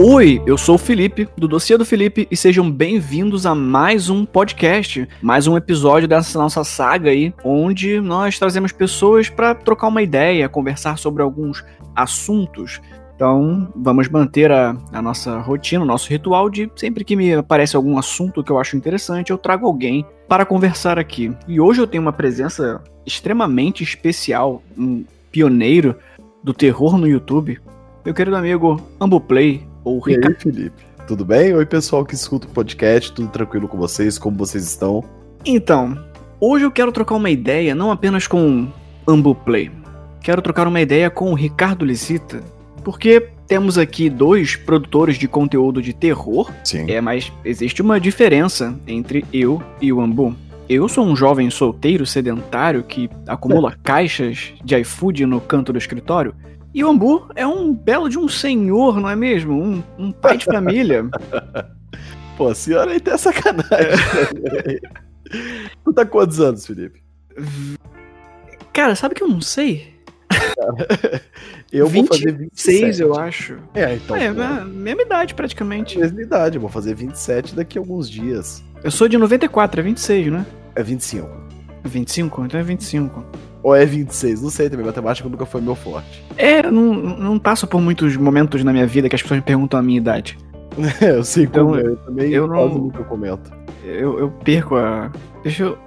Oi, eu sou o Felipe, do Dossiê do Felipe, e sejam bem-vindos a mais um podcast, mais um episódio dessa nossa saga aí, onde nós trazemos pessoas para trocar uma ideia, conversar sobre alguns assuntos. Então, vamos manter a, a, nossa rotina, o nosso ritual de sempre que me aparece algum assunto que eu acho interessante, eu trago alguém para conversar aqui. E hoje eu tenho uma presença extremamente especial, um pioneiro do terror no YouTube, meu querido amigo Ambuplay, ou e Ricardo. aí, Felipe? Tudo bem? Oi, pessoal que escuta o podcast, tudo tranquilo com vocês? Como vocês estão? Então, hoje eu quero trocar uma ideia não apenas com Ambuplay. Quero trocar uma ideia com o Ricardo Licita, porque temos aqui dois produtores de conteúdo de terror. Sim. É, mas existe uma diferença entre eu e o Ambu. Eu sou um jovem solteiro sedentário que acumula caixas de iFood no canto do escritório. E o Ambu é um belo de um senhor, não é mesmo? Um, um pai de família. Pô, a senhora aí tá sacanagem. tu tá quantos anos, Felipe? Cara, sabe que eu não sei? eu 26, vou fazer 26, eu acho. É, então. É, a mesma idade praticamente. Mesma idade, eu vou fazer 27 daqui a alguns dias. Eu sou de 94, é 26, né? É 25. 25? Então é 25. Ou é 26? Não sei também, matemática nunca foi meu forte. É, não, não passo por muitos momentos na minha vida que as pessoas me perguntam a minha idade. É, eu sei então, como é, eu também eu não, nunca comento. Eu, eu perco a. Deixa eu.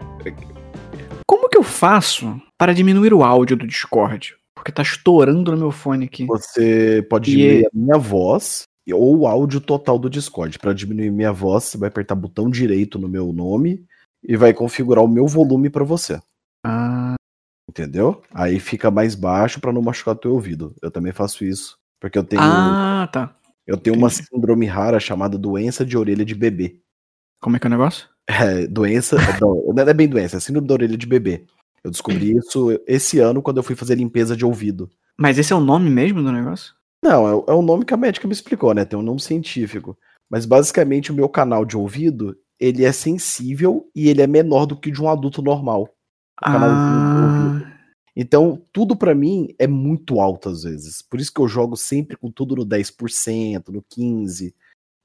Como que eu faço para diminuir o áudio do Discord? Porque tá estourando no meu fone aqui. Você pode diminuir e... a minha voz ou o áudio total do Discord. Para diminuir minha voz, você vai apertar botão direito no meu nome e vai configurar o meu volume para você. Ah. Entendeu? Aí fica mais baixo para não machucar o teu ouvido. Eu também faço isso. Porque eu tenho. Ah, tá. Eu tenho Entendi. uma síndrome rara chamada doença de orelha de bebê. Como é que é o negócio? É, doença. não, não é bem doença, é síndrome da orelha de bebê. Eu descobri isso esse ano quando eu fui fazer limpeza de ouvido. Mas esse é o nome mesmo do negócio? Não, é, é o nome que a médica me explicou, né? Tem um nome científico. Mas basicamente o meu canal de ouvido, ele é sensível e ele é menor do que o de um adulto normal. Ah. Então, tudo para mim é muito alto às vezes. Por isso que eu jogo sempre com tudo no 10%, no 15%,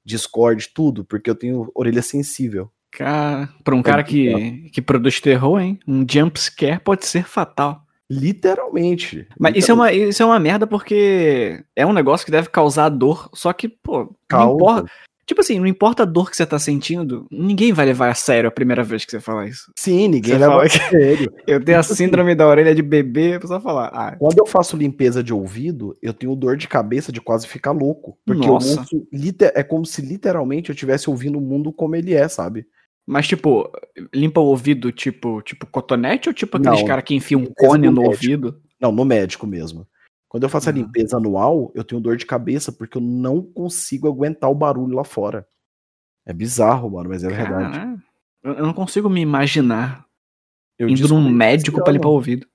Discord, tudo, porque eu tenho orelha sensível. Cara, pra um cara que, que produz terror, hein? Um jump scare pode ser fatal. Literalmente. Mas literalmente. Isso, é uma, isso é uma merda porque é um negócio que deve causar dor, só que, pô, não importa, Tipo assim, não importa a dor que você tá sentindo, ninguém vai levar a sério a primeira vez que você falar isso. Sim, ninguém você leva a sério. eu tenho a síndrome da orelha de bebê, a pessoa falar. Ah. Quando eu faço limpeza de ouvido, eu tenho dor de cabeça de quase ficar louco. Porque Nossa. Ouço, é como se literalmente eu estivesse ouvindo o mundo como ele é, sabe? Mas, tipo, limpa o ouvido, tipo, tipo cotonete ou tipo aqueles caras que enfiam um cone no, no ouvido? Não, no médico mesmo. Quando eu faço a limpeza anual, eu tenho dor de cabeça porque eu não consigo aguentar o barulho lá fora. É bizarro, mano, mas é Cara, verdade. Eu não consigo me imaginar eu indo num médico pra limpar o ouvido.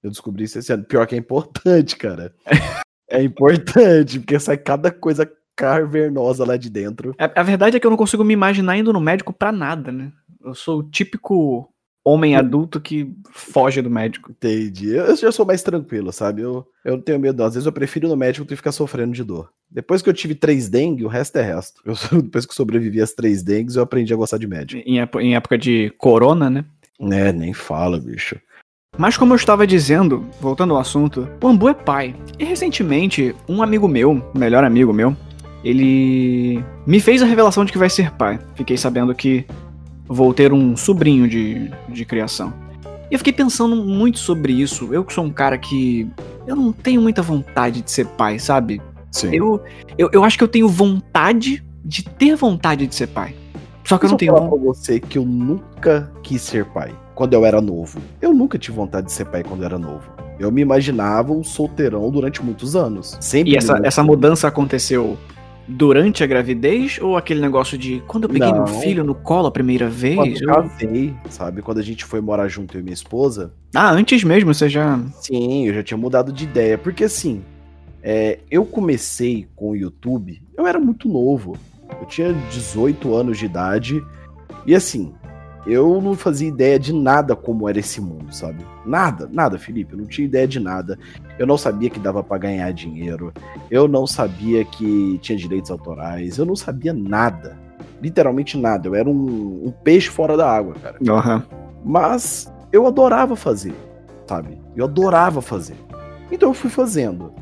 Eu descobri isso esse ano. Pior que é importante, cara. é importante, porque sai cada coisa cavernosa lá de dentro. A, a, verdade é que eu não consigo me imaginar indo no médico pra nada, né? Eu sou o típico homem adulto que foge do médico. Entendi. Eu já sou mais tranquilo, sabe? Eu, eu não tenho medo. Às vezes eu prefiro ir no médico do que ficar sofrendo de dor. Depois que eu tive três dengue, o resto é resto. Eu, depois que eu sobrevivi às três dengues, eu aprendi a gostar de médico. Em, em época de corona, né? É, nem fala, bicho. Mas como eu estava dizendo, voltando ao assunto, o Ambu é pai. E recentemente, um amigo meu, melhor amigo meu, ele me fez a revelação de que vai ser pai. Fiquei sabendo que vou ter um sobrinho de, de criação. E eu fiquei pensando muito sobre isso. Eu que sou um cara que. Eu não tenho muita vontade de ser pai, sabe? Sim. Eu, eu, eu acho que eu tenho vontade de ter vontade de ser pai. Só que eu, eu não tenho. Eu pra você que eu nunca quis ser pai quando eu era novo. Eu nunca tive vontade de ser pai quando eu era novo. Eu me imaginava um solteirão durante muitos anos. Sempre e essa, essa mudança aconteceu durante a gravidez ou aquele negócio de quando eu peguei Não. meu filho no colo a primeira vez? Quando eu casei, sabe? Quando a gente foi morar junto eu e minha esposa. Ah, antes mesmo você já. Sim, eu já tinha mudado de ideia. Porque assim, é, eu comecei com o YouTube, eu era muito novo. Eu tinha 18 anos de idade. E assim, Eu não fazia ideia de nada como era esse mundo, sabe? Nada, nada, Felipe. Eu não tinha ideia de nada. Eu não sabia que dava para ganhar dinheiro. Eu não sabia que tinha direitos autorais. Eu não sabia nada. Literalmente nada. Eu era um, um peixe fora da água, cara. Uhum. Mas eu adorava fazer, sabe? Eu adorava fazer. Então eu fui fazendo.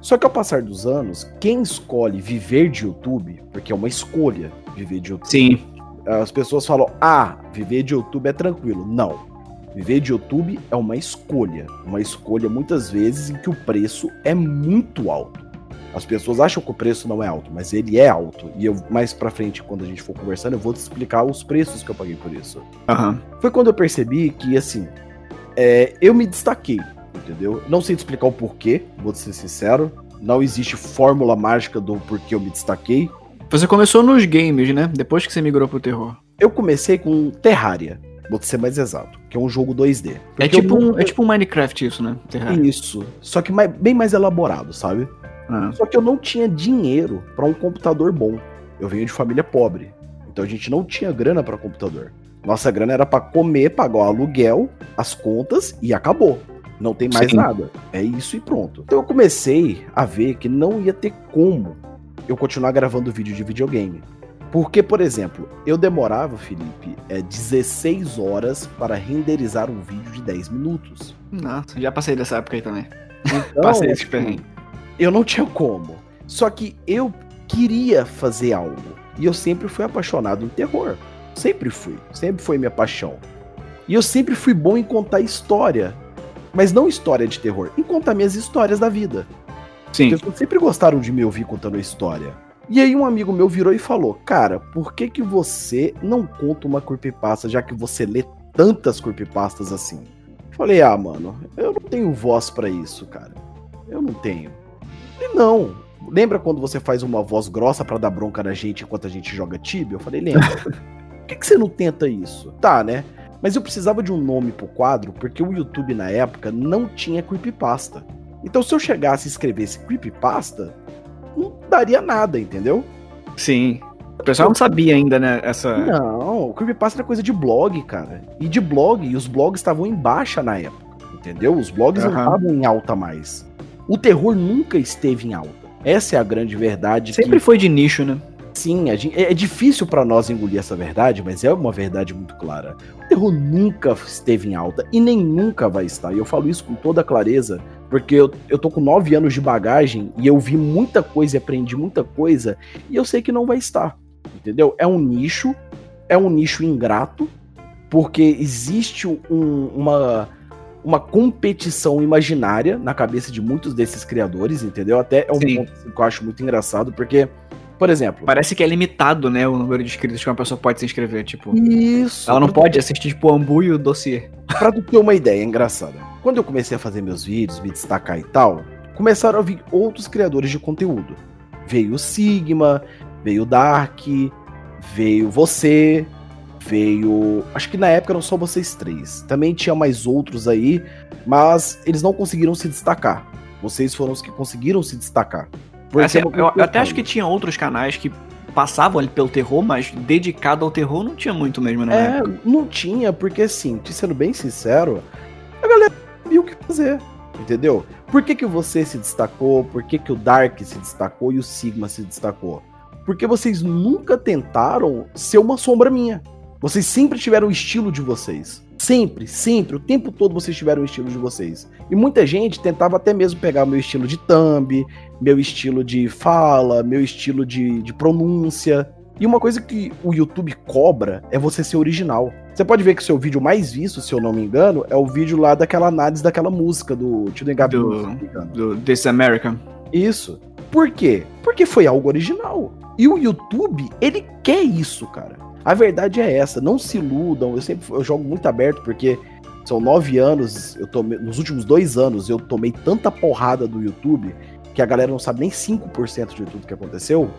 Só que ao passar dos anos, quem escolhe viver de YouTube, porque é uma escolha viver de YouTube. Sim. As pessoas falam: "Ah, viver de YouTube é tranquilo". Não. Viver de YouTube é uma escolha, uma escolha muitas vezes em que o preço é muito alto. As pessoas acham que o preço não é alto, mas ele é alto. E eu mais para frente, quando a gente for conversando, eu vou te explicar os preços que eu paguei por isso. Uhum. Foi quando eu percebi que assim, é, eu me destaquei entendeu? Não sei te explicar o porquê, vou ser sincero. Não existe fórmula mágica do porquê eu me destaquei. Você começou nos games, né? Depois que você migrou pro terror. Eu comecei com Terraria, vou ser mais exato, que é um jogo 2D. É tipo, um, é tipo um Minecraft isso, né? Terraria. Isso. Só que mais, bem mais elaborado, sabe? Ah. Só que eu não tinha dinheiro para um computador bom. Eu venho de família pobre. Então a gente não tinha grana para computador. Nossa grana era para comer, pagar o aluguel, as contas e acabou. Não tem mais Sim. nada. É isso e pronto. Então eu comecei a ver que não ia ter como eu continuar gravando vídeo de videogame. Porque, por exemplo, eu demorava, Felipe, é 16 horas para renderizar um vídeo de 10 minutos. Nossa, já passei dessa época aí também. Então, passei esse assim, Eu não tinha como. Só que eu queria fazer algo. E eu sempre fui apaixonado em terror. Sempre fui. Sempre foi minha paixão. E eu sempre fui bom em contar história. Mas não história de terror, em contar minhas histórias da vida. Sim. Porque sempre gostaram de me ouvir contando a história. E aí um amigo meu virou e falou: Cara, por que que você não conta uma creepypasta, já que você lê tantas creepypastas assim? Falei, ah, mano, eu não tenho voz para isso, cara. Eu não tenho. E não. Lembra quando você faz uma voz grossa para dar bronca na gente enquanto a gente joga Tibia? Eu falei, lembra. Por que, que você não tenta isso? Tá, né? Mas eu precisava de um nome pro quadro porque o YouTube na época não tinha creepypasta. Então se eu chegasse e escrevesse creepypasta, não daria nada, entendeu? Sim. O pessoal não sabia ainda, né? Essa. Não, o creepypasta era coisa de blog, cara. E de blog, e os blogs estavam em baixa na época, entendeu? Os blogs uhum. não estavam em alta mais. O terror nunca esteve em alta. Essa é a grande verdade. Sempre que... foi de nicho, né? Sim, gente, é, é difícil para nós engolir essa verdade, mas é uma verdade muito clara. O terror nunca esteve em alta e nem nunca vai estar. E eu falo isso com toda clareza, porque eu, eu tô com nove anos de bagagem e eu vi muita coisa e aprendi muita coisa, e eu sei que não vai estar. Entendeu? É um nicho, é um nicho ingrato, porque existe um, uma, uma competição imaginária na cabeça de muitos desses criadores, entendeu? Até é um Sim. ponto que eu acho muito engraçado, porque por exemplo. Parece que é limitado, né? O número de inscritos que uma pessoa pode se inscrever. Tipo. Isso. Ela não pode assistir, tipo, o Ambu e o dossiê. Pra tu ter uma ideia engraçada. Quando eu comecei a fazer meus vídeos, me destacar e tal, começaram a vir outros criadores de conteúdo. Veio o Sigma, veio o Dark, veio você, veio. Acho que na época eram só vocês três. Também tinha mais outros aí, mas eles não conseguiram se destacar. Vocês foram os que conseguiram se destacar. Assim, eu, eu, até acho que tinha outros canais que passavam ali pelo terror, mas dedicado ao terror não tinha muito mesmo, né? É, época. não tinha, porque assim, te sendo bem sincero, a galera fazer, entendeu? Por que, que você se destacou? Por que, que o Dark se destacou e o Sigma se destacou? Porque vocês nunca tentaram ser uma sombra minha. Vocês sempre tiveram o estilo de vocês. Sempre, sempre, o tempo todo vocês tiveram o estilo de vocês. E muita gente tentava até mesmo pegar meu estilo de thumb, meu estilo de fala, meu estilo de, de pronúncia. E uma coisa que o YouTube cobra é você ser original. Você pode ver que o seu vídeo mais visto, se eu não me engano, é o vídeo lá daquela análise daquela música do Tio Gabi. Do, do This American. Isso. Por quê? Porque foi algo original. E o YouTube, ele quer isso, cara. A verdade é essa, não se iludam. Eu sempre eu jogo muito aberto porque são nove anos. Eu tomei, nos últimos dois anos eu tomei tanta porrada do YouTube que a galera não sabe nem 5% de tudo que aconteceu.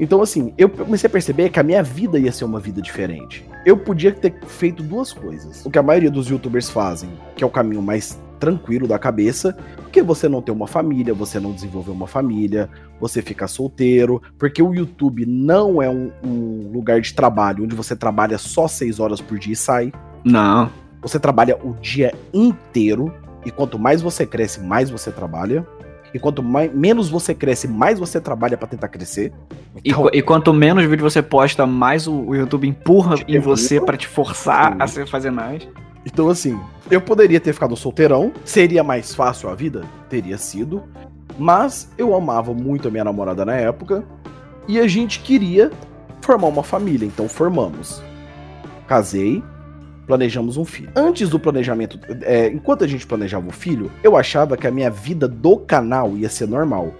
Então, assim, eu comecei a perceber que a minha vida ia ser uma vida diferente. Eu podia ter feito duas coisas. O que a maioria dos youtubers fazem, que é o caminho mais tranquilo da cabeça, porque você não tem uma família, você não desenvolveu uma família, você fica solteiro, porque o YouTube não é um, um lugar de trabalho onde você trabalha só seis horas por dia e sai. Não. Você trabalha o dia inteiro, e quanto mais você cresce, mais você trabalha. E quanto mais, menos você cresce, mais você trabalha para tentar crescer. Então, e, e, quanto menos vídeo você posta, mais o, o YouTube empurra em você para te forçar Sim. a se fazer mais. Então, assim, eu poderia ter ficado solteirão, seria mais fácil a vida? Teria sido. Mas eu amava muito a minha namorada na época e a gente queria formar uma família, então formamos. Casei, planejamos um filho. Antes do planejamento, é, enquanto a gente planejava o filho, eu achava que a minha vida do canal ia ser normal.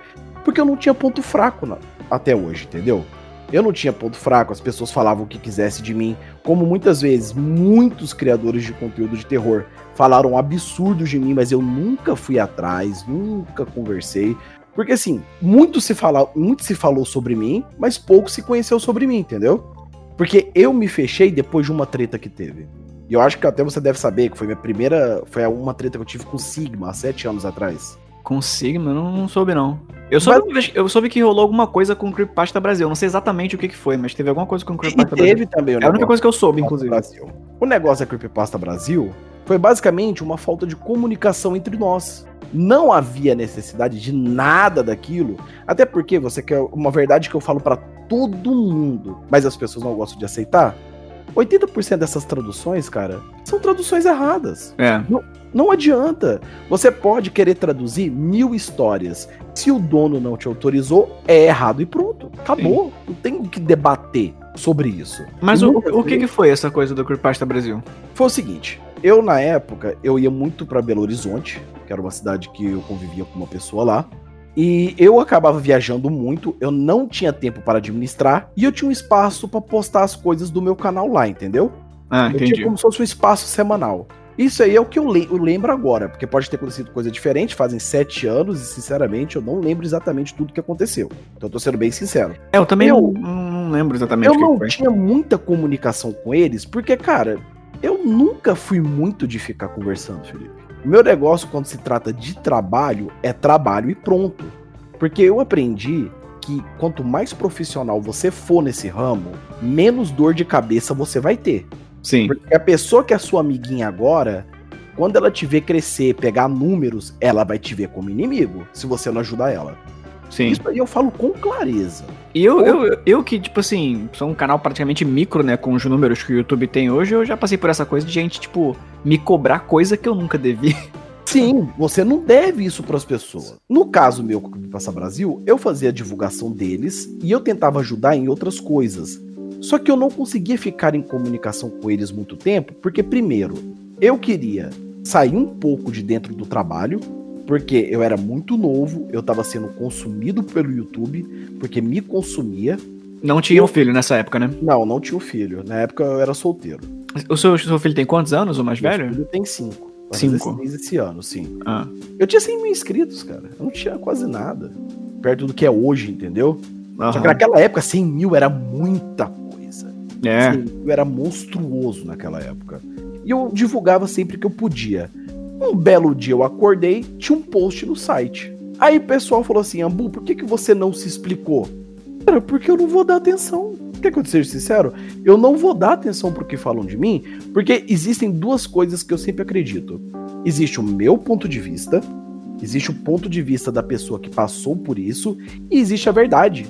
Porque eu não tinha ponto fraco na, até hoje, entendeu? Eu não tinha ponto fraco, as pessoas falavam o que quisesse de mim, como muitas vezes muitos criadores de conteúdo de terror falaram absurdos de mim, mas eu nunca fui atrás, nunca conversei, porque assim, muito se fala, muito se falou sobre mim, mas pouco se conheceu sobre mim, entendeu? Porque eu me fechei depois de uma treta que teve. E eu acho que até você deve saber que foi minha primeira, foi uma treta que eu tive com Sigma há sete anos atrás. Com Sigma? Eu não, não soube, não. Eu soube, mas... eu soube que rolou alguma coisa com o Creepypasta Brasil. Eu não sei exatamente o que, que foi, mas teve alguma coisa com o Creepypasta Brasil. teve também É a única coisa que eu soube, inclusive. Brasil. O negócio da Creepypasta Brasil foi basicamente uma falta de comunicação entre nós. Não havia necessidade de nada daquilo, até porque você quer uma verdade que eu falo para todo mundo, mas as pessoas não gostam de aceitar. 80% dessas traduções, cara, são traduções erradas. É. Não, não adianta. Você pode querer traduzir mil histórias. Se o dono não te autorizou, é errado e pronto. Acabou. Sim. Não tem o que debater sobre isso. Mas o, o que, que foi essa coisa do Creepypasta Brasil? Foi o seguinte. Eu, na época, eu ia muito para Belo Horizonte, que era uma cidade que eu convivia com uma pessoa lá. E eu acabava viajando muito, eu não tinha tempo para administrar e eu tinha um espaço para postar as coisas do meu canal lá, entendeu? Ah, eu entendi. tinha como se fosse um espaço semanal. Isso aí é o que eu, le eu, lembro agora, porque pode ter acontecido coisa diferente, fazem sete anos e, sinceramente, eu não lembro exatamente tudo que aconteceu. Então eu tô sendo bem sincero. É, eu também eu, não, lembro exatamente Eu não tinha muita comunicação com eles, porque, cara, eu nunca fui muito de ficar conversando, Felipe. O meu negócio, quando se trata de trabalho, é trabalho e pronto. Porque eu aprendi que quanto mais profissional você for nesse ramo, menos dor de cabeça você vai ter. Sim. Porque a pessoa que é sua amiguinha agora, quando ela te ver crescer, pegar números, ela vai te ver como inimigo, se você não ajudar ela. Sim. Isso aí eu falo com clareza. E eu, eu, eu que, tipo assim, sou um canal praticamente micro, né, com os números que o YouTube tem hoje, eu já passei por essa coisa de gente, tipo, me cobrar coisa que eu nunca devia. Sim, você não deve isso para as pessoas. No caso meu com o Passa Brasil, eu fazia a divulgação deles e eu tentava ajudar em outras coisas. Só que eu não conseguia ficar em comunicação com eles muito tempo, porque primeiro, eu queria sair um pouco de dentro do trabalho, porque eu era muito novo, eu estava sendo consumido pelo YouTube, porque me consumia. Não tinha um filho nessa época, né? Não, não tinha um filho. Na época eu era solteiro. O seu, seu filho tem quantos anos, o mais Meu velho? Meu filho tem cinco. Cinco. esse ano, sim. Ah. Eu tinha 100 mil inscritos, cara. Eu não tinha quase nada. Perto do que é hoje, entendeu? Uhum. Só que naquela época, 100 mil era muita coisa. É. 100 mil era monstruoso naquela época. E eu divulgava sempre que eu podia. Um belo dia eu acordei, tinha um post no site. Aí o pessoal falou assim: Ambu, por que, que você não se explicou? Cara, porque eu não vou dar atenção. Quer que eu seja sincero? Eu não vou dar atenção pro que falam de mim, porque existem duas coisas que eu sempre acredito. Existe o meu ponto de vista, existe o ponto de vista da pessoa que passou por isso, e existe a verdade.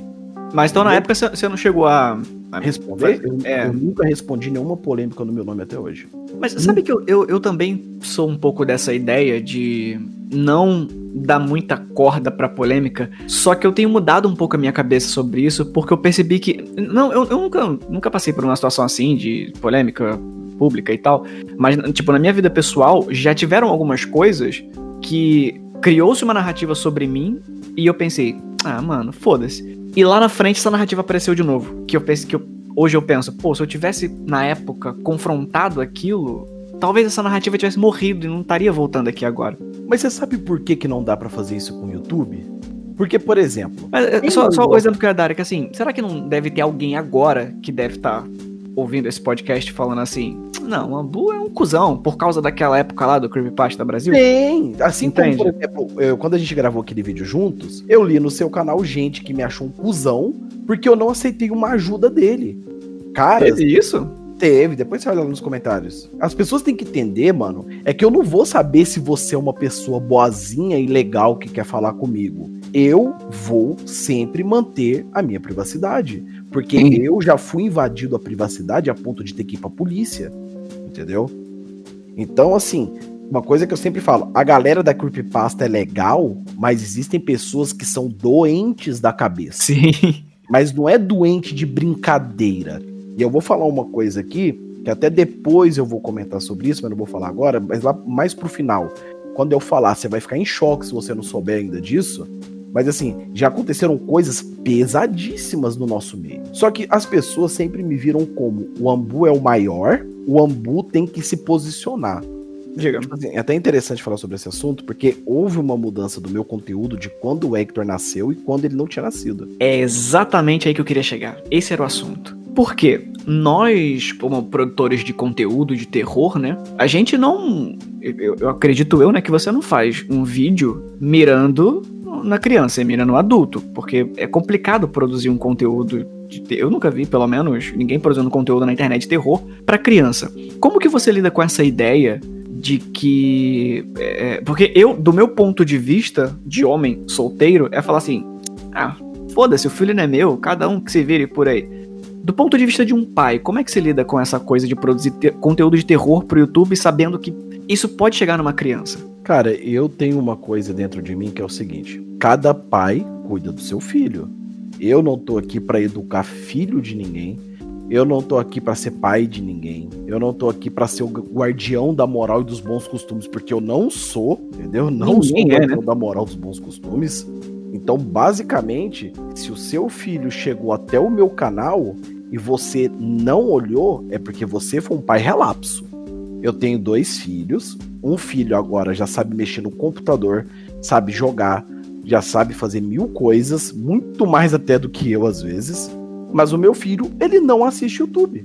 Mas então na época você não chegou a responder? Eu, é. eu, nunca respondi nenhuma polêmica no meu nome até hoje. Mas sabe que eu, eu, eu, também sou um pouco dessa ideia de não dar muita corda pra polêmica, só que eu tenho mudado um pouco a minha cabeça sobre isso, porque eu percebi que. Não, eu, eu nunca, nunca passei por uma situação assim de polêmica pública e tal, mas, tipo, na minha vida pessoal já tiveram algumas coisas que criou-se uma narrativa sobre mim e eu pensei, ah, mano, foda-se. E lá na frente essa narrativa apareceu de novo. Que eu penso que eu, hoje eu penso, pô, se eu tivesse na época confrontado aquilo, talvez essa narrativa tivesse morrido e não estaria voltando aqui agora. Mas você sabe por que, que não dá para fazer isso com o YouTube? Porque, por exemplo. Mas, só, só o exemplo que eu ia dar é que assim, será que não deve ter alguém agora que deve estar tá ouvindo esse podcast falando assim: não, o Ambu é um cuzão por causa daquela época lá do Creepypasta Brasil? Tem. Assim Entende? como, por exemplo, eu, quando a gente gravou aquele vídeo juntos, eu li no seu canal gente que me achou um cuzão porque eu não aceitei uma ajuda dele. Cara. Teve isso? Teve, depois você olha nos comentários. As pessoas têm que entender, mano, é que eu não vou saber se você é uma pessoa boazinha e legal que quer falar comigo. Eu vou sempre manter a minha privacidade. Porque eu já fui invadido a privacidade a ponto de ter que ir pra polícia. Entendeu? Então, assim, uma coisa que eu sempre falo: a galera da Creepypasta é legal, mas existem pessoas que são doentes da cabeça. Sim. Mas não é doente de brincadeira. E eu vou falar uma coisa aqui, que até depois eu vou comentar sobre isso, mas não vou falar agora, mas lá mais pro final. Quando eu falar, você vai ficar em choque se você não souber ainda disso. Mas assim, já aconteceram coisas pesadíssimas no nosso meio. Só que as pessoas sempre me viram como o Ambu é o maior, o Ambu tem que se posicionar. Diga. Tipo assim, é até interessante falar sobre esse assunto, porque houve uma mudança do meu conteúdo de quando o Hector nasceu e quando ele não tinha nascido. É exatamente aí que eu queria chegar. Esse era o assunto. Porque nós, como produtores de conteúdo de terror, né? A gente não. Eu, eu acredito eu, né, que você não faz um vídeo mirando na criança, mira no adulto. Porque é complicado produzir um conteúdo eu nunca vi, pelo menos, ninguém produzindo conteúdo na internet de terror para criança. Como que você lida com essa ideia de que. É, porque eu, do meu ponto de vista de homem solteiro, é falar assim: ah, foda-se, o filho não é meu, cada um que se vire por aí. Do ponto de vista de um pai, como é que você lida com essa coisa de produzir conteúdo de terror pro YouTube sabendo que isso pode chegar numa criança? Cara, eu tenho uma coisa dentro de mim que é o seguinte: cada pai cuida do seu filho. Eu não tô aqui para educar filho de ninguém. Eu não tô aqui para ser pai de ninguém. Eu não tô aqui para ser o guardião da moral e dos bons costumes, porque eu não sou, entendeu? Não ninguém sou o é, guardião né? da moral e dos bons costumes. Então, basicamente, se o seu filho chegou até o meu canal, e você não olhou, é porque você foi um pai relapso. Eu tenho dois filhos. Um filho agora já sabe mexer no computador, sabe jogar, já sabe fazer mil coisas, muito mais até do que eu às vezes. Mas o meu filho, ele não assiste YouTube.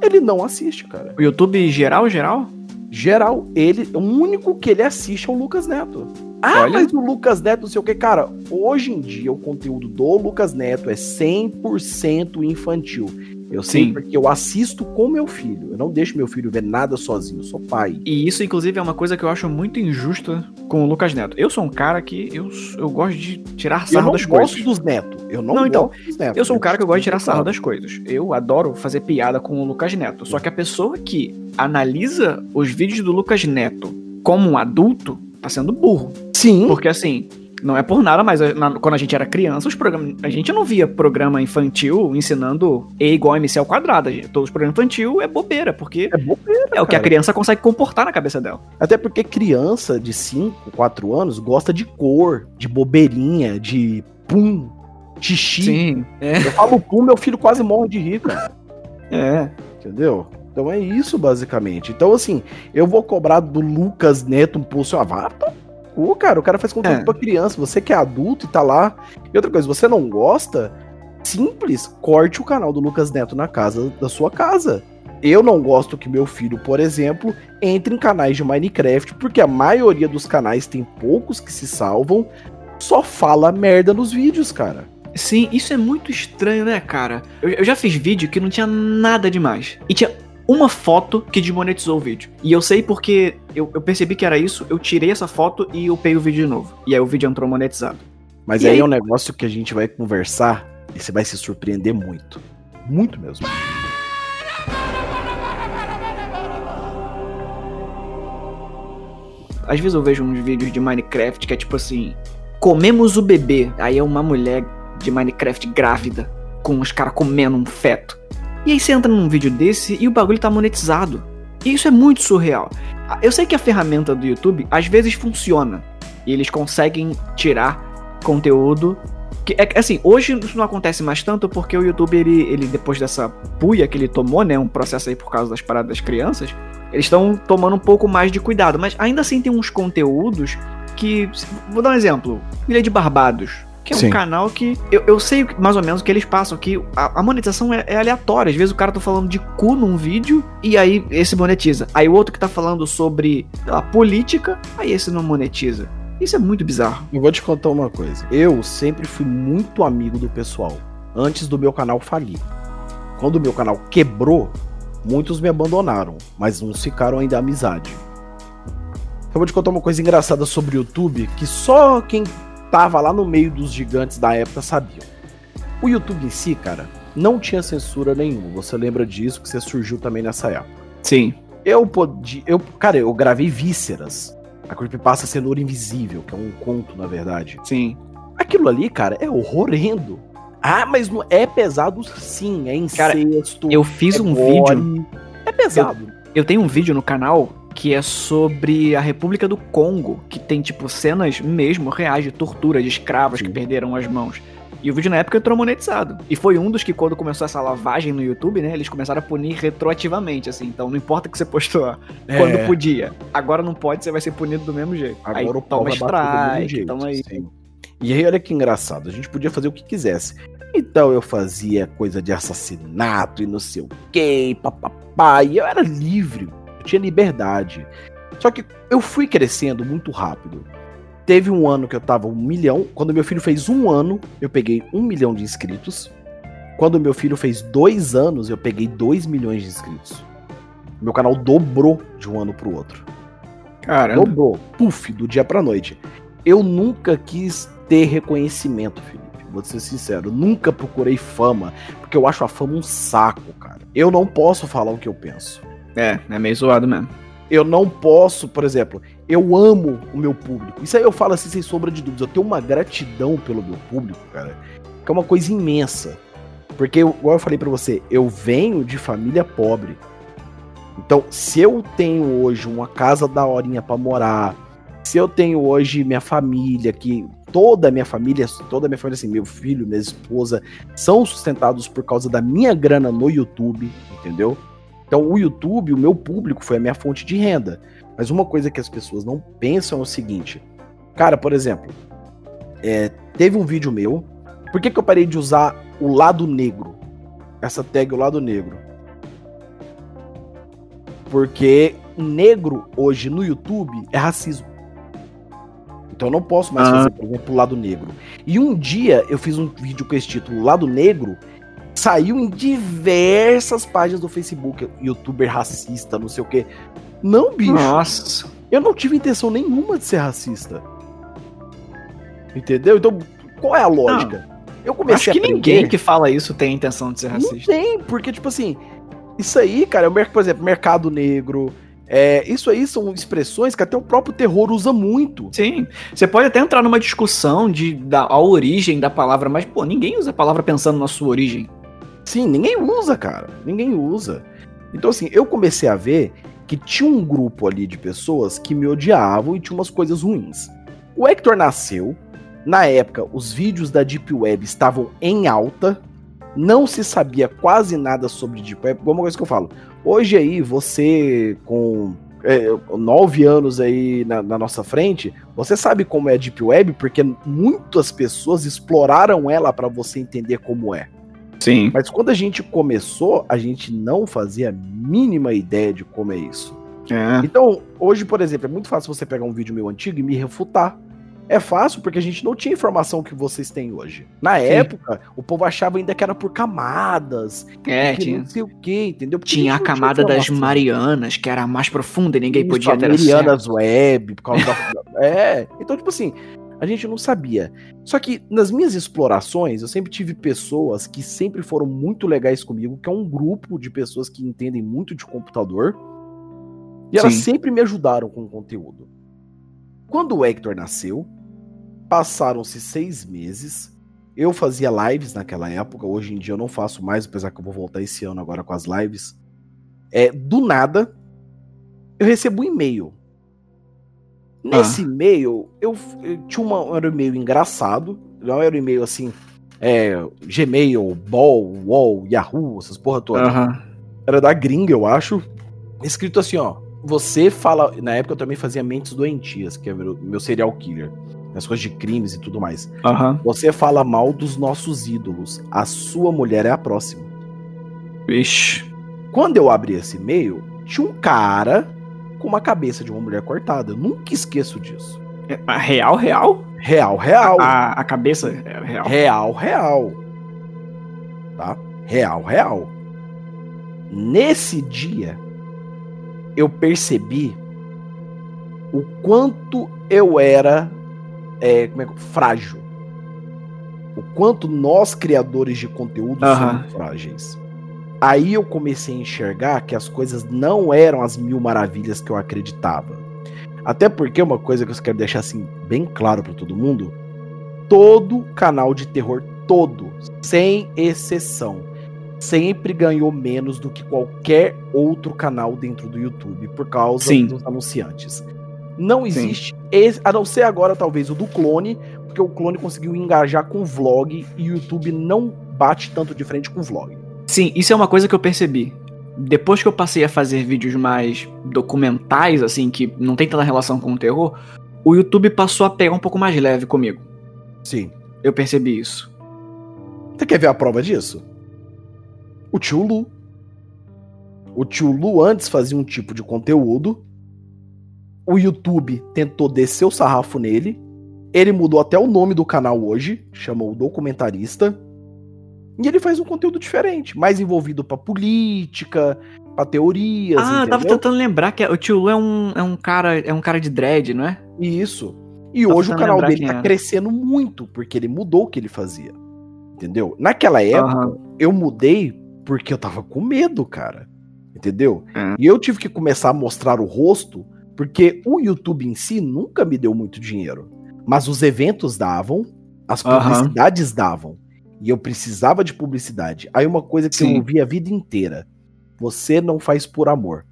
Ele não assiste, cara. O YouTube geral, geral? Geral. Ele, o único que ele assiste é o Lucas Neto. Ah, Olha. mas o Lucas Neto, não sei o que. Cara, hoje em dia o conteúdo do Lucas Neto é 100% infantil. Eu sei Sim. porque eu assisto com meu filho. Eu não deixo meu filho ver nada sozinho. Eu sou pai. E isso, inclusive, é uma coisa que eu acho muito injusta com o Lucas Neto. Eu sou um cara que eu, eu gosto de tirar sarro das coisas. Eu não gosto dos Neto. Eu não, não então, dos Neto. Eu sou um cara que eu gosto de tirar sarro das coisas. Eu adoro fazer piada com o Lucas Neto. Só que a pessoa que analisa os vídeos do Lucas Neto como um adulto tá sendo burro. Sim. Porque assim, não é por nada, mas na, quando a gente era criança, os programas, a gente não via programa infantil ensinando E igual a MC ao quadrado. Gente, todos os programas infantil é bobeira, porque é, bobeira, é o que a criança consegue comportar na cabeça dela. Até porque criança de 5, 4 anos gosta de cor, de bobeirinha, de pum, xixi. Sim. É. Eu falo pum, meu filho quase morre de rir, cara. É. Entendeu? Então é isso, basicamente. Então, assim, eu vou cobrar do Lucas Neto um pulso. Ah, vá cu, cara. O cara faz conteúdo é. pra criança. Você que é adulto e tá lá. E outra coisa, você não gosta? Simples, corte o canal do Lucas Neto na casa da sua casa. Eu não gosto que meu filho, por exemplo, entre em canais de Minecraft, porque a maioria dos canais tem poucos que se salvam, só fala merda nos vídeos, cara. Sim, isso é muito estranho, né, cara? Eu, eu já fiz vídeo que não tinha nada demais. E tinha uma foto que desmonetizou o vídeo. E eu sei porque eu, eu, percebi que era isso, eu tirei essa foto e upei o vídeo de novo. E aí o vídeo entrou monetizado. Mas aí, aí é um negócio que a gente vai conversar e você vai se surpreender muito. Muito mesmo. Às vezes eu vejo uns vídeos de Minecraft que é tipo assim: comemos o bebê. Aí é uma mulher de Minecraft grávida, com os caras comendo um feto. E aí você entra num vídeo desse e o bagulho tá monetizado. E isso é muito surreal. Eu sei que a ferramenta do YouTube às vezes funciona. E eles conseguem tirar conteúdo. Que, é, assim, hoje isso não acontece mais tanto porque o YouTube, ele, ele depois dessa puia que ele tomou, né? Um processo aí por causa das paradas das crianças. Eles estão tomando um pouco mais de cuidado. Mas ainda assim tem uns conteúdos que. Vou dar um exemplo. Ilha de Barbados que é Sim. um canal que eu, eu sei mais ou menos o que eles passam, que a, a monetização é, é aleatória. Às vezes o cara tá falando de cu num vídeo e aí esse monetiza. Aí o outro que tá falando sobre lá, política, aí esse não monetiza. Isso é muito bizarro. Eu vou te contar uma coisa. Eu sempre fui muito amigo do pessoal, antes do meu canal falir. Quando o meu canal quebrou, muitos me abandonaram, mas uns ficaram ainda amizade. Eu vou te contar uma coisa engraçada sobre o YouTube que só quem tava lá no meio dos gigantes da época sabia. O YouTube em si, cara, não tinha censura nenhuma. Você lembra disso que você surgiu também nessa época. Sim. Eu podia. Eu, cara, eu gravei vísceras. A Creepypasta Cenoura Invisível, que é um conto, na verdade. Sim. Aquilo ali, cara, é horrendo. Ah, mas não é pesado sim, é Cara, incesto. Eu fiz é um gore. vídeo. É pesado. Eu tenho um vídeo no canal que é sobre a República do Congo, que tem, tipo, cenas mesmo reais de tortura de escravos Sim. que perderam as mãos. E o vídeo na época entrou monetizado. E foi um dos que, quando começou essa lavagem no YouTube, né? Eles começaram a punir retroativamente, assim. Então não importa que você postou quando É, podia. Agora não pode, você vai ser punido do mesmo jeito. Agora aí o pau toma strike, jeito, toma aí. sim. E aí, olha que engraçado, a gente podia fazer o que quisesse. Então eu fazia coisa de assassinato e não sei o que, papapá, e eu era livre, eu tinha liberdade. Só que eu fui crescendo muito rápido. Teve um ano que eu tava um milhão. Quando meu filho fez um ano, eu peguei um milhão de inscritos. Quando meu filho fez dois anos, eu peguei dois milhões de inscritos. Meu canal dobrou de um ano pro outro. Caramba. Dobrou, puf, do dia pra noite. Eu nunca quis ter reconhecimento, Felipe. Vou ser sincero, nunca procurei fama, porque eu acho a fama um saco, cara. Eu não posso falar o que eu penso. É, é meio zoado mesmo. Eu não posso, por exemplo, eu amo o meu público. Isso aí eu falo assim sem sombra de dúvidas. Eu tenho uma gratidão pelo meu público, cara, que é uma coisa imensa. Porque, igual eu falei pra você, eu venho de família pobre. Então, se eu tenho hoje uma casa da horinha pra morar, se eu tenho hoje minha família, que toda a minha família, toda a minha família, assim, meu filho, minha esposa, são sustentados por causa da minha grana no YouTube, entendeu? Então, o YouTube, o meu público, foi a minha fonte de renda. Mas uma coisa que as pessoas não pensam é o seguinte: cara, por exemplo, é, teve um vídeo meu. Por que, que eu parei de usar o lado negro? Essa tag, o lado negro. Porque negro hoje no YouTube é racismo. Então eu não posso mais Ah. fazer, por exemplo, o lado negro. E um dia eu fiz um vídeo com esse título, Lado Negro, saiu em diversas páginas do Facebook, youtuber racista, não sei o quê. Não, bicho. Nossa. Eu não tive intenção nenhuma de ser racista. Entendeu? Então, qual é a lógica? Eu comecei Acho que aprender- ninguém que fala isso tem a intenção de ser Não racista. tem, porque, tipo assim, isso aí, cara, é mer- por exemplo, mercado negro. É, isso aí são expressões que até o próprio terror usa muito. Sim. Você pode até entrar numa discussão de da a origem da palavra, mas, pô, ninguém usa a palavra pensando na sua origem. Sim, ninguém usa, cara. Ninguém usa. Então, assim, eu comecei a ver que tinha um grupo ali de pessoas que me odiavam e tinha umas coisas ruins. O Hector nasceu, na época, os vídeos da Deep Web estavam em alta, não se sabia quase nada sobre Deep Web, uma coisa que eu falo. Hoje aí, você com é, nove anos aí na, na nossa frente, você sabe como é a Deep Web, porque muitas pessoas exploraram ela para você entender como é. Sim. Mas quando a gente começou, a gente não fazia a mínima ideia de como é isso. É. Então, hoje, por exemplo, é muito fácil você pegar um vídeo meu antigo e me refutar. É fácil porque a gente não tinha informação que vocês têm hoje. Na Sim. época, o povo achava ainda que era por camadas, É, tinha. não sei o que, entendeu? Porque Tinha a camada das informação. Marianas, que era a mais profunda e ninguém Isso, podia ter. Marianas Web, por causa da... É, então, tipo assim, a gente não sabia. Só que nas minhas explorações, eu sempre tive pessoas que sempre foram muito legais comigo, que é um grupo de pessoas que entendem muito de computador. E elas Sim. sempre me ajudaram com o conteúdo. Quando o Hector nasceu, passaram-se seis meses. Eu fazia lives naquela época, hoje em dia eu não faço mais, apesar que eu vou voltar esse ano agora com as lives. É, do nada, eu recebo um e-mail. Nesse e-mail, eu, eu tinha uma, era um e-mail engraçado, não era um e-mail assim, é, Gmail, Ball, Wall, Yahoo, essas porra toda. Era da gringa, eu acho. Escrito assim, ó. Você fala. Na época eu também fazia Mentes Doentias, que é meu, meu serial killer. As coisas de crimes e tudo mais. Você fala mal dos nossos ídolos. A sua mulher é a próxima. Vixe. Quando eu abri esse e-mail, tinha um cara com uma cabeça de uma mulher cortada. Eu nunca esqueço disso. É, a real, real? Real, real. A, a cabeça é real. Real, real. Tá? Real, real. Nesse dia, eu percebi o quanto eu era é, como é frágil. O quanto nós, criadores de conteúdo, Aham. somos frágeis. Aí eu comecei a enxergar que as coisas não eram as mil maravilhas que eu acreditava. Até porque uma coisa que eu quero deixar assim bem claro para todo mundo, todo canal de terror todo, sem exceção, sempre ganhou menos do que qualquer outro canal dentro do YouTube por causa Sim. dos anunciantes. Não existe, esse- a não ser agora talvez o do clone, porque o clone conseguiu engajar com vlog e o YouTube não bate tanto de frente com vlog. Sim, isso é uma coisa que eu percebi. Depois que eu passei a fazer vídeos mais documentais, assim, que não tem tanta relação com o terror, o YouTube passou a pegar um pouco mais leve comigo. Sim. Eu percebi isso. Você quer ver a prova disso? O tio Lu. O tio Lu antes fazia um tipo de conteúdo. O YouTube tentou descer o sarrafo nele. Ele mudou até o nome do canal hoje, chamou o documentarista. E ele faz um conteúdo diferente, mais envolvido pra política, pra teorias, ah, tava entendeu? tentando lembrar que o tio Lu é um, é um cara é um cara de dread, não é? Isso. E Tô hoje o canal dele tá era. crescendo muito, porque ele mudou o que ele fazia. Entendeu? Naquela época, Aham. eu mudei porque eu tava com medo, cara. Entendeu? É. E eu tive que começar a mostrar o rosto, porque o YouTube em si nunca me deu muito dinheiro. Mas os eventos davam, as publicidades davam. E eu precisava de publicidade. Aí uma coisa que Sim. eu ouvi a vida inteira: você não faz por amor.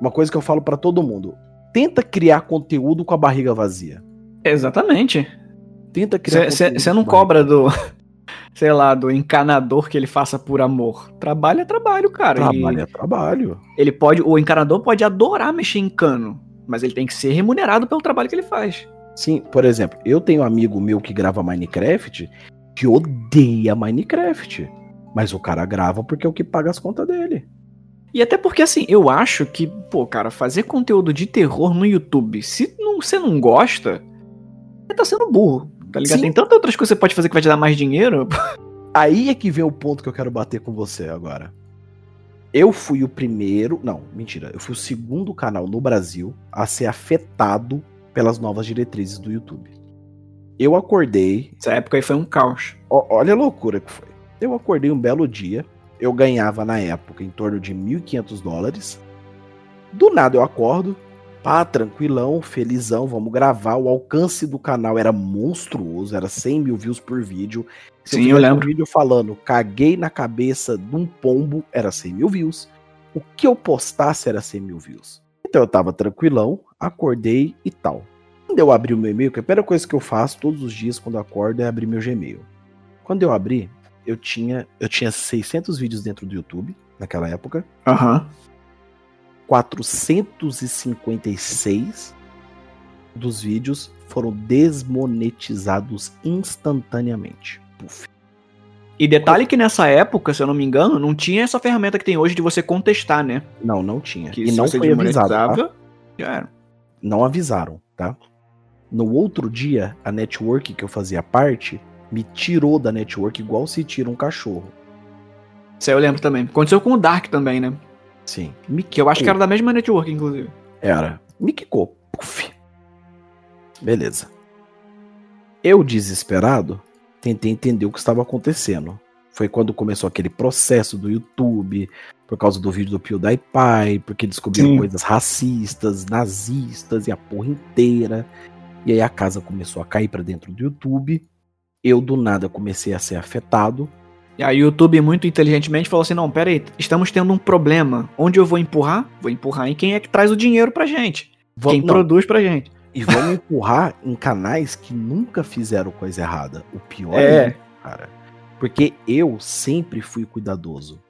Uma coisa que eu falo pra todo mundo: tenta criar conteúdo com a barriga vazia. Exatamente. Tenta criar Você não cobra do, sei lá, do encanador que ele faça por amor. Trabalho é trabalho, cara. Trabalho E é trabalho. ele pode, o encanador pode adorar mexer em cano, mas ele tem que ser remunerado pelo trabalho que ele faz. Sim, por exemplo, eu tenho um amigo meu que grava Minecraft que odeia Minecraft. Mas o cara grava porque é o que paga as contas dele. E até porque, assim, eu acho que, pô, cara, fazer conteúdo de terror no YouTube, se não, você não gosta, você tá sendo burro, tá ligado? Sim. Tem tantas outras coisas que você pode fazer que vai te dar mais dinheiro. Aí é que vem o ponto que eu quero bater com você agora. Eu fui o primeiro. Não, mentira. Eu fui o segundo canal no Brasil a ser afetado pelas novas diretrizes do YouTube. Eu acordei. Essa época aí foi um caos. ó- olha a loucura que foi. Eu acordei um belo dia. Eu ganhava na época em torno de 1.500 dólares. Do nada eu acordo. Pá, tranquilão, felizão, vamos gravar. O alcance do canal era monstruoso, era 100 mil views por vídeo. Se Sim, eu fizesse lembro. Um vídeo falando, caguei na cabeça de um pombo, era 100 mil views. O que eu postasse era 100 mil views. Então eu tava tranquilão, acordei e tal. Quando eu abri o meu e-mail, que é a primeira coisa que eu faço todos os dias quando acordo é abrir meu Gmail. Quando eu abri, eu tinha, eu tinha 600 vídeos dentro do YouTube, naquela época. Aham. 456 dos vídeos foram desmonetizados instantaneamente. Puf. E detalhe que nessa época, se eu não me engano, não tinha essa ferramenta que tem hoje de você contestar, né? Não, não tinha. Que e se não foi avisado. tá? já era. Não avisaram, tá? No outro dia, a network que eu fazia parte me tirou da network igual se tira um cachorro. Isso aí eu lembro também. Aconteceu com o Dark também, né? Sim. Me Que eu acho que era da mesma network, inclusive. Era. Me quicou. Puf. Beleza. Eu, desesperado, tentei entender o que estava acontecendo. Foi quando começou aquele processo do YouTube, por causa do vídeo do PewDiePie, porque descobriram Sim. coisas racistas, nazistas e a porra inteira. E aí a casa começou a cair pra dentro do YouTube. Eu, do nada, comecei a ser afetado. E aí o YouTube, muito inteligentemente, falou assim: não, pera aí, estamos tendo um problema. Onde eu vou empurrar? Vou empurrar em quem é que traz o dinheiro pra gente. Vamos- quem não, produz pra gente. E vamos empurrar em canais que nunca fizeram coisa errada. O pior É. é, cara. Porque eu sempre fui cuidadoso.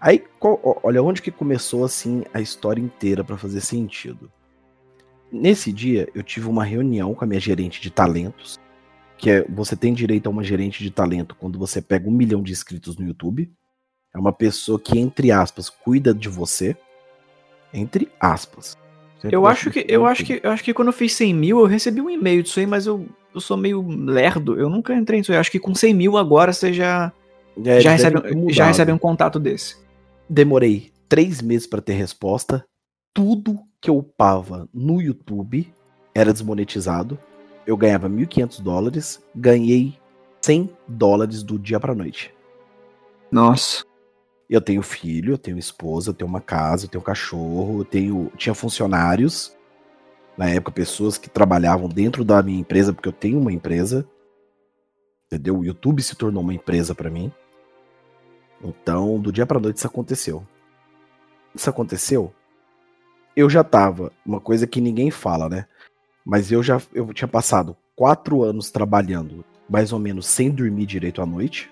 Aí, qual- olha onde que começou assim a história inteira pra fazer sentido. Nesse dia, eu tive uma reunião com a minha gerente de talentos, que é você tem direito a uma gerente de talento quando você pega um milhão de inscritos no YouTube. É uma pessoa que, entre aspas, cuida de você. Entre aspas. Sempre Eu acho que eu acho que eu acho que quando eu fiz 100 mil eu recebi um e-mail disso aí, mas eu, eu sou meio lerdo. Eu nunca entrei nisso aí. Eu acho que com 100 mil agora você já É, já recebe já recebe um contato desse. Demorei três meses pra ter resposta. Tudo que eu upava no YouTube era desmonetizado. Eu ganhava 1.500 dólares. Ganhei 100 dólares do dia pra noite. Nossa. Eu tenho filho, eu tenho esposa, eu tenho uma casa, eu tenho cachorro, eu tenho. Tinha funcionários. Na época, pessoas que trabalhavam dentro da minha empresa, porque eu tenho uma empresa. Entendeu? O YouTube se tornou uma empresa pra mim. Então, do dia pra noite isso aconteceu. Isso aconteceu. Eu já tava, uma coisa que ninguém fala, né? Mas eu já eu tinha passado quatro anos trabalhando, mais ou menos sem dormir direito à noite.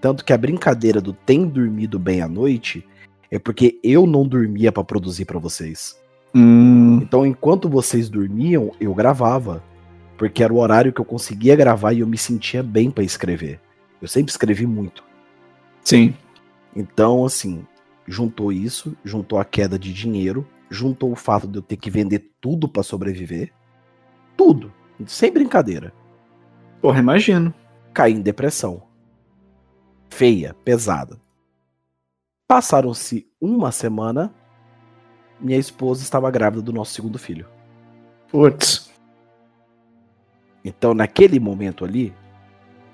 Tanto que a brincadeira do tem dormido bem à noite é porque eu não dormia pra produzir pra vocês. Hum, Então, enquanto vocês dormiam, eu gravava. Porque era o horário que eu conseguia gravar e eu me sentia bem pra escrever. Eu sempre escrevi muito. sim. Então, assim, juntou isso, juntou a queda de dinheiro, juntou o fato de eu ter que vender tudo pra sobreviver. Tudo. Sem brincadeira. Porra, imagino. Caí em depressão. Feia, pesada. Passaram-se uma semana. Minha esposa estava grávida do nosso segundo filho. Putz. Então, naquele momento ali,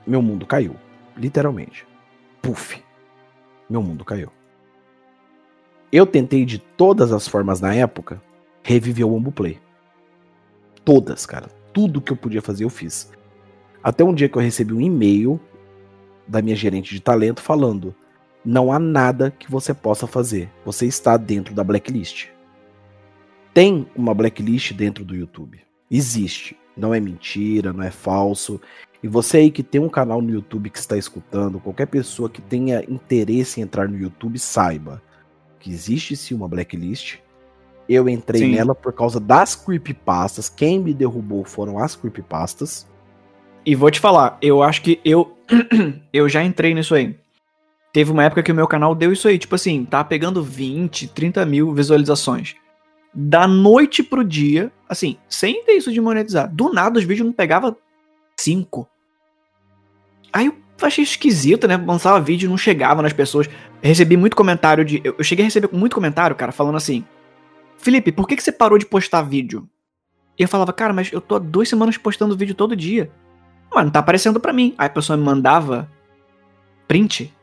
meu mundo caiu. Literalmente. Puf. Meu mundo caiu. Eu tentei de todas as formas na época reviver o Ombu Play. Todas, cara. Tudo que eu podia fazer eu fiz. Até um dia que eu recebi um e-mail da minha gerente de talento falando: não há nada que você possa fazer. Você está dentro da blacklist. Tem uma blacklist dentro do YouTube. Existe. Não é mentira, não é falso. E você aí que tem um canal no YouTube que está escutando, qualquer pessoa que tenha interesse em entrar no YouTube, saiba que existe sim uma blacklist. Eu entrei Sim. nela por causa das creepypastas. Quem me derrubou foram as creepypastas. E vou te falar, eu acho que eu eu já entrei nisso aí. Teve uma época que o meu canal deu isso aí, tipo assim, tá pegando 20, 30 mil visualizações. Da noite pro dia, assim, sem ter isso de monetizar. Do nada os vídeos não pegava 5. Aí eu achei esquisito, né? Lançava vídeo não chegava nas pessoas. Recebi muito comentário de. Eu cheguei a receber muito comentário, cara, falando assim: Felipe, por que, que você parou de postar vídeo? E eu falava, cara, mas eu tô há duas semanas postando vídeo todo dia. Mano, não tá aparecendo pra mim. Aí a pessoa me mandava print.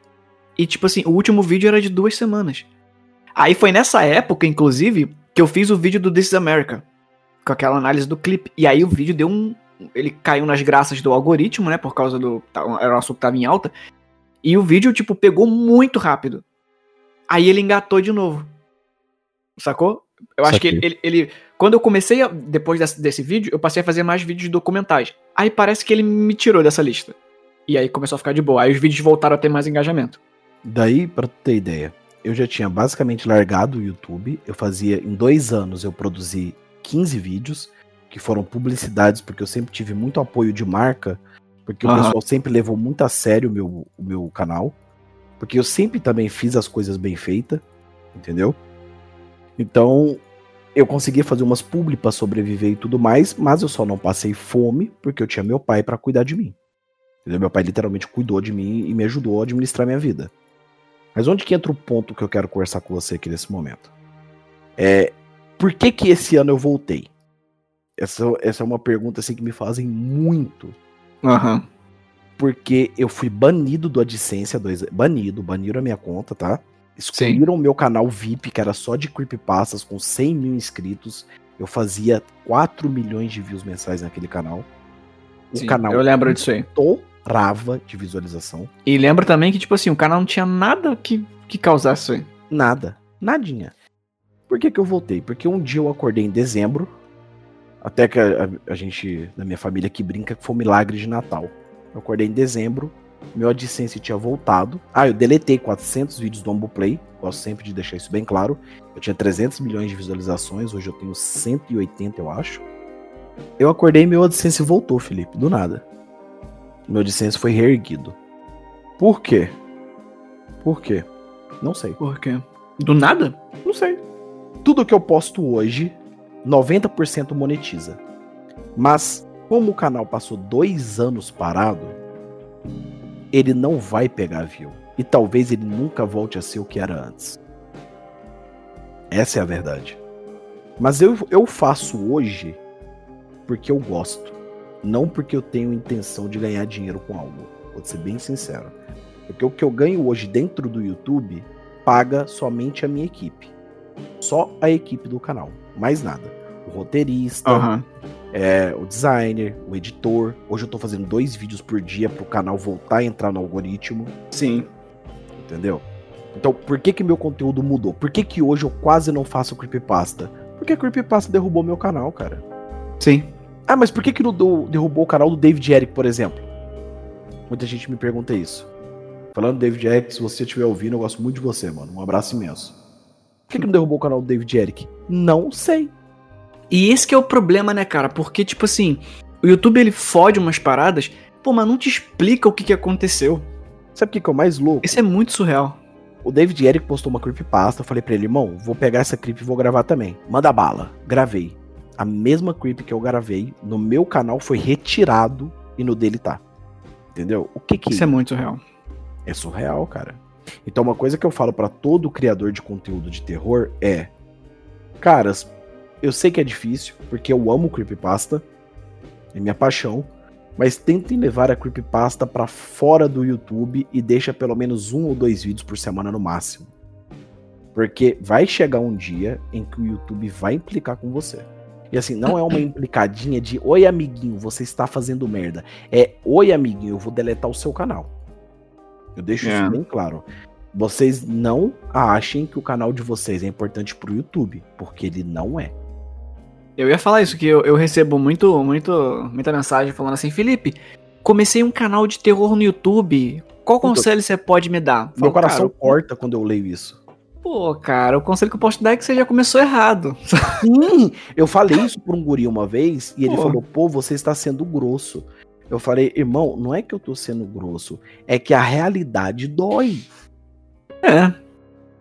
E tipo assim, o último vídeo era de duas semanas. Aí foi nessa época, inclusive, que eu fiz o vídeo do This is America. Com aquela análise do clipe. E aí o vídeo deu um. Ele caiu nas graças do algoritmo, né? Por causa do. tá- Era um assunto que tava em alta. E o vídeo, tipo, pegou muito rápido. Aí ele engatou de novo. Sacou? Eu acho que ele, ele- Quando eu comecei, a- depois desse, desse vídeo, eu passei a fazer mais vídeos documentais. Aí parece que ele me tirou dessa lista. E aí começou a ficar de boa. Aí os vídeos voltaram a ter mais engajamento. Daí, pra tu ter ideia, eu já tinha basicamente largado o YouTube. Eu fazia, em dois anos, eu produzi 15 vídeos, que foram publicidades, porque eu sempre tive muito apoio de marca, porque o Aham. pessoal sempre levou muito a sério o meu, o meu canal. Porque eu sempre também fiz as coisas bem feitas, entendeu? Então, eu conseguia fazer umas publi pra sobreviver e tudo mais, mas eu só não passei fome porque eu tinha meu pai pra cuidar de mim. Entendeu? Meu pai literalmente cuidou de mim e me ajudou a administrar minha vida. Mas onde que entra o ponto que eu quero conversar com você aqui nesse momento? É, por que que esse ano eu voltei? Essa, essa é uma pergunta assim que me fazem muito. Aham. Porque eu fui banido do AdSense há dois Banido, baniram a minha conta, tá? Excluíram o meu canal VIP, que era só de creepypastas, com 100 mil inscritos. Eu fazia 4 milhões de views mensais naquele canal. O Sim, canal eu lembro disso aí. estourava de visualização. E lembro também que, tipo assim, o canal não tinha nada que, que causasse isso aí. Nada. Nadinha. Por que, que eu voltei? Porque um dia eu acordei em dezembro. Até que a, a- a gente, da minha família, que brinca que foi um milagre de Natal. Eu acordei em dezembro meu AdSense tinha voltado. Ah, eu deletei 400 vídeos do Ambuplay. Gosto sempre de deixar isso bem claro. Eu tinha 300 milhões de visualizações, hoje eu tenho 180, eu acho. Eu acordei e meu AdSense voltou, Felipe, do nada. Meu AdSense foi reerguido. Por quê? Por quê? Não sei. Por quê? Do nada? Não sei. Tudo que eu posto hoje, 90% monetiza. Mas, como o canal passou dois anos parado, ele não vai pegar view. E talvez ele nunca volte a ser o que era antes. Essa é a verdade. Mas eu, eu faço hoje porque eu gosto. Não porque eu tenho intenção de ganhar dinheiro com algo. Vou ser bem sincero. Porque o que eu ganho hoje dentro do YouTube paga somente a minha equipe. Só a equipe do canal. Mais nada. O roteirista, Aham. é, o designer, o editor. Hoje eu tô fazendo dois vídeos por dia pro canal voltar a entrar no algoritmo. Sim. Entendeu? Então, por que que meu conteúdo mudou? Por que que hoje eu quase não faço creepypasta? Porque a creepypasta derrubou meu canal, cara. Sim. Ah, mas por que que não derrubou o canal do David Eric, por exemplo? Muita gente me pergunta isso. Falando do David Eric, se você estiver ouvindo, eu gosto muito de você, mano. Um abraço imenso. Por que que não derrubou o canal do David Eric? Não sei. E esse que é o problema, né, cara? Porque, tipo assim, o YouTube ele fode umas paradas, pô, mas não te explica o que, que aconteceu. Sabe o que que é o mais louco? Isso é muito surreal. O David Eric postou uma creepypasta, eu falei pra ele, irmão, vou pegar essa creep e vou gravar também. Manda bala. Gravei. A mesma creep que eu gravei no meu canal foi retirado e no dele tá. Entendeu? O que que Isso é muito surreal. é surreal, cara. Então uma coisa que eu falo pra todo criador de conteúdo de terror é, caras, eu sei que é difícil, porque eu amo creepypasta, é minha paixão, mas tentem levar a creepypasta pra fora do YouTube e deixa pelo menos um ou dois vídeos por semana no máximo. Porque vai chegar um dia em que o YouTube vai implicar com você. E assim, não é uma implicadinha de oi amiguinho, você está fazendo merda. É oi amiguinho, eu vou deletar o seu canal. Eu deixo É. isso bem claro. Vocês não achem que o canal de vocês é importante pro YouTube, porque ele não é. Eu ia falar isso, que eu, eu recebo muito, muito, muita mensagem falando assim, Felipe, comecei um canal de terror no YouTube. Qual Puta, conselho você pode me dar? Meu Falo, coração cara, corta quando eu leio isso. Pô, cara, o conselho que eu posso te dar é que você já começou errado. Sim, eu falei isso pra um guri uma vez e ele Pô. falou: pô, você está sendo grosso. Eu falei, irmão, não é que eu tô sendo grosso, é que a realidade dói, É.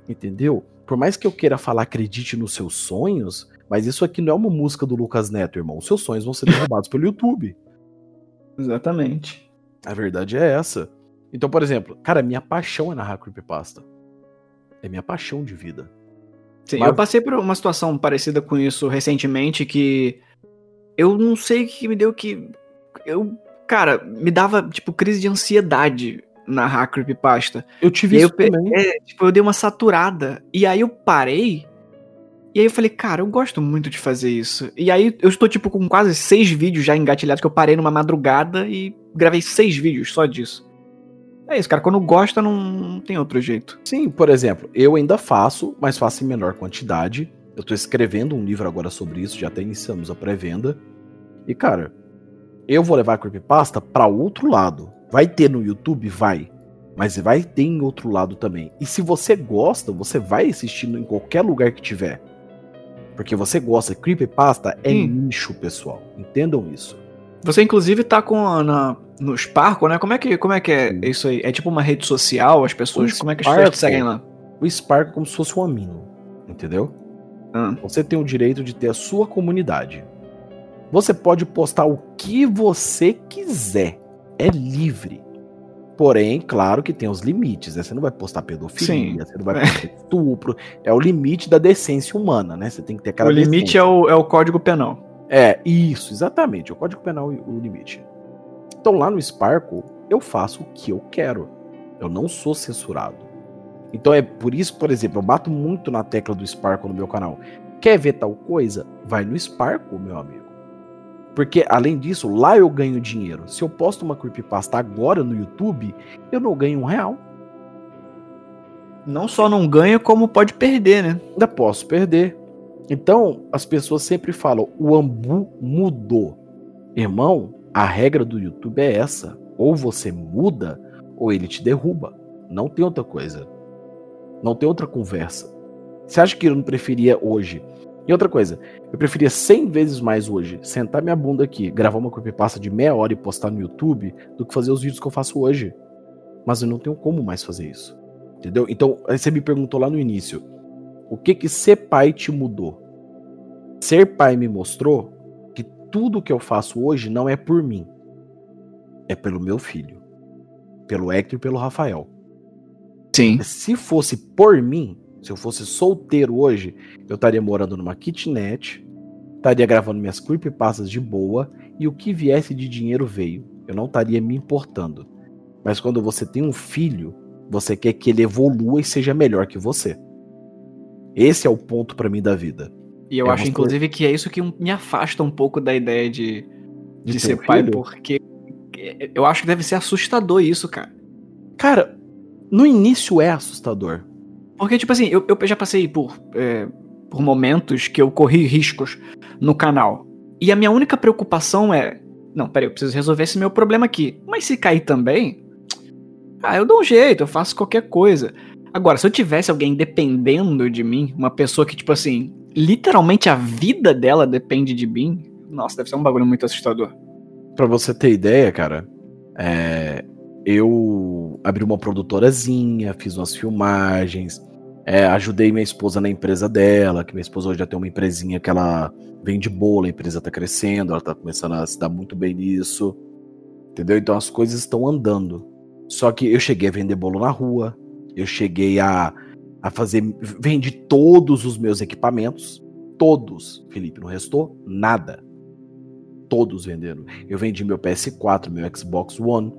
entendeu? Por mais que eu queira falar acredite nos seus sonhos, mas isso aqui não é uma música do Lucas Neto, irmão. Os seus sonhos vão ser derrubados pelo YouTube. Exatamente. A verdade é essa. Então, por exemplo, cara, minha paixão é narrar creepypasta. É minha paixão de vida. Sim, Mas- eu passei por uma situação parecida com isso recentemente que eu não sei o que me deu que eu, cara, me dava tipo crise de ansiedade narrar creepypasta. Eu tive E isso eu, também. é, tipo, eu dei uma saturada e aí eu parei e aí eu falei, cara, eu gosto muito de fazer isso. E aí eu estou tipo com quase seis vídeos já engatilhados que eu parei numa madrugada e gravei seis vídeos só disso. É isso, cara, quando gosta não, não tem outro jeito. Sim, por exemplo, eu ainda faço, mas faço em menor quantidade. Eu tô escrevendo um livro agora sobre isso, já até iniciamos a pré-venda. E, cara, eu vou levar a creepypasta pra outro lado. Vai ter no YouTube? Vai. Mas vai ter em outro lado também. E se você gosta, você vai assistir em qualquer lugar que tiver. Porque você gosta. Creepypasta é Sim. nicho, pessoal. Entendam isso. Você, inclusive, tá com a- na, no Sparkle, né? Como é que, como é, que é isso aí? É tipo uma rede social, as pessoas. O como é que as pessoas te Sparkle- seguem lá? O Spark é como se fosse um amino. Entendeu? Ah, Você tem o direito de ter a sua comunidade. Você pode postar o que você quiser. É livre. Porém, claro que tem os limites, né? Você não vai postar pedofilia, Sim. você não vai postar estupro. É o limite da decência humana, né? Você tem que ter aquela o limite é o, é o código penal. É, isso, exatamente. O Código Penal e o limite. Então lá no Sparkle, eu faço o que eu quero. Eu não sou censurado. Então é por isso, por exemplo, eu bato muito na tecla do Sparkle no meu canal. Quer ver tal coisa? Vai no Sparkle, meu amigo. Porque, além disso, lá eu ganho dinheiro. Se eu posto uma creepypasta agora no YouTube, eu não ganho um real. Não só não ganha, como pode perder, né? ainda posso perder. Então, as pessoas sempre falam: o Ambu mudou. Irmão, a regra do YouTube é essa. Ou você muda, ou ele te derruba. Não tem outra coisa. Não tem outra conversa. Você acha que eu não preferia hoje? E outra coisa, eu preferia 100 vezes mais hoje sentar minha bunda aqui, gravar uma creepypasta de meia hora e postar no YouTube do que fazer os vídeos que eu faço hoje. Mas eu não tenho como mais fazer isso. Entendeu? Então, aí você me perguntou lá no início: o que que ser pai te mudou? Ser pai me mostrou que tudo que eu faço hoje não é por mim, é pelo meu filho, pelo Hector e pelo Rafael. Sim. Se fosse por mim, se eu fosse solteiro hoje, eu estaria morando numa kitnet, estaria gravando minhas creepypastas de boa e o que viesse de dinheiro veio. Eu não estaria me importando. Mas quando você tem um filho, você quer que ele evolua e seja melhor que você. Esse é o ponto para mim da vida. E eu É acho, inclusive, que é isso que me afasta um pouco da ideia de, de, De ser pai, filho? porque eu acho que deve ser assustador isso, cara. Cara, no início é assustador. Porque, tipo assim, eu, eu já passei por, é, por momentos que eu corri riscos no canal. E a minha única preocupação é: não, peraí, eu preciso resolver esse meu problema aqui. Mas se cair também, ah, eu dou um jeito, eu faço qualquer coisa. Agora, se eu tivesse alguém dependendo de mim, uma pessoa que, tipo assim, literalmente a vida dela depende de mim, nossa, deve ser um bagulho muito assustador. Pra você ter ideia, cara, é, eu abri uma produtorazinha, fiz umas filmagens, é, ajudei minha esposa na empresa dela, que minha esposa hoje já tem uma empresinha que ela vende bolo, a empresa tá crescendo, ela tá começando a se dar muito bem nisso. Entendeu? Então as coisas estão andando. Só que eu cheguei a vender bolo na rua, eu cheguei a, a fazer. Vendi todos os meus equipamentos. Todos, Felipe, não restou nada. Todos venderam. Eu vendi meu PS4, meu Xbox One,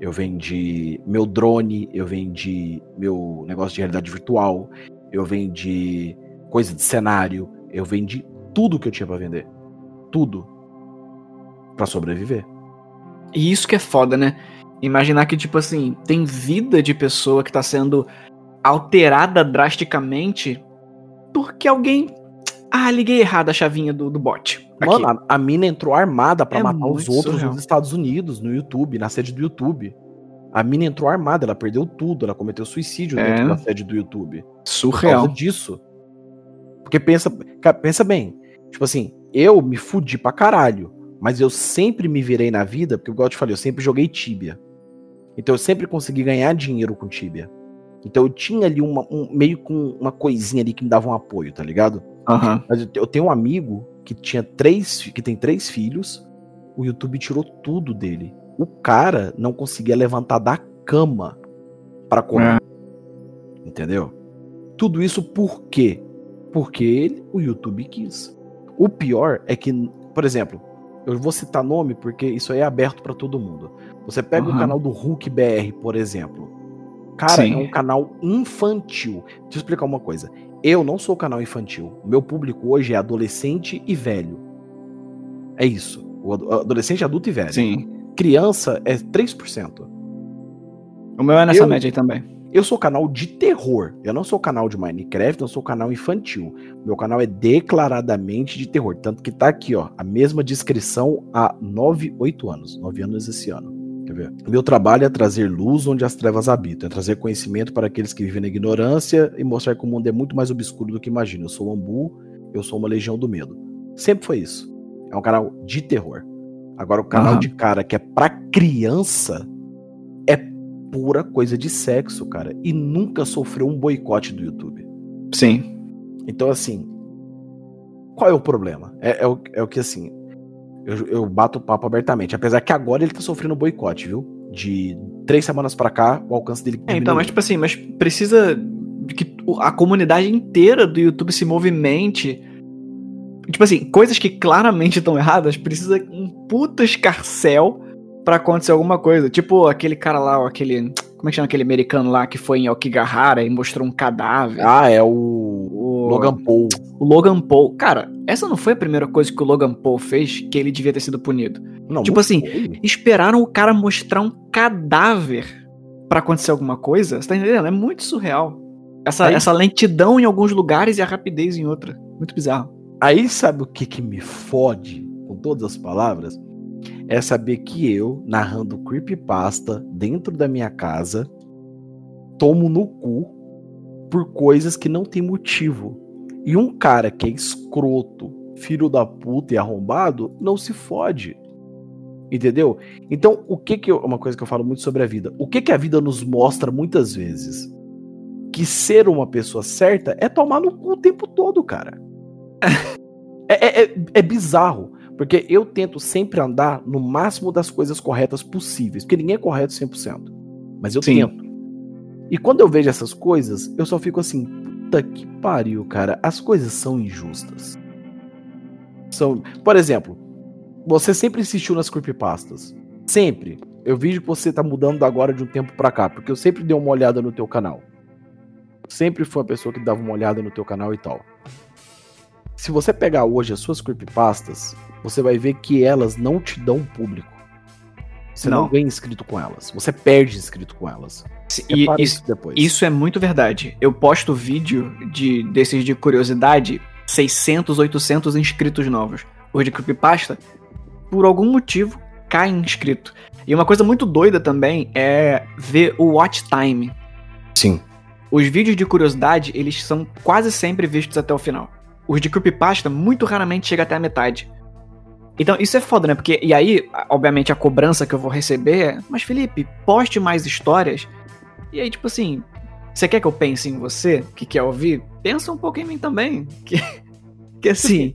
eu vendi meu drone, eu vendi meu negócio de realidade virtual, eu vendi coisa de cenário, eu vendi tudo que eu tinha pra vender. Tudo. Pra sobreviver. E isso que é foda, né? Imaginar que, tipo assim, tem vida de pessoa que tá sendo alterada drasticamente porque alguém. Ah, liguei errado a chavinha do, do bot. Mano, a, a mina entrou armada pra É matar os outros surreal. nos Estados Unidos, no YouTube, na sede do YouTube. A mina entrou armada, ela perdeu tudo, ela cometeu suicídio É. dentro da sede do YouTube. Por surreal. causa disso. Porque pensa, pensa bem, tipo assim, eu me fudi pra caralho, mas eu sempre me virei na vida, porque igual eu te falei, eu sempre joguei Tibia. Então eu sempre consegui ganhar dinheiro com Tibia. Então eu tinha ali uma, um, meio com uma coisinha ali que me dava um apoio, tá ligado? Aham. Mas eu eu tenho um amigo que tinha três, que tem três filhos. O YouTube tirou tudo dele. O cara não conseguia levantar da cama pra comer. Entendeu? Tudo isso por quê? Porque ele, o YouTube quis. O pior é que, por exemplo, eu vou citar nome porque isso aí é aberto pra todo mundo. Você pega o Aham. canal do Hulk BR, por exemplo. Cara, Sim. é um canal infantil. Deixa eu explicar uma coisa. Eu não sou canal infantil. O meu público hoje é adolescente e velho. É isso. O ado- adolescente, adulto e velho. Sim. Criança é 3%. O meu é nessa Eu- média aí também. Eu sou canal de terror. Eu não sou canal de Minecraft, eu sou canal infantil. Meu canal é declaradamente de terror. Tanto que tá aqui, ó, a mesma descrição há 9, 8 anos. 9 anos esse ano. Ver? Meu trabalho é trazer luz onde as trevas habitam, é trazer conhecimento para aqueles que vivem na ignorância e mostrar que o mundo é muito mais obscuro do que imagina. Eu sou o Ambu, eu sou uma legião do medo. Sempre foi isso. É um canal de terror. Agora, o canal Aham. de cara que é pra criança é pura coisa de sexo, cara. E nunca sofreu um boicote do YouTube. Sim. Então, assim, qual é o problema? É, é o, é o que, assim, eu, eu bato o papo abertamente. Apesar que agora ele tá sofrendo boicote, viu? De três semanas pra cá, o alcance dele É, então, mas tipo assim, mas precisa que a comunidade inteira do YouTube se movimente. Tipo assim, coisas que claramente estão erradas, precisa um puta escarcel pra acontecer alguma coisa. Tipo aquele cara lá, aquele. Como é que chama aquele americano lá que foi em Okigahara e mostrou um cadáver? Ah, é o Logan Paul. o Logan Paul. Cara, essa não foi a primeira coisa que o Logan Paul fez que ele devia ter sido punido. Não, Tipo assim, foi. esperaram o cara mostrar um cadáver pra acontecer alguma coisa, você tá entendendo? É muito surreal. Essa, Aí- essa lentidão em alguns lugares e a rapidez em outra. Muito bizarro. Aí sabe o que que me fode, com todas as palavras? é saber que eu, narrando creepypasta dentro da minha casa, tomo no cu por coisas que não tem motivo. E um cara que é escroto, filho da puta e arrombado, não se fode. Entendeu? Então, o que que eu, uma coisa que eu falo muito sobre a vida. O que que a vida nos mostra muitas vezes? Que ser uma pessoa certa é tomar no cu o tempo todo, cara. é, é, é, é bizarro. Porque eu tento sempre andar no máximo das coisas corretas possíveis. Porque ninguém é correto 100%. Mas eu Sim. tento. E quando eu vejo essas coisas, eu só fico assim, puta que pariu, cara. As coisas são injustas. São, por exemplo, você sempre insistiu nas creepypastas. Sempre. Eu vejo que você tá mudando agora de um tempo para cá, porque eu sempre dei uma olhada no teu canal. Sempre foi uma pessoa que dava uma olhada no teu canal e tal. Se você pegar hoje as suas creepypastas, você vai ver que elas não te dão público. Você não, não ganha inscrito com elas. Você perde inscrito com elas. E isso, isso é muito verdade. Eu posto vídeo de desses de curiosidade, 600, 800 inscritos novos. Os de creepypasta, por algum motivo, cai inscrito. E uma coisa muito doida também é ver o watch time. Sim. Os vídeos de curiosidade, eles são quase sempre vistos até o final. Os de creepypasta muito raramente chega até a metade. Então, isso é foda, né? Porque, e aí, obviamente, a cobrança que eu vou receber é: Mas Felipe, poste mais histórias. E aí, tipo assim, você quer que eu pense em você, que quer ouvir? Pensa um pouco em mim também. Que, que assim.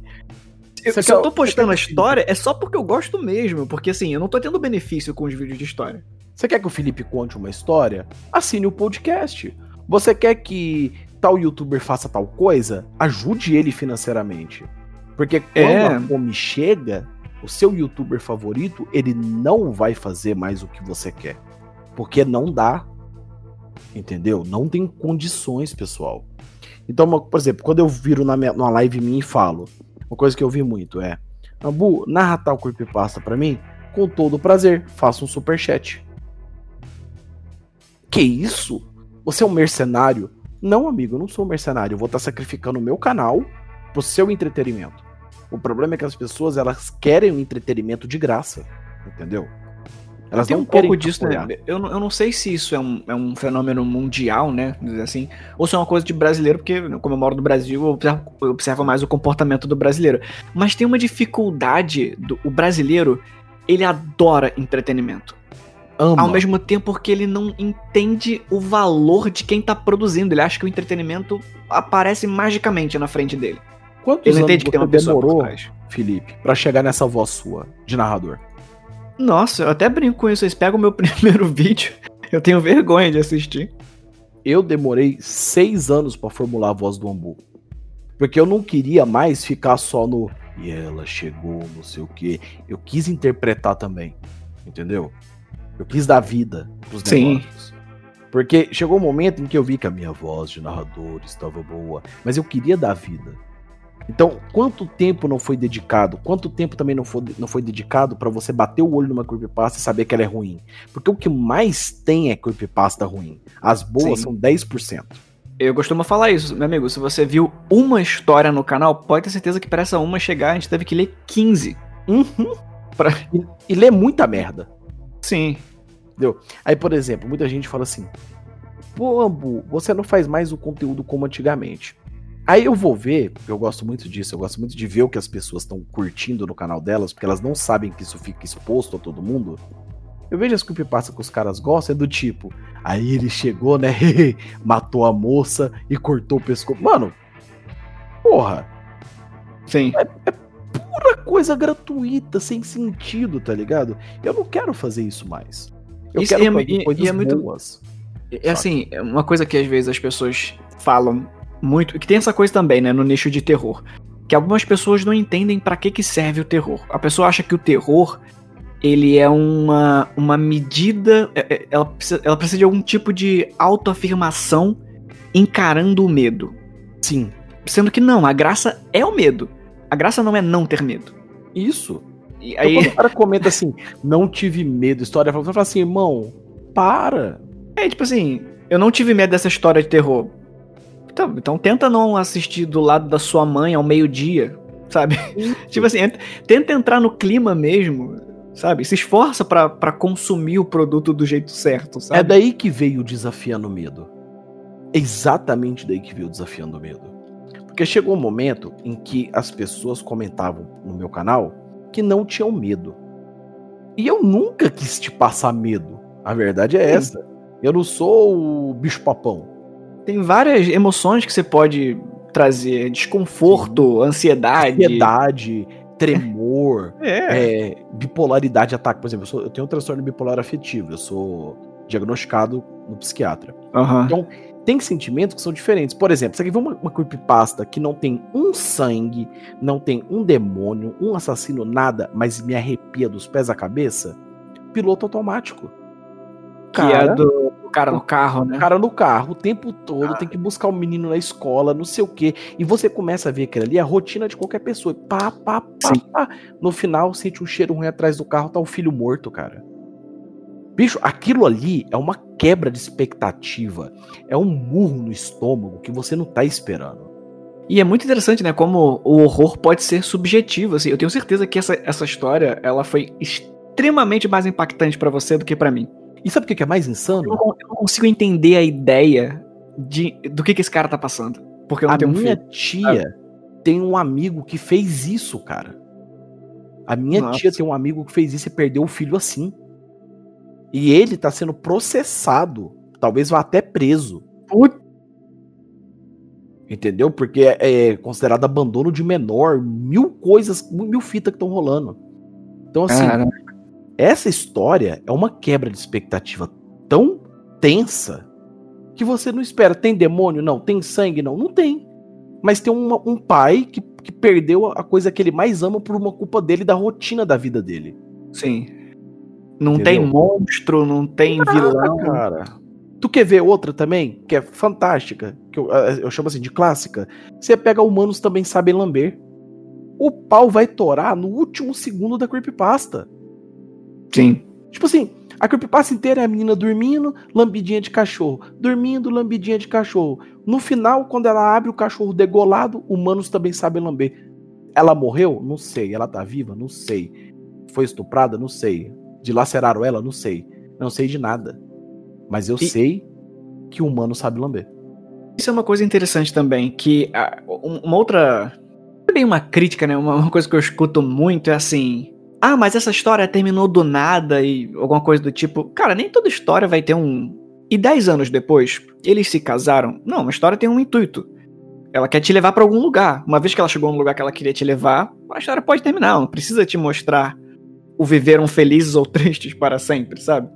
Eu, se eu tô postando a história, é só porque eu gosto mesmo. Porque assim, eu não tô tendo benefício com os vídeos de história. Você quer que o Felipe conte uma história? Assine o podcast. Você quer que tal youtuber faça tal coisa? Ajude ele financeiramente. Porque quando é. a fome chega, o seu youtuber favorito, ele não vai fazer mais o que você quer. Porque não dá. Entendeu? Não tem condições, pessoal. Então, por exemplo, quando eu viro na minha, numa live minha e falo, uma coisa que eu vi muito é: Ambu, narra tal creepypasta pra mim? Com todo prazer, faça um super chat. Que isso? Você é um mercenário? Não, amigo, eu não sou um mercenário. Eu vou estar tá sacrificando o meu canal pro seu entretenimento. O problema é que as pessoas elas querem um entretenimento de graça, entendeu? Elas Tem um pouco disso, né? Eu, eu não sei se isso é um, é um fenômeno mundial, né? Assim, ou se é uma coisa de brasileiro, porque como eu moro no Brasil, eu observo, eu observo mais o comportamento do brasileiro. Mas tem uma dificuldade do o brasileiro, ele adora entretenimento. Ama. Ao mesmo tempo que ele não entende o valor de quem tá produzindo. Ele acha que o entretenimento aparece magicamente na frente dele. Quantos ele anos que tem uma demorou, Felipe, para chegar nessa voz sua de narrador? Nossa, eu até brinco com isso. Vocês pegam o meu primeiro vídeo, eu tenho vergonha de assistir. Eu demorei seis anos para formular a voz do Ambu. Porque eu não queria mais ficar só no. E ela chegou, não sei o quê. Eu quis interpretar também. Entendeu? Eu quis dar vida pros Sim. negócios. Porque chegou um momento em que eu vi que a minha voz de narrador estava boa, mas eu queria dar vida. Então, quanto tempo não foi dedicado? Quanto tempo também não foi, não foi dedicado para você bater o olho numa creepypasta e saber que ela é ruim? Porque o que mais tem é creepypasta ruim. As boas Sim. são 10%. Eu costumo falar isso, meu amigo. Se você viu uma história no canal, pode ter certeza que para essa uma chegar, a gente teve que ler 15. Uhum. Pra... E, e ler muita merda. Sim. Entendeu? Aí, por exemplo, muita gente fala assim: Pô, Ambu, você não faz mais o conteúdo como antigamente. Aí eu vou ver, porque eu gosto muito disso, eu gosto muito de ver o que as pessoas estão curtindo no canal delas, porque elas não sabem que isso fica exposto a todo mundo. Eu vejo as creepypastas que os caras gostam, é do tipo, aí ele chegou, né, matou a moça e cortou o pescoço. Mano, porra. Sim. É, é pura coisa gratuita, sem sentido, tá ligado? Eu não quero fazer isso mais. Eu isso, quero é, fazer coisas e é muito, boas. É assim, é uma coisa que às vezes as pessoas falam muito. Que tem essa coisa também, né, no nicho de terror. Que algumas pessoas não entendem para que, que serve o terror. A pessoa acha que o terror ele é uma, uma medida. É, é, ela precisa, ela precisa de algum tipo de autoafirmação encarando o medo. Sim. Sendo que não, a graça é o medo. A graça não é não ter medo. Isso. E aí... Então, quando o cara comenta assim, não tive medo, história, você fala assim, irmão, para. É, tipo assim, eu não tive medo dessa história de terror. Então, então tenta não assistir do lado da sua mãe ao meio-dia, sabe? tipo assim, tenta entrar no clima mesmo. sabe? Se esforça para consumir o produto do jeito certo, sabe? É daí que veio o desafiando o medo. Exatamente daí que veio o desafiando o medo. Porque chegou um momento em que as pessoas comentavam no meu canal que não tinham medo. E eu nunca quis te passar medo. A verdade é Sim. essa. Eu não sou o bicho papão. Tem várias emoções que você pode trazer: desconforto, Sim. ansiedade. Ansiedade, tremor, é. É, bipolaridade, ataque. Por exemplo, eu, sou, eu, tenho um transtorno bipolar afetivo. Eu sou diagnosticado no psiquiatra. Uhum. Então, tem sentimentos que são diferentes. Por exemplo, você quer ver uma, uma creepypasta que não tem um sangue, não tem um demônio, um assassino, nada, mas me arrepia dos pés à cabeça? Piloto automático. Que é cara, é do cara no carro, né? cara no carro o tempo todo, ah. tem que buscar o um menino na escola, não sei o quê. E você começa a ver aquilo ali, a rotina de qualquer pessoa. Pá, pá, pá, pá. No final, sente um cheiro ruim atrás do carro, tá o filho morto, cara. Bicho, aquilo ali é uma quebra de expectativa. É um murro no estômago que você não tá esperando. E é muito interessante, né? Como o horror pode ser subjetivo. Assim, eu tenho certeza que essa, essa história ela foi extremamente mais impactante para você do que para mim. E sabe o que é mais insano? Eu não, eu não consigo entender a ideia de, do que, que esse cara tá passando. Porque eu não a tenho um minha tia ah. tem um amigo que fez isso, cara. A minha Nossa. tia tem um amigo que fez isso e perdeu o filho assim. E ele tá sendo processado. Talvez vá até preso. Entendeu? Porque é, é considerado abandono de menor. Mil coisas, mil fitas que estão rolando. Então, assim, essa história é uma quebra de expectativa tão tensa que você não espera. Tem demônio? Não. Tem sangue? Não. Não tem. Mas tem uma, um pai que, que perdeu a coisa que ele mais ama por uma culpa dele da rotina da vida dele. Sim. Não Entendeu? tem monstro, não tem Nada, vilão. cara. Tu quer ver outra também? Que é fantástica. Que eu, eu chamo assim de clássica. Você pega Humanos Também Sabem Lamber. O pau vai torar no último segundo da creepypasta. Sim. Tipo assim, a creepypasta inteira é a menina dormindo, lambidinha de cachorro. Dormindo, lambidinha de cachorro. No final, quando ela abre o cachorro degolado, humanos também sabem lamber. Ela morreu? Não sei. Ela tá viva? Não sei. Foi estuprada? Não sei. Dilaceraram ela? Não sei. Não sei de nada. Mas eu e... sei que o humano sabe lamber. Isso é uma coisa interessante também, que uma outra. Também uma crítica, né? Uma, uma coisa que eu escuto muito é assim. Ah, mas essa história terminou do nada e alguma coisa do tipo. Cara, nem toda história vai ter um. E dez anos depois, eles se casaram. Não, uma história tem um intuito. Ela quer te levar para algum lugar. Uma vez que ela chegou no lugar que ela queria te levar, a história pode terminar. Não precisa te mostrar o viveram felizes ou tristes para sempre, sabe?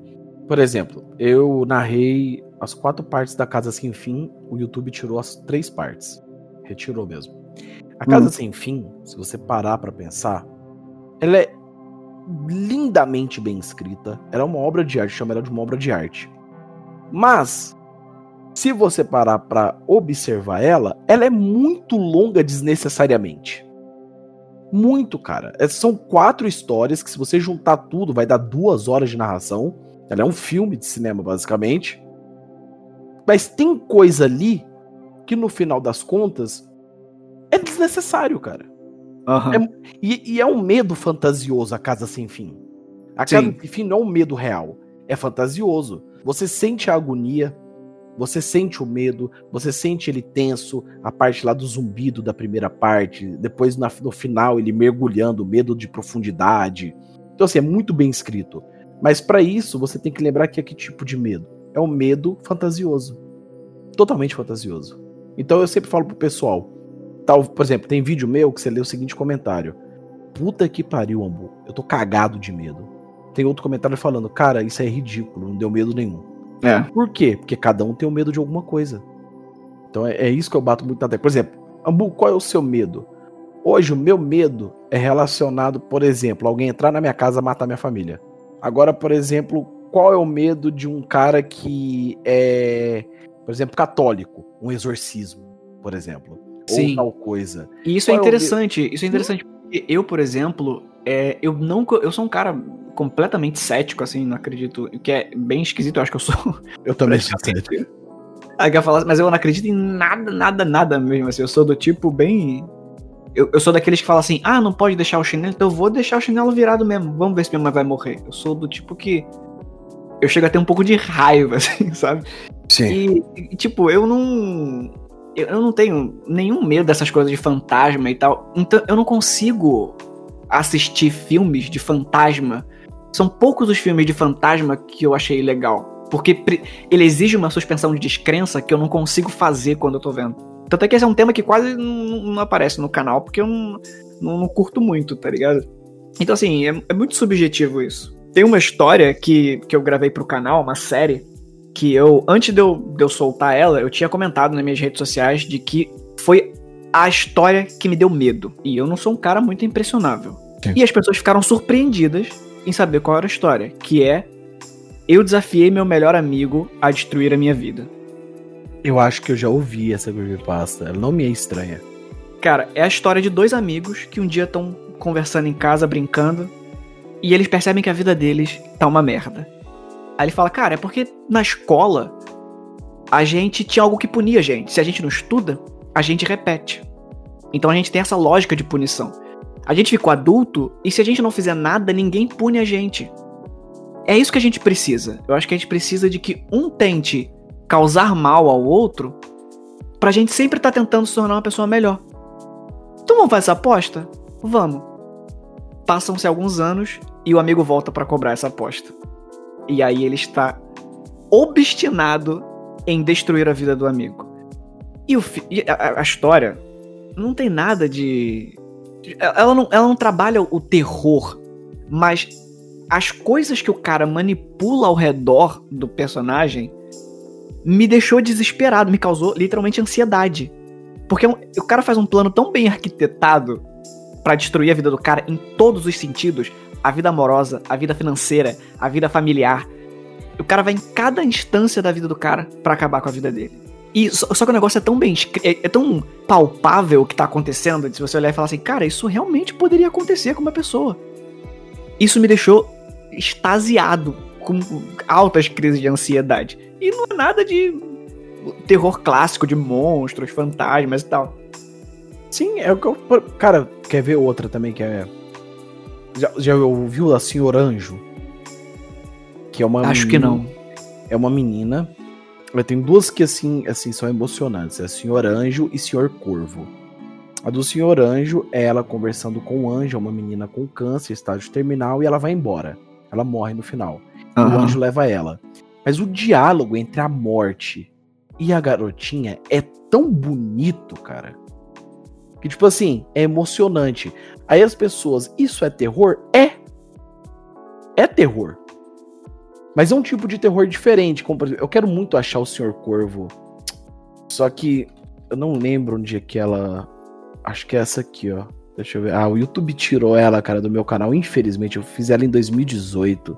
Por exemplo, eu narrei as quatro partes da Casa Sem Fim, o YouTube tirou as três partes. Retirou mesmo. A Casa hum. Sem Fim, se você parar para pensar, ela é lindamente bem escrita. Ela é uma obra de arte, chama ela de uma obra de arte. Mas, se você parar para observar ela, ela é muito longa desnecessariamente. Muito, cara. É, são quatro histórias que, se você juntar tudo, vai dar duas horas de narração. Ela é um filme de cinema, basicamente. Mas tem coisa ali que, no final das contas, é desnecessário, cara. Uhum. É, e, e, é um medo fantasioso a Casa Sem Fim. A Casa Sem Fim não é um medo real. É fantasioso. Você sente a agonia, você sente o medo, você sente ele tenso, a parte lá do zumbido da primeira parte, depois no final ele mergulhando, medo de profundidade. Então, assim, é muito bem escrito. Mas para isso, você tem que lembrar que é que tipo de medo? É um medo fantasioso. Totalmente fantasioso. Então eu sempre falo pro pessoal, tal, por exemplo, tem vídeo meu que você lê o seguinte comentário: Puta que pariu, Ambu, eu tô cagado de medo. Tem outro comentário falando, cara, isso é ridículo, não deu medo nenhum. É. Por quê? Porque cada um tem o um medo de alguma coisa. Então é, é, isso que eu bato muito na tecla. Por exemplo, Ambu, qual é o seu medo? Hoje o meu medo é relacionado, por exemplo, alguém entrar na minha casa e matar minha família. Agora, por exemplo, qual é o medo de um cara que é, por exemplo, católico, um exorcismo, por exemplo, Sim. ou tal coisa. E isso é qual é interessante. É isso é interessante porque eu, por exemplo, é, eu não, eu sou um cara completamente cético, assim, não acredito. O que é bem esquisito, eu acho que eu sou. Eu também sou cético. Aí eu falar, mas eu não acredito em nada, nada, nada mesmo. Assim, eu sou do tipo bem. Eu, eu sou daqueles que falam assim: ah, não pode deixar o chinelo, então eu vou deixar o chinelo virado mesmo. Vamos ver se minha mãe vai morrer. Eu sou do tipo que. Eu chego a ter um pouco de raiva, assim, sabe? Sim. E, e, tipo, eu não. Eu, não tenho nenhum medo dessas coisas de fantasma e tal. Então eu não consigo assistir filmes de fantasma. São poucos os filmes de fantasma que eu achei legal. Porque ele exige uma suspensão de descrença que eu não consigo fazer quando eu tô vendo. Tanto é que esse é um tema que quase não, não aparece no canal, porque eu não, não, não, curto muito, tá ligado? Então, assim, é, é muito subjetivo isso. Tem uma história que, que eu gravei pro canal, uma série, que eu, antes de eu, de eu soltar ela, eu tinha comentado nas minhas redes sociais de que foi a história que me deu medo. E eu não sou um cara muito impressionável. Sim. E as pessoas ficaram surpreendidas em saber qual era a história, que é eu desafiei meu melhor amigo a destruir a minha vida. Eu acho que eu já ouvi essa creepypasta. Ela não me é estranha. Cara, é a história de dois amigos que um dia estão conversando em casa, brincando, e eles percebem que a vida deles tá uma merda. Aí ele fala, cara, é porque na escola a gente tinha algo que punia a gente. Se a gente não estuda, a gente repete. Então a gente tem essa lógica de punição. A gente ficou adulto e se a gente não fizer nada, ninguém pune a gente. É isso que a gente precisa. Eu acho que a gente precisa de que um tente causar mal ao outro pra gente sempre estar tá tentando se tornar uma pessoa melhor. Então vamos fazer essa aposta? Vamos. Passam-se alguns anos e o amigo volta para cobrar essa aposta. E aí ele está obstinado em destruir a vida do amigo. E, o, e a, a, história não tem nada de. Ela não, ela não trabalha o terror, mas as coisas que o cara manipula ao redor do personagem me deixou desesperado, me causou literalmente ansiedade. Porque o cara faz um plano tão bem arquitetado para destruir a vida do cara em todos os sentidos a vida amorosa, a vida financeira, a vida familiar. O cara vai em cada instância da vida do cara para acabar com a vida dele. E só, só, que o negócio é tão bem é, é, tão palpável o que tá acontecendo, se você olhar e falar assim, cara, isso realmente poderia acontecer com uma pessoa. Isso me deixou extasiado, com altas crises de ansiedade. E não é nada de terror clássico de monstros, fantasmas e tal. Sim, é o que eu. Cara, quer ver outra também que é já, já ouviu a Senhor Anjo? Que é uma Acho menina, que não. É uma menina. Eu tenho duas que assim, assim são emocionantes. É Senhor Anjo e Senhor Corvo. A do Senhor Anjo é ela conversando com o anjo, é uma menina com câncer, estágio terminal, e ela vai embora. Ela morre no final. Uhum. O anjo leva ela. Mas o diálogo entre a morte e a garotinha é tão bonito, cara. Que, tipo assim, é emocionante. Aí as pessoas, isso é terror? É. É terror. Mas é um tipo de terror diferente. Como, por exemplo, eu quero muito achar o Senhor Corvo. Só que eu não lembro onde é que ela. Acho que é essa aqui, ó. Deixa eu ver. Ah, o YouTube tirou ela, cara, do meu canal. Infelizmente, eu fiz ela em 2018.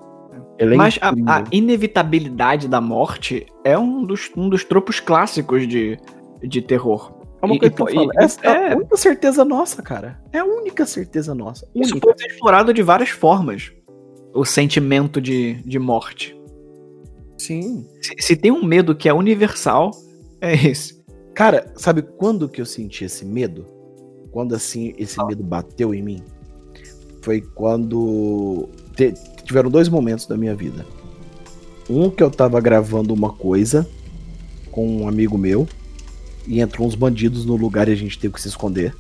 É Mas a, a, inevitabilidade da morte é um dos, um dos tropos clássicos de, de terror. É uma e, coisa que eu falo. Essa é, é a única certeza nossa, cara. É a única certeza nossa. Única. Isso pode ser explorado de várias formas. O sentimento de, de morte. Sim. Se, se tem um medo que é universal, é esse. Cara, sabe quando que eu senti esse medo? Quando assim esse medo bateu em mim? Foi quando te, tiveram dois momentos da minha vida. Um que eu tava gravando uma coisa com um amigo meu e entrou uns bandidos no lugar e a gente teve que se esconder.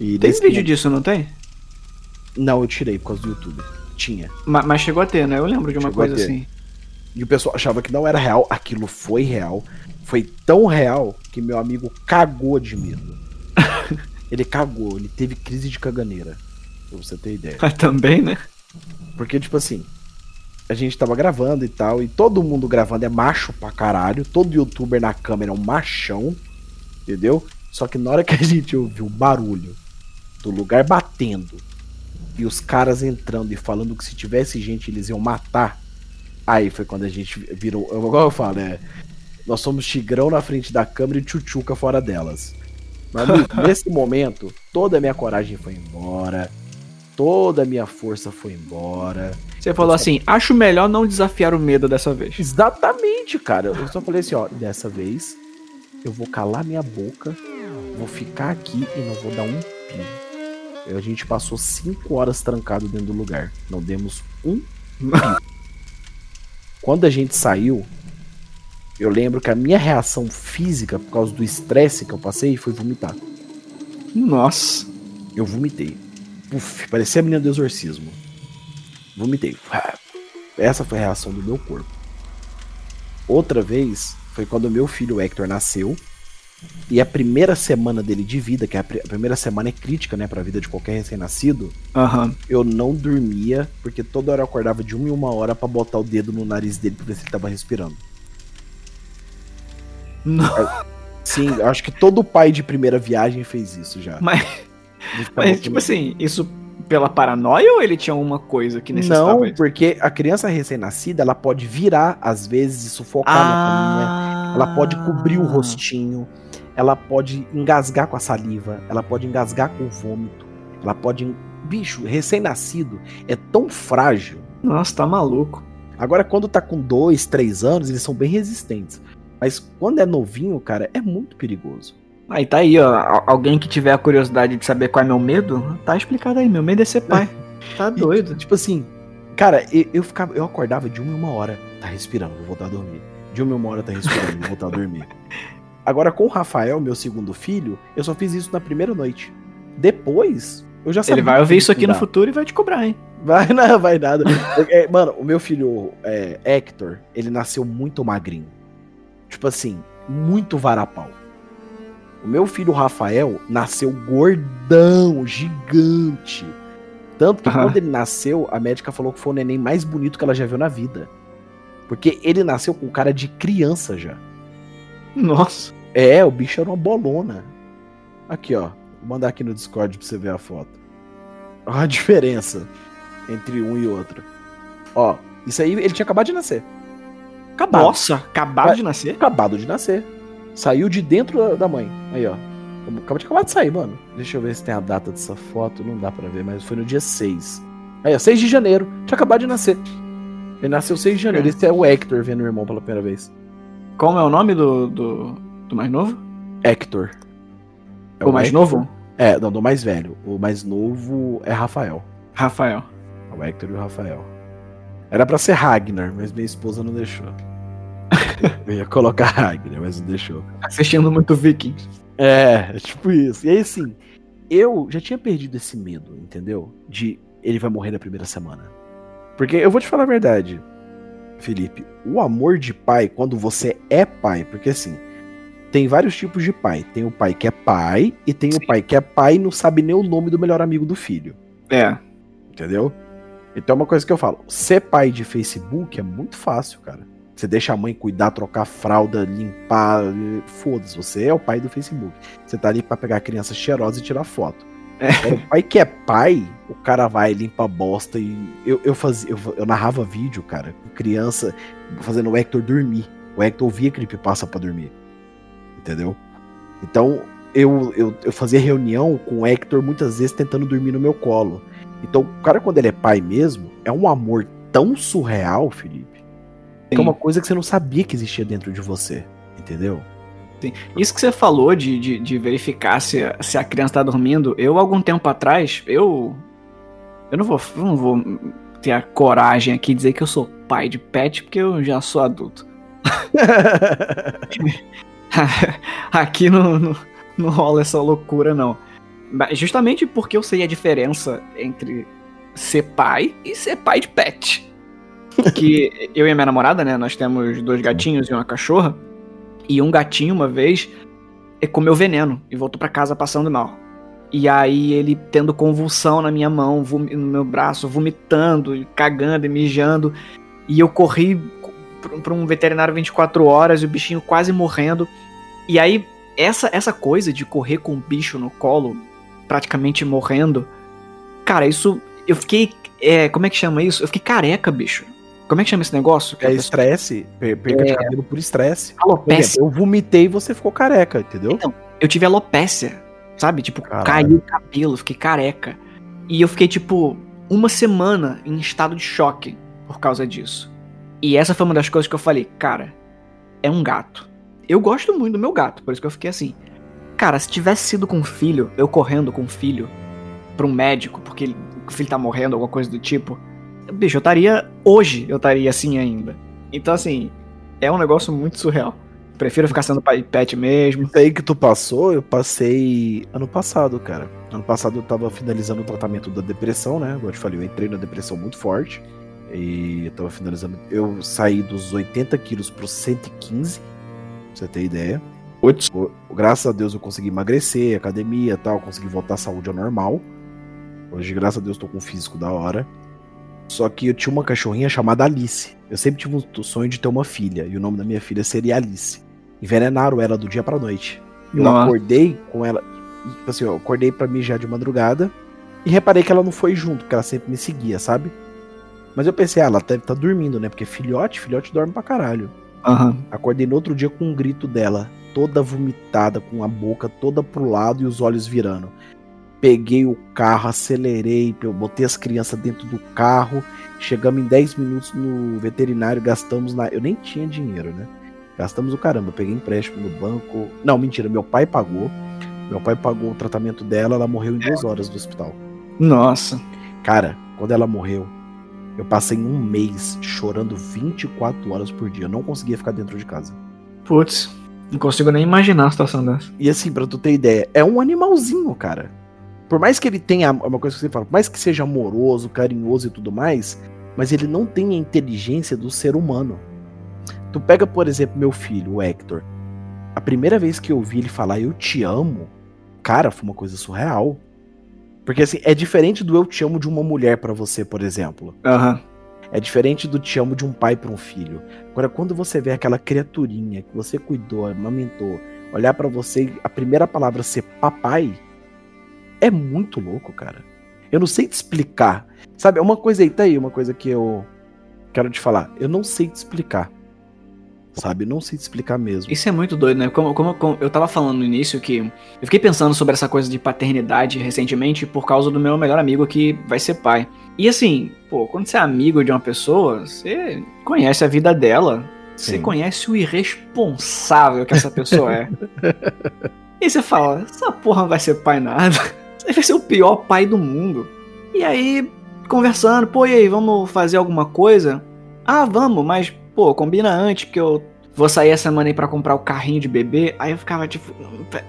E tem vídeo momento... disso, não tem? Não, eu tirei por causa do YouTube. Tinha. Mas, mas chegou a ter, né? Eu lembro de uma chegou coisa assim. E o pessoal achava que não era real. Aquilo foi real. Foi tão real que meu amigo cagou de medo. ele cagou, ele teve crise de caganeira. Pra você ter ideia. Também, né? Porque, tipo assim, a gente tava gravando e tal, e todo mundo gravando é macho pra caralho, todo youtuber na câmera é um machão, entendeu? Só que na hora que a gente ouviu o barulho do lugar batendo e os caras entrando e falando que se tivesse gente eles iam matar, aí foi quando a gente virou. Igual eu falo, é. Nós somos tigrão na frente da câmera e tchutchuca fora delas. Mas, nesse momento, toda a minha coragem foi embora, toda a minha força foi embora. Você falou assim: acho melhor não desafiar o medo dessa vez. Exatamente, cara. Eu só falei assim: ó, dessa vez eu vou calar minha boca vou ficar aqui e não vou dar um pio. A gente passou cinco horas trancado dentro do lugar. Não demos um pio. Quando a gente saiu, eu lembro que a minha reação física, por causa do estresse que eu passei, foi vomitar. Nossa. Eu vomitei. Puf, parecia a menina do exorcismo. Vomitei. Essa foi a reação do meu corpo. Outra vez foi quando meu filho Hector nasceu. E a primeira semana dele de vida, que é a, pr a primeira semana é crítica, né, pra vida de qualquer recém-nascido, uhum. eu não dormia, porque toda hora eu acordava de uma em uma hora para botar o dedo no nariz dele pra ver se ele tava respirando. Não. Sim, acho que todo pai de primeira viagem fez isso já. Mas, mas tipo assim, isso pela paranoia ou ele tinha uma coisa que necessitava Não, isso? porque a criança recém-nascida, ela pode virar, às vezes, e sufocar ah, na caminha. Ela pode cobrir o rostinho. Ela pode engasgar com a saliva. Ela pode engasgar com o vômito. Ela pode. Bicho, recém-nascido é tão frágil. Nossa, tá maluco. Agora, quando tá com dois, três anos, eles são bem resistentes. Mas quando é novinho, cara, é muito perigoso. Aí tá aí, ó. Alguém que tiver a curiosidade de saber qual é meu medo, tá explicado aí. Meu medo é ser pai. Tá doido. E, tipo assim, cara, eu, eu, ficava, eu acordava de uma em uma hora, tá respirando, vou voltar a dormir. De uma em uma hora tá respirando, vou voltar a dormir. Agora, com o Rafael, meu segundo filho, eu só fiz isso na primeira noite. Depois, eu já sabia. Ele vai ouvir isso aqui no futuro e vai te cobrar, hein? Vai, não, vai nada. é, mano, o meu filho, é, Hector, ele nasceu muito magrinho. Tipo assim, muito varapau. O meu filho Rafael nasceu gordão, gigante. Tanto que uhum. quando ele nasceu, a médica falou que foi o neném mais bonito que ela já viu na vida. Porque ele nasceu com cara de criança já. Nossa. É, o bicho era uma bolona. Aqui, ó. Vou mandar aqui no Discord pra você ver a foto. Olha a diferença entre um e outro. Ó, isso aí ele tinha acabado de nascer. Acabado. Nossa, acabado de nascer? Acabado de nascer. Saiu de dentro da mãe. Aí, ó. Acabou de acabar de sair, mano. Deixa eu ver se tem a data dessa foto. Não dá pra ver, mas foi no dia 6. Aí, ó, 6 de janeiro. Tinha acabado de nascer. Ele nasceu 6 de janeiro. É. Esse é o Hector vendo o irmão pela primeira vez. Como é o nome do, do, do mais novo? Hector. É o, o mais Hector. novo? É, não, do mais velho. O mais novo é Rafael. Rafael. O Hector e o Rafael. Era pra ser Ragnar, mas minha esposa não deixou. Eu ia colocar Ragnar, mas não deixou. Assistindo muito Vikings. É, é, tipo isso. E aí, assim, eu já tinha perdido esse medo, entendeu? De ele vai morrer na primeira semana. Porque eu vou te falar a verdade, Felipe. O amor de pai, quando você é pai, porque assim, tem vários tipos de pai. Tem o pai que é pai e tem Sim. o pai que é pai e não sabe nem o nome do melhor amigo do filho. É. Entendeu? Então é uma coisa que eu falo. Ser pai de Facebook é muito fácil, cara. Você deixa a mãe cuidar, trocar fralda, limpar. Foda-se, você é o pai do Facebook. Você tá ali pra pegar a criança cheirosa e tirar foto. É. o pai que é pai, o cara vai, limpa a bosta e. Eu, eu, fazia, eu, eu narrava vídeo, cara, com criança, fazendo o Hector dormir. O Hector ouvia passa pra dormir. Entendeu? Então, eu, eu, eu fazia reunião com o Hector muitas vezes tentando dormir no meu colo. Então, o cara, quando ele é pai mesmo, é um amor tão surreal, Felipe que é uma coisa que você não sabia que existia dentro de você, entendeu? Sim. Isso que você falou de, de, de, verificar se, se a criança tá dormindo, eu, algum tempo atrás, eu. Eu não vou, não vou ter a coragem aqui de dizer que eu sou pai de pet, porque eu já sou adulto. aqui não, não, não rola essa loucura, não. Justamente porque eu sei a diferença entre ser pai e ser pai de pet que eu e minha namorada, né, nós temos dois gatinhos e uma cachorra. E um gatinho, uma vez, comeu veneno e voltou para casa passando mal. E aí ele tendo convulsão na minha mão, no meu braço, vomitando, cagando e mijando. E eu corri para um veterinário 24 horas e o bichinho quase morrendo. E aí, essa, essa coisa de correr com o bicho no colo, praticamente morrendo, cara, isso. Eu fiquei. É, como é que chama isso? Eu fiquei careca, bicho. Como é que chama esse negócio? É estresse, perca é... de cabelo por estresse. Alopécia. eu vomitei e você ficou careca, entendeu? Então, eu tive alopécia, sabe? Tipo, Caralho. caiu o cabelo, fiquei careca. E eu fiquei, tipo, uma semana em estado de choque por causa disso. E essa foi uma das coisas que eu falei, cara, é um gato. Eu gosto muito do meu gato, por isso que eu fiquei assim. Cara, se tivesse sido com um filho, eu correndo com um filho pra um médico, porque ele- o filho tá morrendo, alguma coisa do tipo, bicho, eu estaria. Hoje eu estaria assim ainda. Então, assim, é um negócio muito surreal. Prefiro ficar sendo pai pet mesmo. Isso aí que tu passou, eu passei ano passado, cara. Ano passado eu tava finalizando o tratamento da depressão, né? Como eu te falei, eu entrei na depressão muito forte. E eu tava finalizando. Eu saí dos 80 quilos pros 115, pra você ter ideia. Putz. Graças a Deus eu consegui emagrecer, academia e tal, consegui voltar à saúde ao normal. Hoje, graças a Deus, tô com um físico da hora. Só que eu tinha uma cachorrinha chamada Alice. Eu sempre tive o sonho de ter uma filha, e o nome da minha filha seria Alice. Envenenaram ela do dia pra noite. Eu Nossa. acordei com ela. Tipo assim, eu acordei pra mijar de madrugada e reparei que ela não foi junto, porque ela sempre me seguia, sabe? Mas eu pensei, ah, ela deve estar dormindo, né? Porque filhote, filhote dorme pra caralho. Aham. Acordei no outro dia com um grito dela, toda vomitada, com a boca toda pro lado e os olhos virando. Peguei o carro, acelerei, eu botei as crianças dentro do carro. Chegamos em 10 minutos no veterinário, gastamos na. Eu nem tinha dinheiro, né? Gastamos o caramba. Eu peguei empréstimo no banco. Não, mentira, meu pai pagou. Meu pai pagou o tratamento dela, ela morreu em duas horas do hospital. Nossa. Cara, quando ela morreu, eu passei um mês chorando 24 horas por dia. Eu não conseguia ficar dentro de casa. Putz. Não consigo nem imaginar a situação dessa. E assim, pra tu ter ideia, é um animalzinho, cara. Por mais que ele tenha, é uma coisa que você fala, por mais que seja amoroso, carinhoso e tudo mais, mas ele não tem a inteligência do ser humano. Tu pega, por exemplo, meu filho, o Hector. A primeira vez que eu vi ele falar eu te amo, cara, foi uma coisa surreal. Porque assim, é diferente do eu te amo de uma mulher pra você, por exemplo. Aham. É diferente do te amo de um pai para um filho. Agora, quando você vê aquela criaturinha que você cuidou, amamentou, olhar pra você e a primeira palavra ser papai, é muito louco, cara. Eu não sei te explicar. Sabe, é uma coisa aí, tá aí, uma coisa que eu quero te falar. Eu não sei te explicar. Sabe, não sei te explicar mesmo. Isso é muito doido, né? Como, como- como eu tava falando no início que eu fiquei pensando sobre essa coisa de paternidade recentemente por causa do meu melhor amigo que vai ser pai. E assim, pô, quando você é amigo de uma pessoa, você conhece a vida dela, você Sim. conhece o irresponsável que essa pessoa é. e você fala, essa porra vai ser pai nada. Você vai ser o pior pai do mundo. E aí, conversando, pô, e aí, vamos fazer alguma coisa? Ah, vamos, mas, pô, combina antes, porque eu vou sair essa semana aí pra comprar o carrinho de bebê. Aí eu ficava tipo,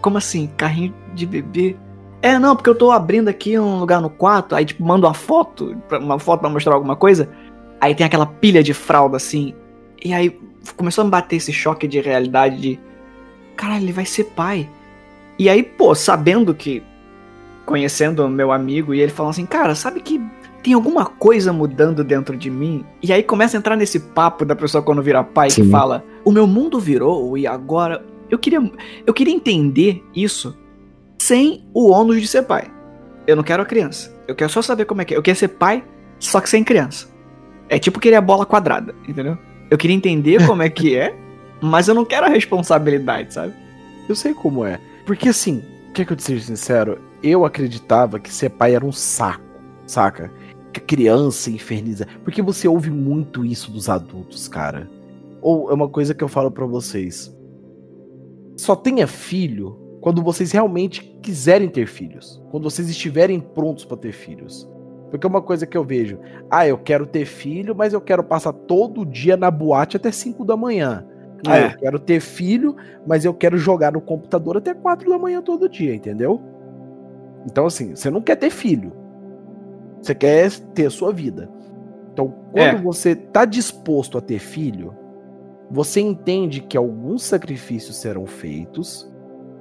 como assim, carrinho de bebê? É, não, porque eu tô abrindo aqui um lugar no quarto, aí tipo, mando uma foto, uma foto pra mostrar alguma coisa. Aí tem aquela pilha de fralda assim. E aí começou a me bater esse choque de realidade de. Caralho, ele vai ser pai. E aí, pô, sabendo que. Conhecendo meu amigo, e ele falando assim, cara, sabe que tem alguma coisa mudando dentro de mim? E aí começa a entrar nesse papo da pessoa quando vira pai que Sim. fala: O meu mundo virou e agora. Eu queria, eu queria entender isso sem o ônus de ser pai. Eu não quero a criança. Eu quero só saber como é que é. Eu quero ser pai, só que sem criança. É tipo querer a bola quadrada, entendeu? Eu queria entender como é que é, mas eu não quero a responsabilidade, sabe? Eu sei como é. Porque assim, quer que eu te seja sincero? Eu acreditava que ser pai era um saco, saca? Que a criança inferniza. Porque você ouve muito isso dos adultos, cara. Ou é uma coisa que eu falo pra vocês. Só tenha filho quando vocês realmente quiserem ter filhos. Quando vocês estiverem prontos pra ter filhos. Porque é uma coisa que eu vejo. Ah, eu quero ter filho, mas eu quero passar todo dia na boate até 5 da manhã. Ah, É. eu quero ter filho, mas eu quero jogar no computador até 4 da manhã todo dia, entendeu? Então, assim, você não quer ter filho. Você quer ter a sua vida. Então, quando É. você tá disposto a ter filho, você entende que alguns sacrifícios serão feitos,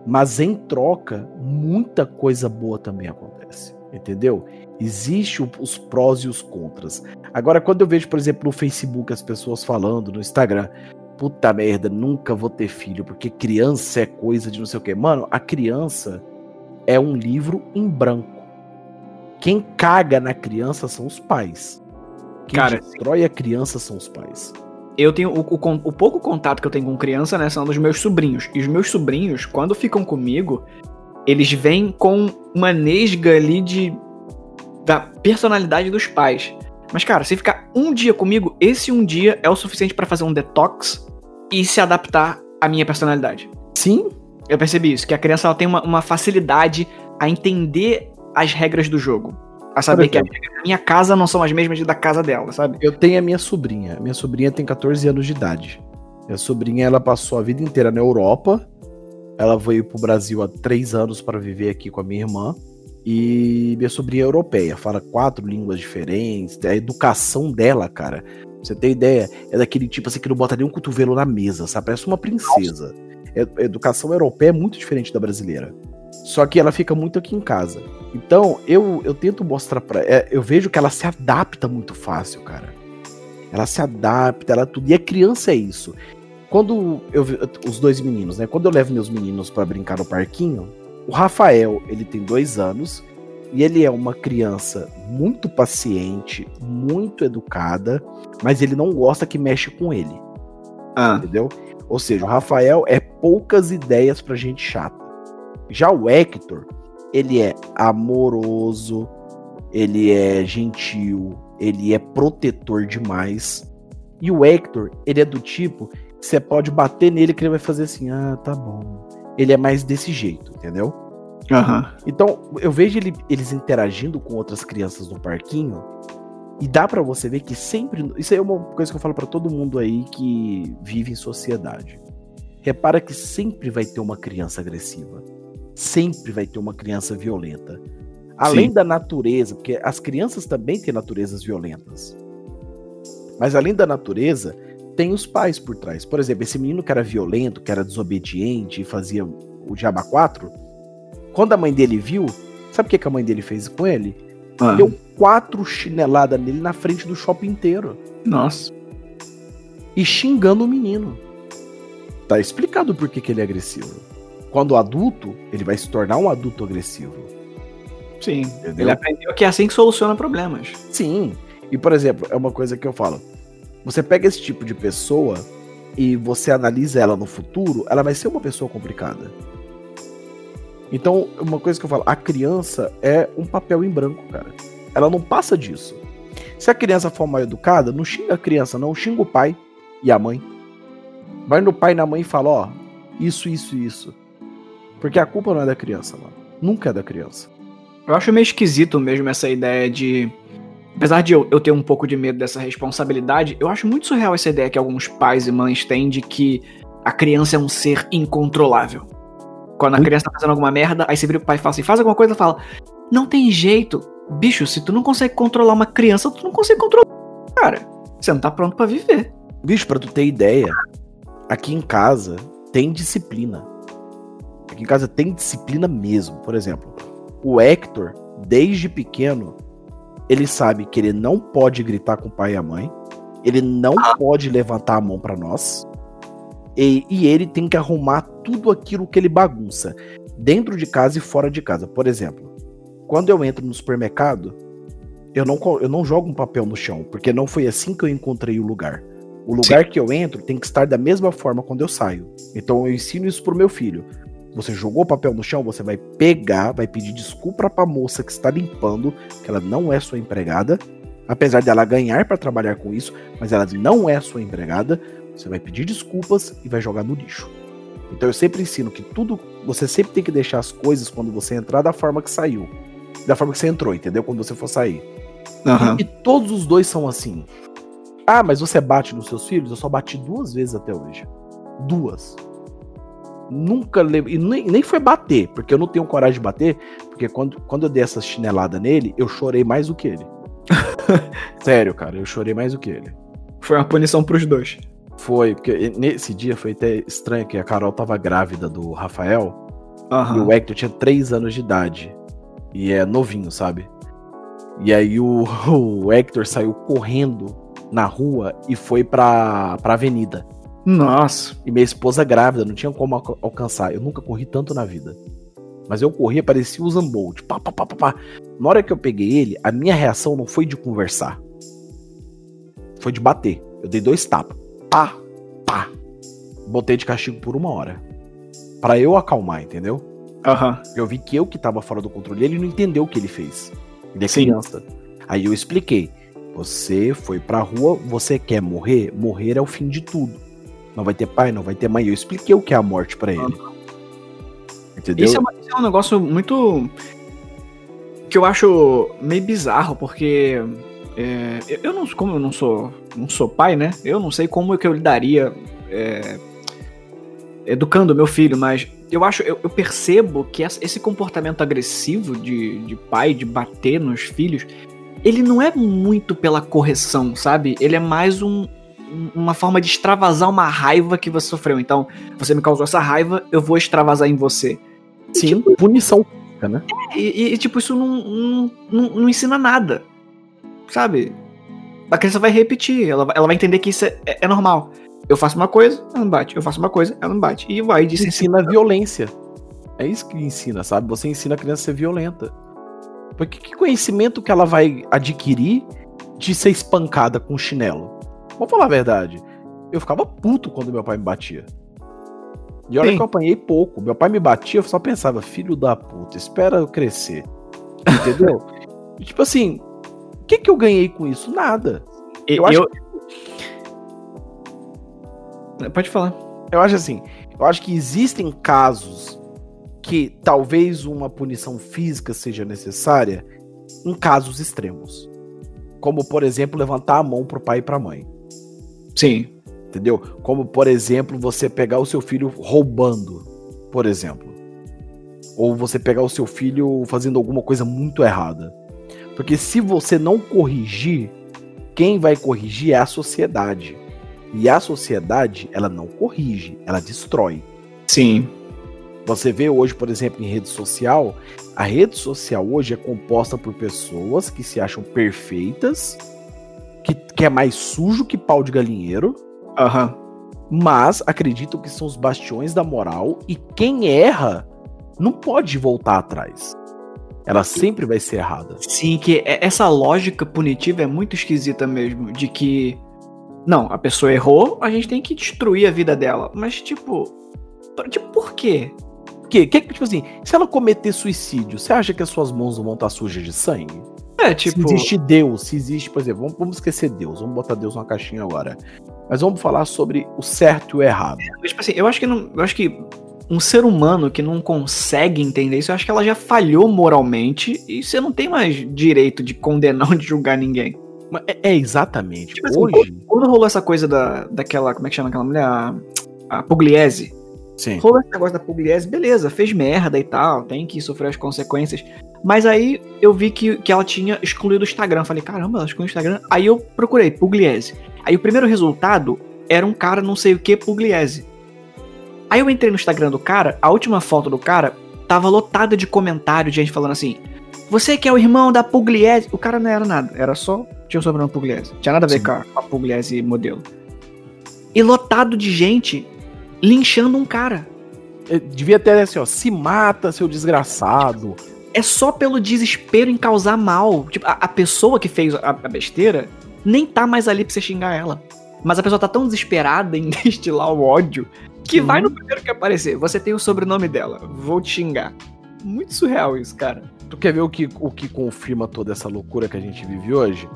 mas em troca, muita coisa boa também acontece. Entendeu? Existe o- os prós e os contras. Agora, quando eu vejo, por exemplo, no Facebook as pessoas falando, no Instagram, puta merda, nunca vou ter filho, porque criança é coisa de não sei o quê. Mano, a criança é um livro em branco. Quem caga na criança são os pais. Quem Cara, destrói a criança são os pais. Eu tenho o, o o pouco contato que eu tenho com criança, né, são dos meus sobrinhos. E os meus sobrinhos, quando ficam comigo, eles vêm com uma nesga ali de da personalidade dos pais. Mas cara, se ficar um dia comigo, esse um dia é o suficiente pra fazer um detox e se adaptar à minha personalidade. Sim, Eu percebi isso, que a criança ela tem uma, uma facilidade a entender as regras do jogo. A saber que a minha casa não são as mesmas da casa dela, sabe? Eu tenho a minha sobrinha. Minha sobrinha tem 14 anos de idade. Minha sobrinha, ela passou a vida inteira na Europa. Ela veio pro Brasil há três anos para viver aqui com a minha irmã. E minha sobrinha é europeia, fala quatro línguas diferentes. A educação dela, cara, você tem ideia, é daquele tipo assim que não bota nem um cotovelo na mesa, sabe? Parece uma princesa. A educação europeia é muito diferente da brasileira. Só que ela fica muito aqui em casa. Então, eu, eu tento mostrar pra. É, eu vejo que ela se adapta muito fácil, cara. Ela se adapta, ela tudo. E a criança é isso. Quando eu os dois meninos, né? Quando eu levo meus meninos para brincar no parquinho, o Rafael, ele tem dois anos e ele é uma criança muito paciente, muito educada, mas ele não gosta que mexe com ele. Ah. Entendeu? Ou seja, o Rafael é poucas ideias pra gente chata. Já o Hector, ele é amoroso, ele é gentil, ele é protetor demais. E o Hector, ele é do tipo que você pode bater nele que ele vai fazer assim: ah, tá bom. Ele é mais desse jeito, entendeu? Uhum. Então, eu vejo ele, eles interagindo com outras crianças no parquinho. E dá para você ver que sempre. Isso aí é uma coisa que eu falo para todo mundo aí que vive em sociedade. Repara que sempre vai ter uma criança agressiva. Sempre vai ter uma criança violenta. Além Sim. da natureza, porque as crianças também têm naturezas violentas. Mas além da natureza, tem os pais por trás. Por exemplo, esse menino que era violento, que era desobediente e fazia o Diaba 4, quando a mãe dele viu, sabe o que, que a mãe dele fez com ele? Ah. Deu quatro chineladas nele na frente do shopping inteiro. Nossa. E xingando o menino. Tá explicado por que, que ele é agressivo. Quando adulto, ele vai se tornar um adulto agressivo. Sim. Entendeu? Ele aprendeu que é assim que soluciona problemas. Sim. E, por exemplo, é uma coisa que eu falo. Você pega esse tipo de pessoa e você analisa ela no futuro, ela vai ser uma pessoa complicada. Então, uma coisa que eu falo, a criança é um papel em branco, cara. Ela não passa disso. Se a criança for mal educada, não xinga a criança, não, xinga o pai e a mãe. Vai no pai e na mãe e fala, ó, isso, isso, isso. Porque a culpa não é da criança, mano. Nunca é da criança. Eu acho meio esquisito mesmo essa ideia de. Apesar de eu, eu ter um pouco de medo dessa responsabilidade, eu acho muito surreal essa ideia que alguns pais e mães têm de que a criança é um ser incontrolável. Quando a criança tá fazendo alguma merda, aí você vira pro pai e fala assim: faz alguma coisa, fala: Não tem jeito. Bicho, se tu não consegue controlar uma criança, tu não consegue controlar. Cara, você não tá pronto para viver. Bicho, pra tu ter ideia, aqui em casa tem disciplina. Aqui em casa tem disciplina mesmo. Por exemplo, o Hector, desde pequeno, ele sabe que ele não pode gritar com o pai e a mãe. Ele não ah. pode levantar a mão para nós. E, e, ele tem que arrumar tudo aquilo que ele bagunça, dentro de casa e fora de casa. Por exemplo, quando eu entro no supermercado, eu não, eu não jogo um papel no chão, porque não foi assim que eu encontrei o lugar. O lugar Sim. que eu entro tem que estar da mesma forma quando eu saio. Então eu ensino isso pro meu filho. Você jogou o papel no chão, você vai pegar, vai pedir desculpa pra moça que está limpando, que ela não é sua empregada, apesar dela ganhar para trabalhar com isso, mas ela não é sua empregada. Você vai pedir desculpas e vai jogar no lixo. Então eu sempre ensino que tudo. Você sempre tem que deixar as coisas quando você entrar da forma que saiu. Da forma que você entrou, entendeu? Quando você for sair. Uhum. E, e todos os dois são assim. Ah, mas você bate nos seus filhos? Eu só bati duas vezes até hoje. Duas. Nunca levei. E nem, nem foi bater, porque eu não tenho coragem de bater. Porque quando, quando eu dei essa chinelada nele, eu chorei mais do que ele. Sério, cara, eu chorei mais do que ele. Foi uma punição pros dois. Foi, porque nesse dia foi até estranho que a Carol tava grávida do Rafael. Uhum. E o Hector tinha 3 anos de idade. E é novinho, sabe? E aí o, o Hector saiu correndo na rua e foi pra, pra avenida. Nossa. E minha esposa grávida, não tinha como alcançar. Eu nunca corri tanto na vida. Mas eu corria, parecia o Zambolt. Pá, pá, pá, pá, pá. Na hora que eu peguei ele, a minha reação não foi de conversar. Foi de bater. Eu dei dois tapas pá, pá. Botei de castigo por uma hora. para eu acalmar, entendeu? Uhum. Eu vi que eu que tava fora do controle, ele não entendeu o que ele fez. Ele é Sim. criança. Aí eu expliquei. Você foi pra rua, você quer morrer? Morrer é o fim de tudo. Não vai ter pai, não vai ter mãe. Eu expliquei o que é a morte para ele. Entendeu? Isso é, é um negócio muito. que eu acho meio bizarro, porque. é, eu- não como eu não sou não sou pai, né? Eu não sei como é que eu lidaria é, educando meu filho, mas eu acho, eu, eu percebo que essa- esse comportamento agressivo de, de pai, de bater nos filhos, ele não é muito pela correção, sabe? Ele é mais um- uma forma de extravasar uma raiva que você sofreu. Então, você me causou essa raiva, eu vou extravasar em você. Sim, punição, né? E, e- e, tipo, isso não, não, não, não ensina nada. Sabe? A criança vai repetir, ela, vai- ela vai entender que isso é, é- é normal. Eu faço uma coisa, ela não bate. Eu faço uma coisa, ela não bate. E vai disso ensina violência. É isso que ensina, sabe? Você ensina a criança a ser violenta. Porque que conhecimento que ela vai adquirir de ser espancada com chinelo? Vamos falar a verdade. Eu ficava puto quando meu pai me batia. E olha Sim. que eu apanhei pouco. Meu pai me batia, eu só pensava, filho da puta, espera eu crescer. Entendeu? E, tipo assim, o que, que eu ganhei com isso? Nada. Eu, Eu acho Pode falar. Eu acho assim, eu acho que existem casos que talvez uma punição física seja necessária em casos extremos. Como, por exemplo, levantar a mão pro pai e pra mãe. Sim. Entendeu? Como, por exemplo, você pegar o seu filho roubando, por exemplo. Ou você pegar o seu filho fazendo alguma coisa muito errada. Porque se você não corrigir, quem vai corrigir é a sociedade. E a sociedade, ela não corrige, ela destrói. Sim. Você vê hoje, por exemplo, em rede social, a rede social hoje é composta por pessoas que se acham perfeitas, que, que é mais sujo que pau de galinheiro, Aham. mas acreditam que são os bastiões da moral e quem erra não pode voltar atrás. Ela sempre vai ser errada. Sim, que é- essa lógica punitiva é muito esquisita mesmo. De que. Não, a pessoa errou, a gente tem que destruir a vida dela. Mas, tipo. por- Tipo, por quê? Porque, que, tipo assim, se ela cometer suicídio, você acha que as suas mãos não vão estar sujas de sangue? É, tipo. Se existe Deus, se existe, por exemplo, vamos, vamos esquecer Deus, vamos botar Deus numa caixinha agora. Mas vamos falar sobre o certo e o errado. Tipo assim, eu acho que não. Eu acho que um ser humano que não consegue entender isso, eu acho que ela já falhou moralmente e você não tem mais direito de condenar ou de julgar ninguém. É, é exatamente. Tipo assim, Hoje. Quando rolou essa coisa da, daquela. Como é que chama aquela mulher? A, a Pugliese. Sim. Rolou esse negócio da Pugliese, beleza, fez merda e tal, tem que sofrer as consequências. Mas aí eu vi que, que ela tinha excluído o Instagram. Falei, caramba, ela excluiu o Instagram. Aí eu procurei, Pugliese. Aí o primeiro resultado era um cara não sei o que Pugliese. Aí eu entrei no Instagram do cara, a última foto do cara tava lotada de comentários de gente falando assim: Você que é o irmão da Pugliese. O cara não era nada, era só. Tinha o sobrenome Pugliese. Tinha nada a ver Sim. com a, com a Pugliese modelo. E lotado de gente linchando um cara. É, Devia ter assim, ó, se mata, seu desgraçado. É só pelo desespero em causar mal. Tipo, a, a pessoa que fez a, a besteira nem tá mais ali pra você xingar ela. Mas a pessoa tá tão desesperada em destilar o ódio que Uhum. vai no primeiro que aparecer. Você tem o sobrenome dela. Vou te xingar. Muito surreal isso, cara. Tu quer ver o que, o que confirma toda essa loucura que a gente vive hoje?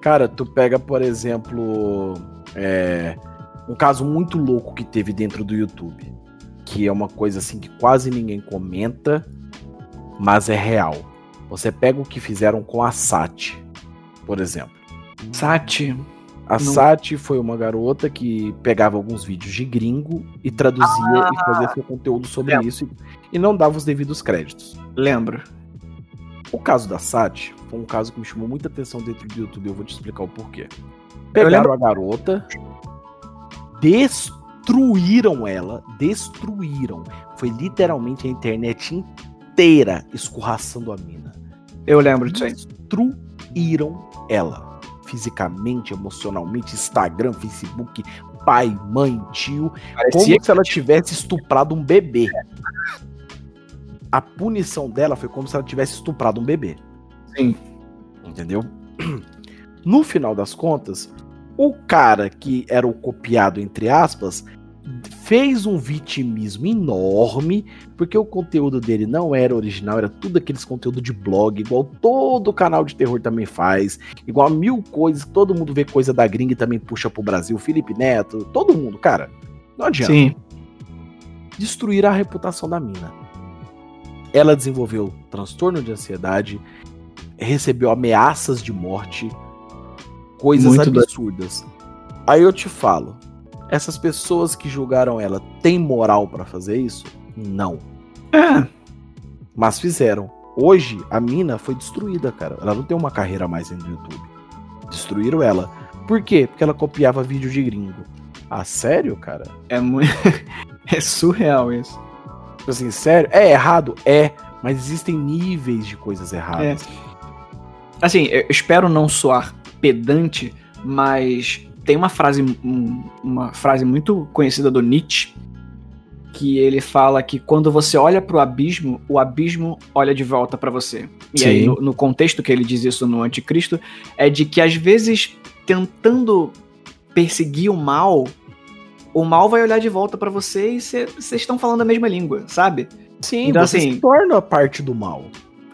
Cara, tu pega, por exemplo, é, um caso muito louco que teve dentro do YouTube. Que é uma coisa assim que quase ninguém comenta, mas é real. Você pega o que fizeram com a Sati, por exemplo. Sati. A Não. Sati foi uma garota que pegava alguns vídeos de gringo e traduzia e fazia seu conteúdo sobre Lembro. isso e não dava os devidos créditos. Lembro. O caso da Sati foi um caso que me chamou muita atenção dentro do YouTube. Eu vou te explicar o porquê. Pegaram a garota, destruíram ela, destruíram. Foi literalmente a internet inteira escorraçando a mina. Eu lembro disso aí. Destruíram ela. Fisicamente, emocionalmente, Instagram, Facebook, pai, mãe, tio. Parecia Como se ela tivesse estuprado um bebê. A punição dela foi como se ela tivesse estuprado um bebê. Sim. Entendeu? No final das contas, o cara que era o copiado, entre aspas, fez um vitimismo enorme, porque o conteúdo dele não era original, era tudo aqueles conteúdo de blog, igual todo canal de terror também faz, igual mil coisas, todo mundo vê coisa da gringa e também puxa pro Brasil, Felipe Neto, todo mundo, cara. Não adianta. Sim. Destruir a reputação da mina. ela desenvolveu transtorno de ansiedade, recebeu ameaças de morte, coisas Muito doido. absurdas. Aí eu te falo, essas pessoas que julgaram ela têm moral pra fazer isso? Não. É, Mas fizeram. Hoje, a mina foi destruída, cara. Ela não tem uma carreira mais do YouTube. Destruíram ela. Por quê? Porque ela copiava vídeo de gringo. Ah, sério, cara? é muito. é surreal isso. Tipo assim, sério? É errado? É. Mas existem níveis de coisas erradas. Assim, eu espero não soar pedante, mas tem uma frase, um- uma frase muito conhecida do Nietzsche que ele fala que quando você olha pro abismo, o abismo olha de volta pra você. E Sim. aí, no, no contexto que ele diz isso no Anticristo, é de que às vezes tentando perseguir o mal, o mal vai olhar de volta pra você e vocês estão falando a mesma língua, sabe? Sim, Então, você assim- se torna parte do mal.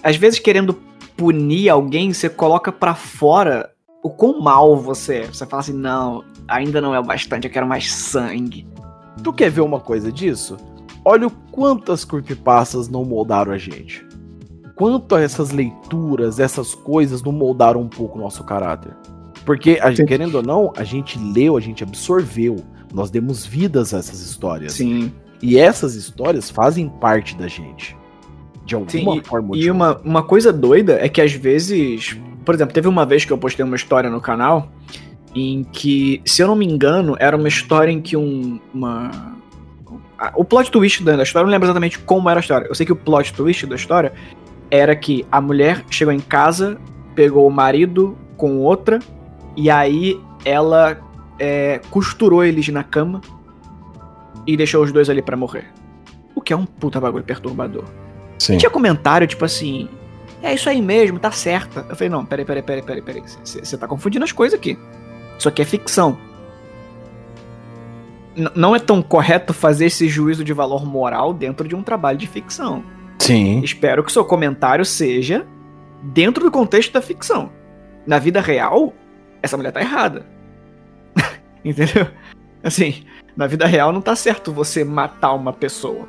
às vezes querendo punir alguém, você coloca pra fora o quão mal você é. Você fala assim, não, ainda não é o bastante, eu quero mais sangue. Tu quer ver uma coisa disso? Olha o quantas creepypastas não moldaram a gente. Quanto essas leituras, essas coisas não moldaram um pouco o nosso caráter. Porque, querendo ou não, a gente leu, a gente absorveu. Nós demos vidas a essas histórias. Sim. E essas histórias fazem parte da gente. De alguma Sim, forma ou E de uma, uma coisa doida é que às vezes. Por exemplo, teve uma vez que eu postei uma história no canal em que, se eu não me engano, era uma história em que um. Uma. O plot twist da história, eu não lembro exatamente como era a história. Eu sei que o plot twist da história era que a mulher chegou em casa, pegou o marido com outra, e aí ela é, costurou eles na cama e deixou os dois ali pra morrer. O que é um puta bagulho perturbador. Sim. Tinha comentário, tipo assim, é isso aí mesmo, tá certa. Eu falei, não, peraí, peraí, peraí, peraí, peraí. Você tá confundindo as coisas aqui. Isso aqui é ficção. N- não é tão correto fazer esse juízo de valor moral dentro de um trabalho de ficção. Sim. Espero que o seu comentário seja dentro do contexto da ficção. Na vida real, essa mulher tá errada. Entendeu? Assim, na vida real não tá certo você matar uma pessoa.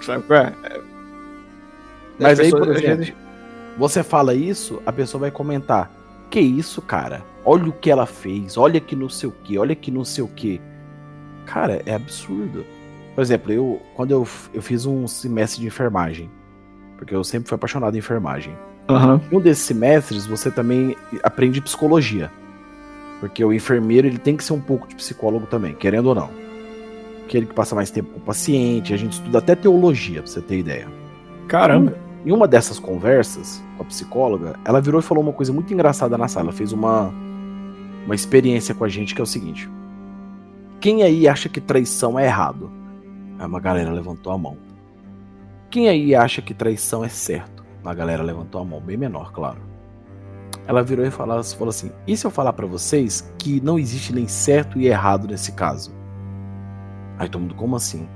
Sabe qual é? É- Mas as aí, por exemplo, vezes, Você fala isso, a pessoa vai comentar: Que isso, cara? Olha o que ela fez, olha que não sei o que, olha que não sei o que. Cara, é absurdo. Por exemplo, eu quando eu, eu fiz um semestre de enfermagem, porque eu sempre fui apaixonado em enfermagem. Em um desses semestres você também aprende psicologia. Porque o enfermeiro ele tem que ser um pouco de psicólogo também, querendo ou não. Aquele que passa mais tempo com o paciente, a gente estuda até teologia, pra você ter ideia. Caramba. Em uma dessas conversas com a psicóloga, ela virou e falou uma coisa muito engraçada na sala. Ela fez uma, uma experiência com a gente que é o seguinte: Quem aí acha que traição é errado? Aí uma galera levantou a mão. Quem aí acha que traição é certo? Uma galera levantou a mão, bem menor, claro. Ela virou e falou, assim: E se eu falar pra vocês que não existe nem certo e errado nesse caso? Aí todo mundo, como assim?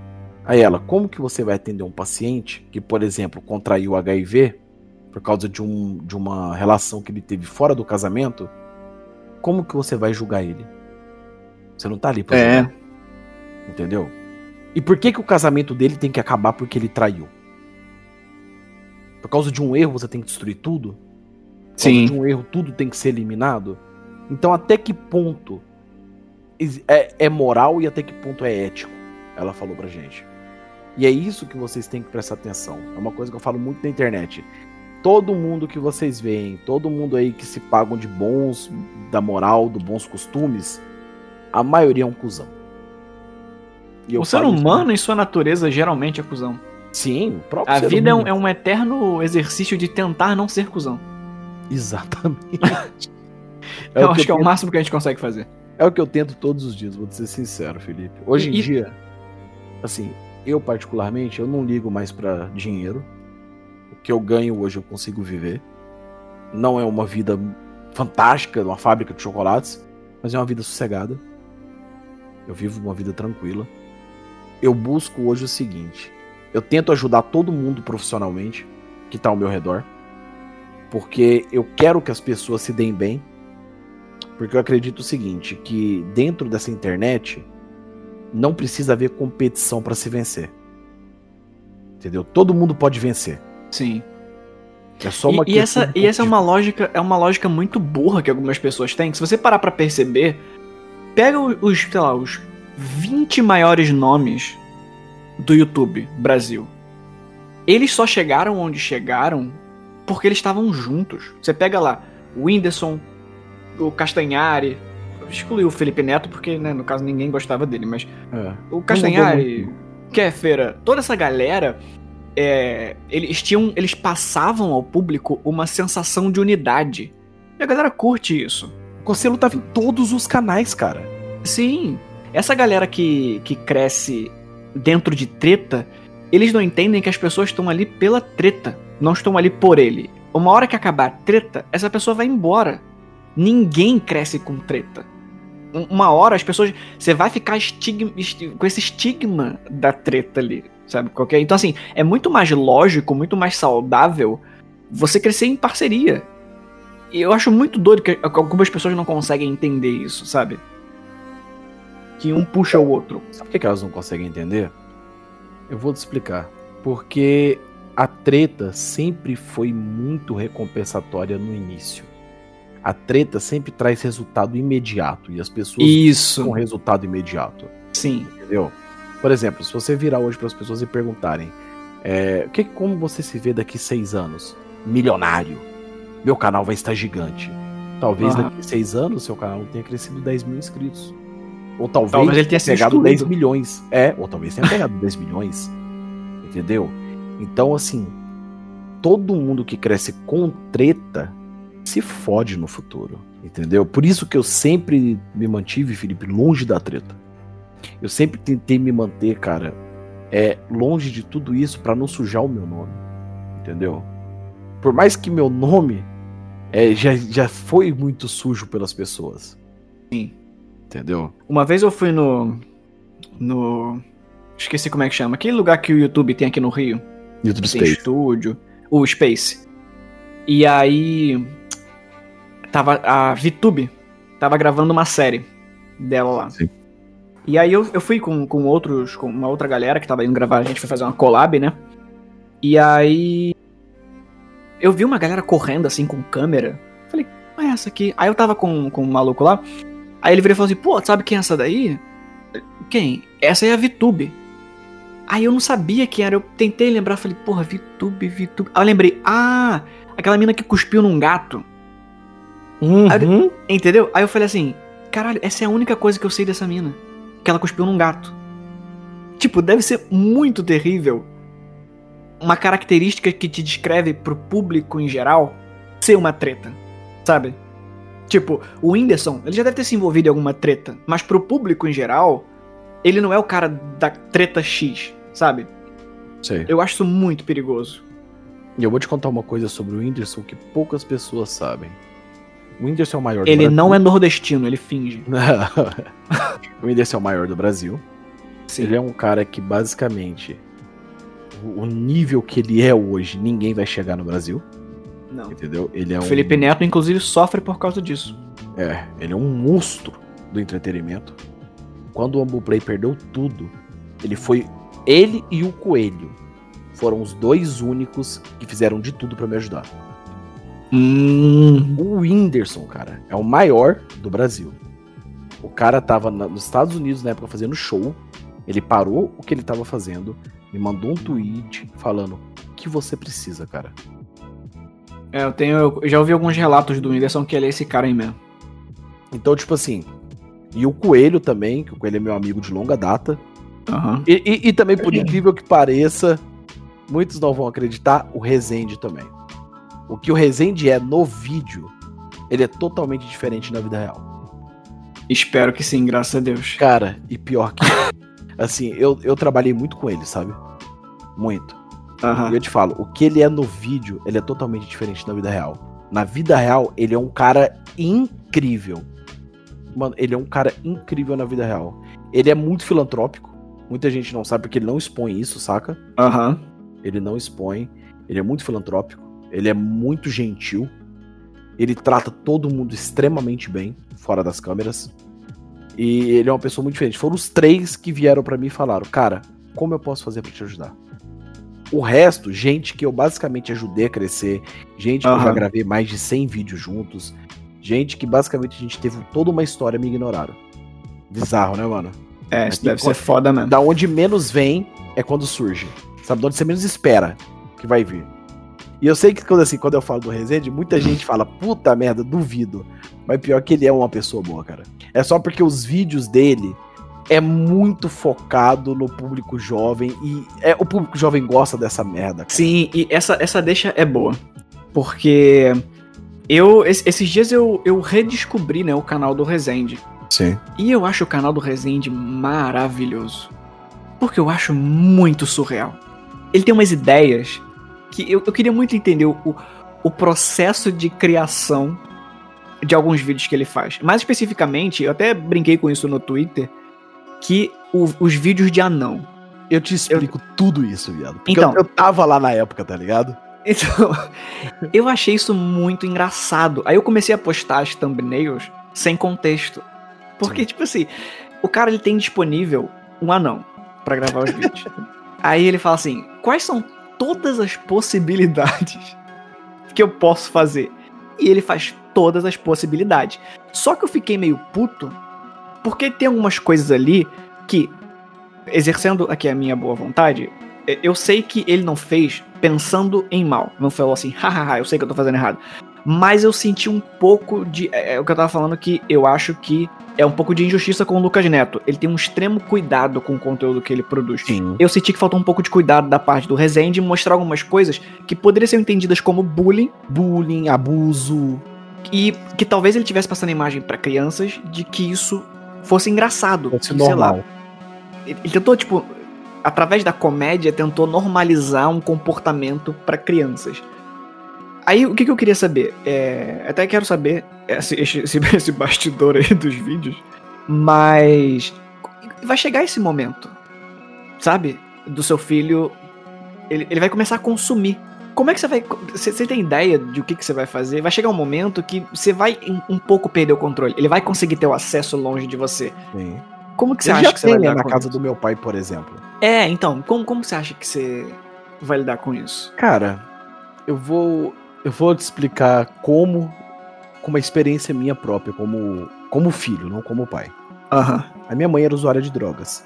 Aí ela, como que você vai atender um paciente que, por exemplo, contraiu HIV por causa de, um, de uma relação que ele teve fora do casamento? Como que você vai julgar ele? Você não tá ali pra É. julgar. Entendeu? E por que que o casamento dele tem que acabar porque ele traiu? Por causa de um erro você tem que destruir tudo? Por causa Sim. de um erro tudo tem que ser eliminado? Então até que ponto é, é moral e até que ponto é ético? Ela falou pra gente. E é isso que vocês têm que prestar atenção. É uma coisa que eu falo muito na internet. Todo mundo que vocês veem, todo mundo aí que se pagam de bons, da moral, dos bons costumes, a maioria é um cuzão. E eu O ser falo isso- humano, em sua natureza, geralmente é cuzão. Sim, o próprio A vida é um, humano. é um eterno exercício de tentar não ser cuzão. Exatamente. eu o acho que é o tento- máximo que a gente consegue fazer. É o que eu tento todos os dias, vou ser sincero, Felipe. Hoje em E- dia, assim, eu particularmente, eu não ligo mais pra dinheiro. Que eu ganho hoje eu consigo viver. Não é uma vida fantástica, uma fábrica de chocolates, mas é uma vida sossegada. Eu vivo uma vida tranquila. Eu busco hoje o seguinte: eu tento ajudar todo mundo profissionalmente que tá ao meu redor, porque eu quero que as pessoas se deem bem. Porque eu acredito o seguinte, que dentro dessa internet não precisa haver competição para se vencer. Entendeu? Todo mundo pode vencer. Sim. É só uma e, e essa, e essa é uma lógica, é uma lógica muito burra que algumas pessoas têm. Que se você parar para perceber, pega os, sei lá, os 20 maiores nomes do YouTube Brasil. Eles só chegaram onde chegaram porque eles estavam juntos. Você pega lá o Whindersson, o Castanhari, excluiu o Felipe Neto porque, né, no caso ninguém gostava dele, mas é. o Castanhari, Kéfera, toda essa galera, é, eles tinham, eles passavam ao público uma sensação de unidade. E a galera curte isso. O Conselho tava em todos os canais, cara. Sim. Essa galera que, que cresce dentro de treta, eles não entendem que as pessoas estão ali pela treta, não estão ali por ele. Uma hora que acabar a treta, essa pessoa vai embora. Ninguém cresce com treta. Uma hora as pessoas. Você vai ficar estigma, com esse estigma da treta ali, sabe? Qualquer, então, assim, é muito mais lógico, muito mais saudável você crescer em parceria. E eu acho muito doido que algumas pessoas não conseguem entender isso, sabe? Que um puxa o outro. Sabe por que elas não conseguem entender? Eu vou te explicar. Porque a treta sempre foi muito recompensatória no início. A treta sempre traz resultado imediato e as pessoas Isso. com resultado imediato. Sim. Entendeu? Por exemplo, se você virar hoje para as pessoas e perguntarem é, que, como você se vê daqui seis anos? Milionário. Meu canal vai estar gigante. Talvez daqui seis anos seu canal tenha crescido 10 mil inscritos. Ou talvez, talvez ele tenha pegado excluído. 10 milhões. É, ou talvez tenha pegado 10 milhões. Entendeu? Então, assim, todo mundo que cresce com treta se fode no futuro. Entendeu? Por isso que eu sempre me mantive, Felipe, longe da treta. Eu sempre tentei me manter, cara, é longe de tudo isso para não sujar o meu nome. Entendeu? Por mais que meu nome é, já, já foi muito sujo pelas pessoas. Sim. Entendeu? Uma vez eu fui no. No. Esqueci como é que chama. Aquele lugar que o YouTube tem aqui no Rio. YouTube tem Space. estúdio. O Space. E aí. Tava. A VTube tava gravando uma série dela lá. Sim. E aí eu, eu fui com, com outros. Com uma outra galera que tava indo gravar. A gente foi fazer uma collab, né? E aí. Eu vi uma galera correndo assim com câmera. Falei, qual é essa aqui? Aí eu tava com, com um maluco lá. Aí ele virou e falou assim: pô, sabe quem é essa daí? Quem? Essa é a VTube. Aí eu não sabia quem era. Eu tentei lembrar, falei, porra, VTube, VTube. Aí eu lembrei, ah, aquela mina que cuspiu num gato. Uhum. Aí, entendeu? Aí eu falei assim, caralho, essa é a única coisa que eu sei dessa mina. Que ela cuspiu num gato. Tipo, deve ser muito terrível uma característica que te descreve pro público em geral ser uma treta, sabe? Tipo, o Whindersson, ele já deve ter se envolvido em alguma treta, mas pro público em geral, ele não é o cara da treta X, sabe? Sei. Eu acho isso muito perigoso. E eu vou te contar uma coisa sobre o Whindersson que poucas pessoas sabem. O Whindersson é o maior Ele não é nordestino, ele finge. o Whindersson é o maior do Brasil. Sim. Ele é um cara que basicamente o nível que ele é hoje, ninguém vai chegar no Brasil. Não. Entendeu? Ele é o um... Felipe Neto, inclusive, sofre por causa disso. É, ele é um monstro do entretenimento. Quando o Ambuplay perdeu tudo, ele foi. Ele e o Coelho foram os dois únicos que fizeram de tudo para me ajudar. Hum. O Whindersson, cara, é o maior do Brasil. O cara tava nos Estados Unidos na época fazendo show. Ele parou o que ele tava fazendo, me mandou um tweet falando: O que você precisa, cara? É, eu tenho. Eu já ouvi alguns relatos do Whindersson que ele é esse cara aí mesmo. Então, tipo assim. E o Coelho também, que o Coelho é meu amigo de longa data. Uhum. E, e, e, também, por incrível que pareça, muitos não vão acreditar, o Rezende também. O que o Rezende é no vídeo, ele é totalmente diferente na vida real. Espero que sim, graças a Deus. Cara, e pior que. assim, eu, eu trabalhei muito com ele, sabe? Muito. Uhum. E eu te falo, o que ele é no vídeo, ele é totalmente diferente na vida real. Na vida real, ele é um cara incrível. Mano, ele é um cara incrível na vida real. Ele é muito filantrópico. Muita gente não sabe porque ele não expõe isso, saca? Aham. Uhum. Ele não expõe. Ele é muito filantrópico. Ele é muito gentil. Ele trata todo mundo extremamente bem, fora das câmeras. E ele é uma pessoa muito diferente. Foram os três que vieram para mim e falaram: Cara, como eu posso fazer para te ajudar? O resto, gente que eu basicamente ajudei a crescer, gente que eu já gravei mais de 100 vídeos juntos, gente que basicamente a gente teve toda uma história me ignoraram. Bizarro, né, mano? É, isso tem deve ser foda mesmo. Da onde menos vem é quando surge. Sabe, de onde você menos espera que vai vir. E eu sei que quando, assim, quando eu falo do Rezende, muita gente fala, puta merda, duvido. Mas pior que ele é uma pessoa boa, cara. É só porque os vídeos dele é muito focado no público jovem e é, o público jovem gosta dessa merda. cara. Sim, e essa, essa deixa é boa. Porque eu es- esses dias eu, eu redescobri né, o canal do Resende. Sim. E eu acho o canal do Resende maravilhoso. Porque eu acho muito surreal. Ele tem umas ideias que eu, eu queria muito entender o, o processo de criação de alguns vídeos que ele faz. Mais especificamente, eu até brinquei com isso no Twitter, que o- os vídeos de anão. Eu te explico tudo isso, viado. Porque Então. eu, eu tava lá na época, tá ligado? Então, eu achei isso muito engraçado. Aí eu comecei a postar as thumbnails sem contexto. Porque, Sim. tipo assim, o cara ele tem disponível um anão pra gravar os vídeos. Aí ele fala assim: quais são todas as possibilidades que eu posso fazer? E ele faz todas as possibilidades. Só que eu fiquei meio puto, porque tem algumas coisas ali que, exercendo aqui a minha boa vontade, eu sei que ele não fez pensando em mal. Não falou assim, hahaha, eu sei que eu tô fazendo errado. Mas eu senti um pouco de. É, é o que eu tava falando que eu acho que é um pouco de injustiça com o Lucas Neto. Ele tem um extremo cuidado com o conteúdo que ele produz. Sim. Eu senti que faltou um pouco de cuidado da parte do Rezende mostrar algumas coisas que poderiam ser entendidas como bullying Bullying, abuso. e que talvez ele tivesse passando a imagem pra crianças de que isso fosse engraçado. Fosse sei lá. normal. Ele tentou, tipo, através da comédia, tentou normalizar um comportamento pra crianças. Aí, o que, que eu queria saber? É, até quero saber esse, esse, esse- bastidor aí dos vídeos, mas vai chegar esse momento, sabe? Do seu filho, ele, ele vai começar a consumir. Como é que você vai. Você, você tem ideia de o que, que você vai fazer? Vai chegar um momento que você vai um, um pouco perder o controle. Ele vai conseguir ter o acesso longe de você. Sim. Como que você acha que você vai lidar na casa isso? do meu pai, por exemplo. É, então, como, como você acha que você vai lidar com isso? Cara, eu vou eu vou te explicar como com uma experiência minha própria, como como filho, não como pai. Aham. A minha mãe era usuária de drogas.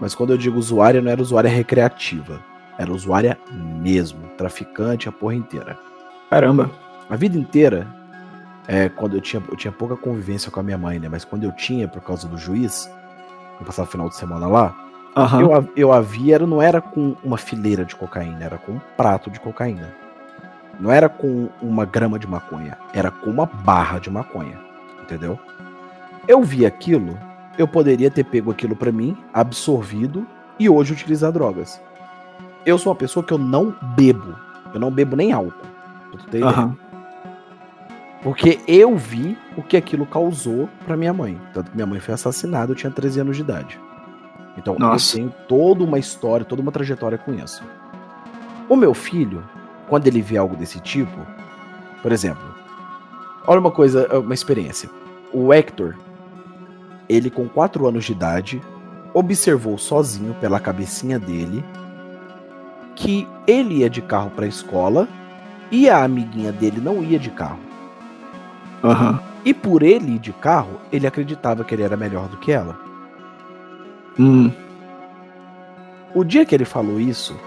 Mas quando eu digo usuária, não era usuária recreativa. Era usuária mesmo. Traficante, a porra inteira. Caramba. A vida inteira, é, quando eu tinha, eu tinha pouca convivência com a minha mãe, né? Mas quando eu tinha, por causa do juiz, eu passava o final de semana lá, Aham. eu, eu a via, não era com uma fileira de cocaína, era com um prato de cocaína. Não era com uma grama de maconha, era com uma barra de maconha. Entendeu? Eu vi aquilo, eu poderia ter pego aquilo pra mim, absorvido e hoje utilizar drogas. Eu sou uma pessoa que eu não bebo. Eu não bebo nem álcool. tu ter ideia. Aham. Porque eu vi o que aquilo causou pra minha mãe. Tanto que minha mãe foi assassinada, eu tinha 13 anos de idade. Então Nossa. eu tenho toda uma história, toda uma trajetória com isso. O meu filho, quando ele vê algo desse tipo, por exemplo, olha uma coisa, uma experiência. O Hector, ele com 4 anos de idade, observou sozinho pela cabecinha dele que ele ia de carro pra escola e a amiguinha dele não ia de carro. Aham. E por ele ir de carro, ele acreditava que ele era melhor do que ela. Hum. O dia que ele falou isso,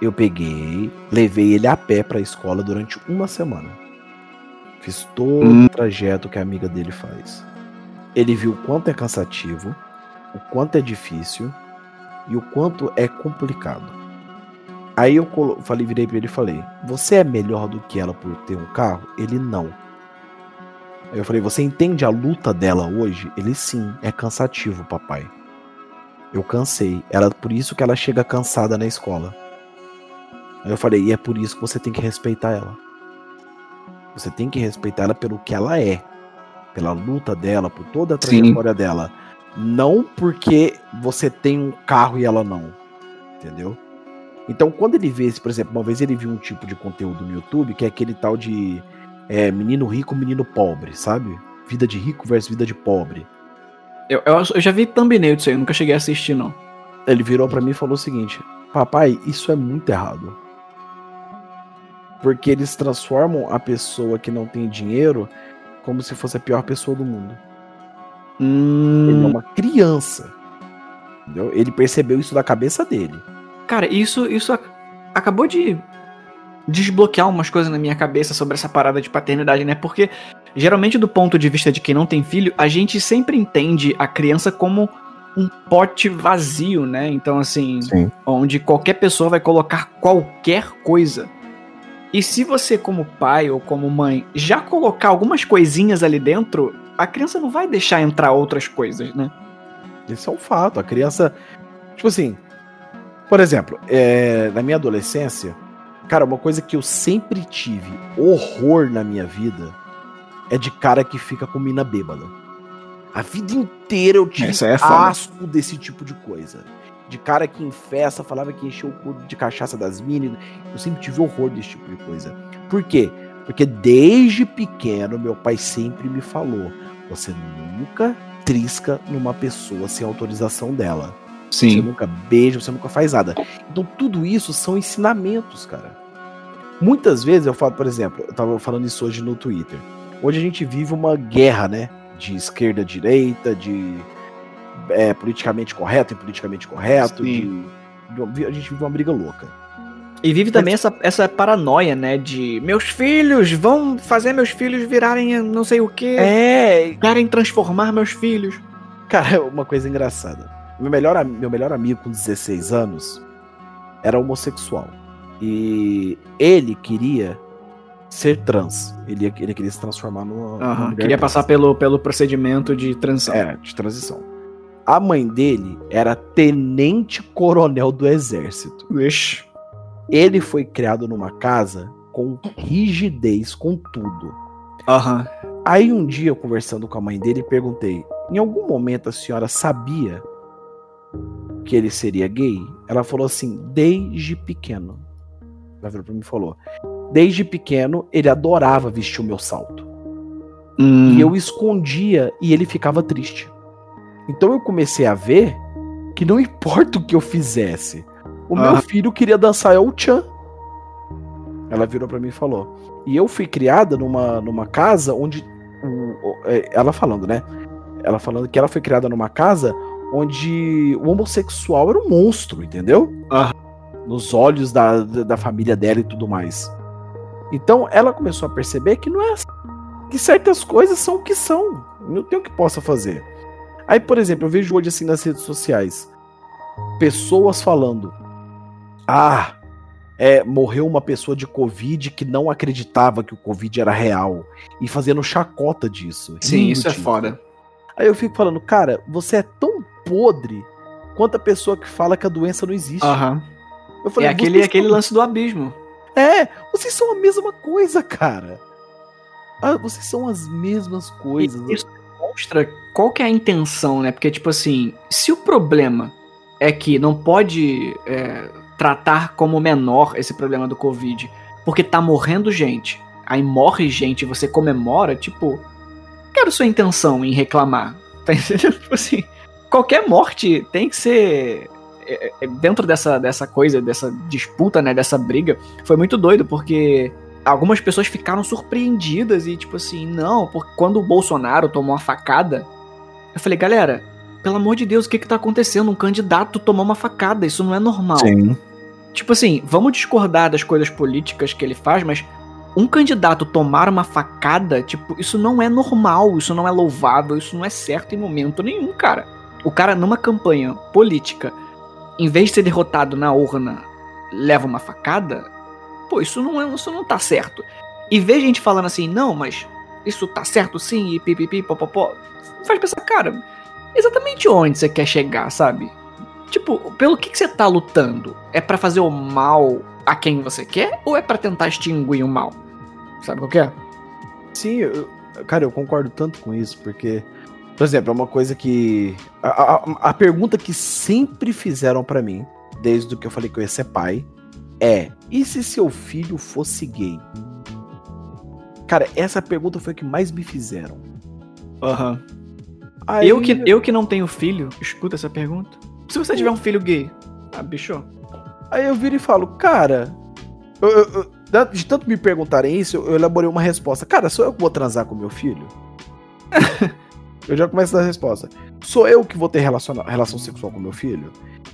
eu peguei, levei ele a pé pra escola durante uma semana. Fiz todo Hum. o trajeto que a amiga dele faz. Ele viu o quanto é cansativo, o quanto é difícil e o quanto é complicado. Aí eu falei, virei pra ele e falei: Você é melhor do que ela por ter um carro? Ele não. Aí eu falei: Você entende a luta dela hoje? Ele sim, é cansativo, papai. Eu cansei. Ela por isso que ela chega cansada na escola. Aí eu falei: E é por isso que você tem que respeitar ela. Você tem que respeitar ela pelo que ela é, pela luta dela, por toda a Sim. trajetória dela. Não porque você tem um carro e ela não. Entendeu? Então, quando ele vê por exemplo, uma vez ele viu um tipo de conteúdo no YouTube que é aquele tal de é, menino rico, menino pobre, sabe? Vida de rico versus vida de pobre. Eu, eu, eu já vi thumbnail disso aí, eu nunca cheguei a assistir, não. Ele virou pra mim e falou o seguinte: Papai, isso é muito errado. Porque eles transformam a pessoa que não tem dinheiro como se fosse a pior pessoa do mundo. Hum... Ele é uma criança. Entendeu? Ele percebeu isso da cabeça dele. Cara, isso, isso ac acabou de desbloquear umas coisas na minha cabeça sobre essa parada de paternidade, né? Porque geralmente do ponto de vista de quem não tem filho, a gente sempre entende a criança como um pote vazio, né? Então assim, Sim. onde qualquer pessoa vai colocar qualquer coisa. E se você como pai ou como mãe já colocar algumas coisinhas ali dentro, a criança não vai deixar entrar outras coisas, né? Esse é um fato. A criança. Tipo assim. Por exemplo, é, na minha adolescência, cara, uma coisa que eu sempre tive horror na minha vida é de cara que fica com mina bêbada. A vida inteira eu tive Essa é asco desse tipo de coisa. De cara que em festa falava que encheu o cu de cachaça das minas. Eu sempre tive horror desse tipo de coisa. Por quê? Porque desde pequeno meu pai sempre me falou: você nunca trisca numa pessoa sem autorização dela. Você nunca beija, você nunca faz nada. Então tudo isso são ensinamentos, cara. Muitas vezes eu falo, por exemplo, eu tava falando isso hoje no Twitter. Hoje a gente vive uma guerra, né? De esquerda, direita, de é, politicamente correto e politicamente correto. De, de- a gente vive uma briga louca. E vive também essa, essa paranoia, né? De meus filhos vão fazer meus filhos virarem não sei o que. É, Querem transformar meus filhos. Cara, uma coisa engraçada. Meu melhor, meu melhor amigo com 16 anos era homossexual. E ele queria ser trans. Ele, ele queria se transformar Aham, mulher Queria trans. passar pelo, pelo procedimento de transição. É, de transição. A mãe dele era tenente coronel do exército. Ixi. Ele foi criado numa casa com rigidez, com tudo. Aham. Aí um dia, eu conversando com a mãe dele, perguntei: em algum momento a senhora sabia que ele seria gay? Ela falou assim: desde pequeno. Ela virou pra mim e falou: desde pequeno ele adorava vestir o meu salto. Hum, E eu escondia e ele ficava triste. Então eu comecei a ver que não importa o que eu fizesse, o meu Ah. filho queria dançar El Chan. Ela virou pra mim e falou. E eu fui criada numa, numa casa onde. o- é, ela falando, né? Ela falando que ela foi criada numa casa onde o homossexual era um monstro, entendeu? Ah. Nos olhos da, da da família dela e tudo mais. Então ela começou a perceber que não é assim que certas coisas são o que são. Não tem o que possa fazer. Aí, por exemplo, eu vejo hoje assim nas redes sociais pessoas falando: Ah, é, morreu uma pessoa de Covid que não acreditava que o Covid era real. E fazendo chacota disso. Sim, isso é foda. Aí eu fico falando, cara, você é tão podre quanto a pessoa que fala que a doença não existe. Aham. Eu falei, É aquele, aquele são- lance do abismo. É, vocês são a mesma coisa, cara. Ah, vocês são as mesmas coisas. E isso demonstra qual que é a intenção, né? Porque, tipo assim, se o problema é que não pode é, tratar como menor esse problema do Covid, porque tá morrendo gente, aí morre gente e você comemora, tipo, quero sua intenção em reclamar. Tá entendendo? Tipo assim, qualquer morte tem que ser. é, é, Dentro dessa, dessa coisa, dessa disputa, né? Dessa briga, foi muito doido, porque algumas pessoas ficaram surpreendidas e tipo assim, não, porque quando o Bolsonaro tomou uma facada, eu falei, galera, pelo amor de Deus, o que que tá acontecendo? Um candidato tomou uma facada, isso não é normal. Sim. Tipo assim, vamos discordar das coisas políticas que ele faz, mas um candidato tomar uma facada, tipo, isso não é normal, isso não é louvável, isso não é certo em momento nenhum, cara. O cara numa campanha política, em vez de ser derrotado na urna, leva uma facada, pô, isso não é, isso não tá certo. E ver gente falando assim, não, mas isso tá certo sim, e pipipi, popopó, faz pensar, cara, exatamente onde você quer chegar, sabe? Tipo, pelo que, que você tá lutando? É pra fazer o mal a quem você quer ou é pra tentar extinguir o mal? Sabe qual que é? Sim, eu- cara, eu concordo tanto com isso, porque, por exemplo, é uma coisa que. A, a- a pergunta que sempre fizeram pra mim, desde que eu falei que eu ia ser pai, é: e se seu filho fosse gay? Cara, essa pergunta foi a que mais me fizeram. Aham. Aí, Eu, que, eu que não tenho filho, escuta essa pergunta. Se você tiver um filho gay, ah, bicho, Aí eu viro e falo, cara. eu- eu- eu- de tanto me perguntarem isso, eu, eu elaborei uma resposta. Cara, sou eu que vou transar com meu filho? eu já começo a dar a resposta. Sou eu que vou ter relaciona- relação sexual com meu filho?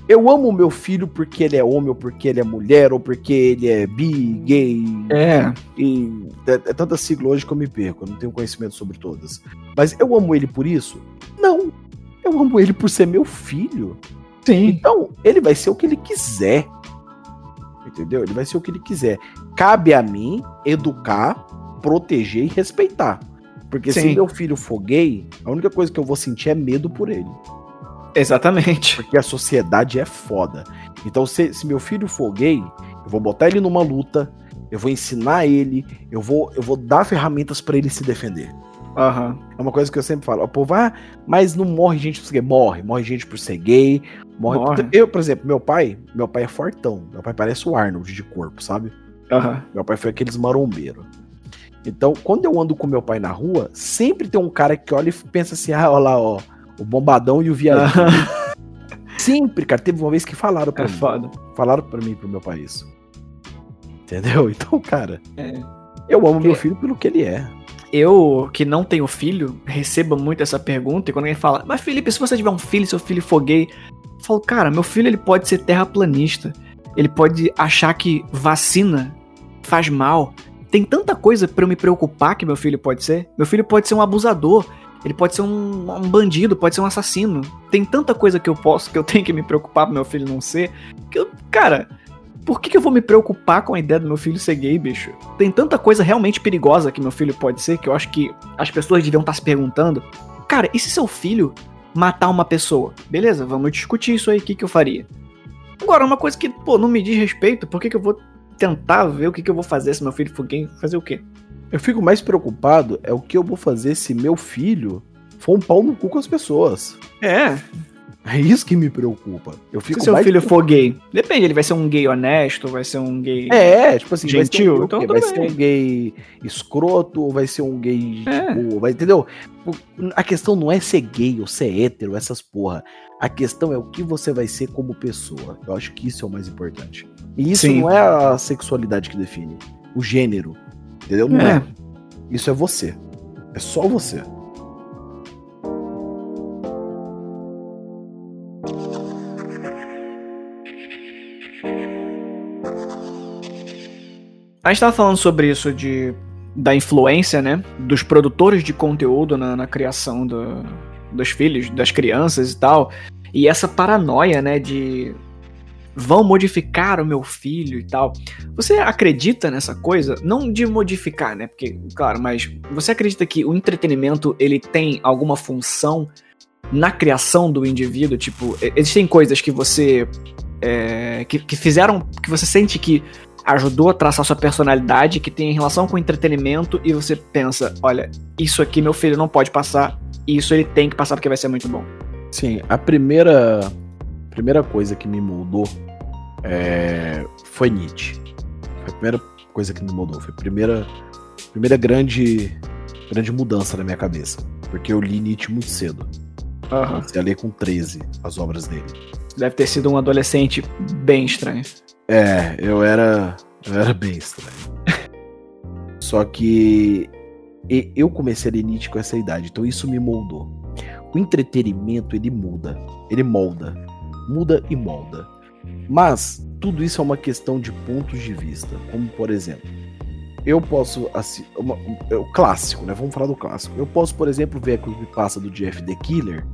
Eu amo o meu filho porque ele é homem, ou porque ele é mulher, ou porque ele é bi, gay, É. e é, é tanta sigla hoje que eu me perco, eu não tenho conhecimento sobre todas. Mas eu amo ele por isso? Não. Eu amo ele por ser meu filho. Sim. Então, ele vai ser o que ele quiser. Entendeu? Ele vai ser o que ele quiser. Cabe a mim educar, proteger e respeitar. Porque se Sim. meu filho for gay, a única coisa que eu vou sentir é medo por ele. Exatamente. Porque a sociedade é foda. Então, se, se meu filho for gay, eu vou botar ele numa luta, eu vou ensinar ele, eu vou, eu vou dar ferramentas pra ele se defender. Aham. É uma coisa que eu sempre falo. O povo, ah, mas não morre gente por ser gay. Morre. Morre gente por ser gay. Morre. Morre. Eu, por exemplo, meu pai, meu pai é fortão. Meu pai parece o Arnold de corpo, sabe? Aham. Meu pai foi aqueles marombeiros. Então, quando eu ando com meu pai na rua, sempre tem um cara que olha e pensa assim: ah, olha lá, ó, o bombadão e o viadinho. sempre, cara. Teve uma vez que falaram pra É mim. foda. Falaram pra mim e pro meu pai isso. Entendeu? Então, cara, É. eu amo meu Que- filho pelo que ele é. Eu, que não tenho filho, recebo muito essa pergunta. E quando alguém fala, mas Felipe, se você tiver um filho, seu filho for gay, eu falo, cara, meu filho ele pode ser terraplanista. Ele pode achar que vacina faz mal. Tem tanta coisa pra eu me preocupar que meu filho pode ser. Meu filho pode ser um abusador. Ele pode ser um, um bandido, pode ser um assassino. Tem tanta coisa que eu posso, que eu tenho que me preocupar pro meu filho não ser. Que eu, cara, por que, que eu vou me preocupar com a ideia do meu filho ser gay, bicho? Tem tanta coisa realmente perigosa que meu filho pode ser que eu acho que as pessoas deviam estar se perguntando. Cara, e se seu filho matar uma pessoa? Beleza, vamos discutir isso aí, o que, que eu faria? Agora, uma coisa que, pô, não me diz respeito, por que, que eu vou tentar ver o que, que eu vou fazer se meu filho for gay? Fazer o quê? Eu fico mais preocupado é o que eu vou fazer se meu filho for um pau no cu com as pessoas. É, É isso que me preocupa. Eu fico se seu filho for gay. Depende, ele vai ser um gay honesto, vai ser um gay. É, tipo assim, vai ser Gentil, um, então vai ser um gay escroto ou vai ser um gay É. boa, vai, entendeu? A questão não é ser gay ou ser hétero, essas porra. A questão é o que você vai ser como pessoa. Eu acho que isso é o mais importante. E isso Sim. não é a sexualidade que define, o gênero, entendeu? Não é. É. Isso é você. É só você. A gente tava falando sobre isso de da influência, né? Dos produtores de conteúdo na, na criação do- dos filhos, das crianças e tal. E essa paranoia, né? De vão modificar o meu filho e tal. Você acredita nessa coisa? Não de modificar, né? Porque, claro, mas você acredita que o entretenimento ele tem alguma função na criação do indivíduo? Tipo, existem coisas que você. é, que, que fizeram. que você sente que ajudou a traçar sua personalidade, que tem relação com o entretenimento, e você pensa: olha, isso aqui meu filho não pode passar, e isso ele tem que passar porque vai ser muito bom. Sim, a primeira primeira coisa que me moldou é, foi Nietzsche. Foi a primeira coisa que me moldou. Foi a primeira, primeira grande, grande mudança na minha cabeça. Porque eu li Nietzsche muito cedo. Comecei a ler com 13 as obras dele. Deve ter sido um adolescente bem estranho. É, eu era. Eu era bem estranho. Só que eu comecei a ler Nietzsche com essa idade, então isso me moldou. O entretenimento, ele muda. Ele molda. Muda e molda. Mas tudo isso é uma questão de pontos de vista. Como, por exemplo, eu posso. assi- uma- é o clássico, né? Vamos falar do clássico. Eu posso, por exemplo, ver a que passa do Jeff the Killer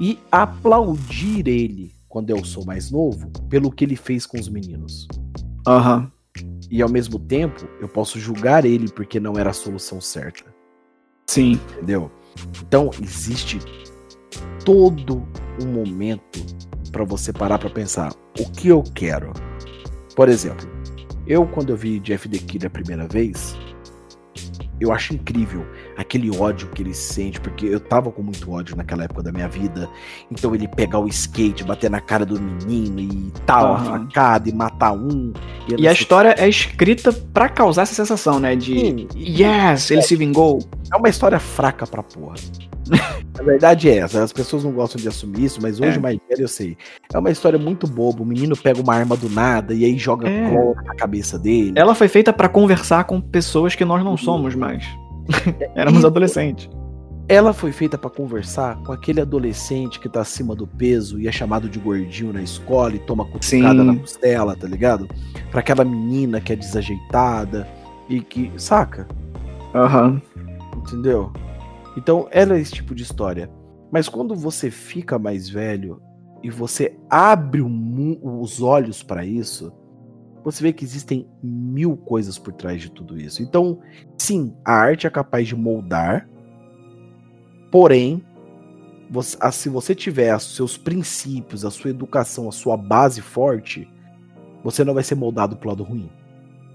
e aplaudir ele quando eu sou mais novo pelo que ele fez com os meninos. Aham. E ao mesmo tempo, eu posso julgar ele porque não era a solução certa, Sim. entendeu? Então, existe todo um momento para você parar para pensar o que eu quero. Por exemplo, eu quando eu vi Jeff the Killer a primeira vez, eu acho incrível aquele ódio que ele sente, porque eu tava com muito ódio naquela época da minha vida. Então ele pegar o skate, bater na cara do menino e tal, a Aham. facada e matar um. E não a história é escrita pra causar essa sensação, né? De Sim, yes, ele se vingou. É uma história fraca pra porra. A verdade é essa, as pessoas não gostam de assumir isso, mas hoje É. mais velho eu sei. É uma história muito boba. O menino pega uma arma do nada e aí joga É. cloro na cabeça dele. Ela foi feita pra conversar com pessoas que nós não somos mais. Éramos adolescentes. Ela foi feita pra conversar com aquele adolescente que tá acima do peso e é chamado de gordinho na escola e toma cutucada Sim. na costela, tá ligado? Pra aquela menina que é desajeitada e que. Saca? Aham. Entendeu? Então, ela é esse tipo de história. Mas quando você fica mais velho e você abre os olhos pra isso, você vê que existem mil coisas por trás de tudo isso. Então, sim, a arte é capaz de moldar, porém, você- se você tiver os seus princípios, a sua educação, a sua base forte, você não vai ser moldado pro lado ruim.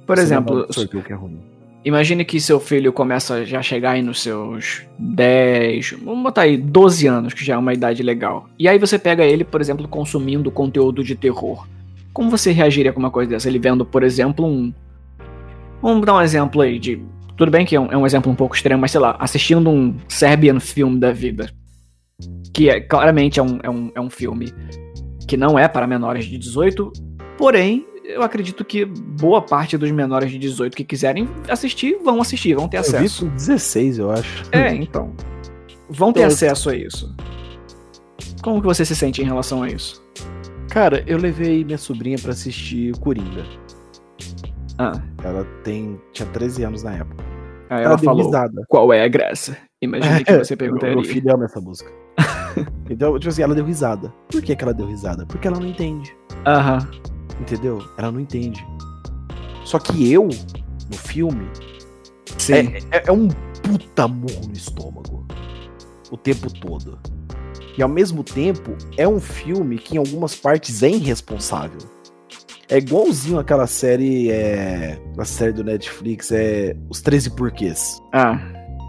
Por Você não exemplo, é ruim. Imagine que seu filho começa a já chegar aí nos seus 10, vamos botar aí 12 anos, que já é uma idade legal. E aí você pega ele, por exemplo, consumindo conteúdo de terror. Como você reagiria com uma coisa dessa? Ele vendo, por exemplo, um. Vamos dar um exemplo aí de. Tudo bem que é um, é um exemplo um pouco extremo, mas sei lá, assistindo um Serbian film da vida. Que é, claramente é um, é, um, é um filme que não é para menores de 18, porém, eu acredito que boa parte dos menores de 18 que quiserem assistir, vão assistir, vão ter Eu vi acesso. com 16, eu acho. É, então. Vão ter Então, acesso a isso. Como que você se sente em relação a isso? Cara, eu levei minha sobrinha pra assistir Coringa. Ah, Ela tem tinha 13 anos na época. aí Ela, ela falou, qual é a graça? Imagine que você Meu perguntaria. filho ama essa música. então, tipo assim, ela deu risada. Por que, que ela deu risada? Porque ela não entende. Aham. Entendeu? Ela não entende. Só que eu, no filme, é, é- é um puta murro no estômago. O tempo todo. E ao mesmo tempo, é um filme que em algumas partes é irresponsável. É igualzinho aquela série, é. A série do Netflix, é. Os 13 Porquês. Ah,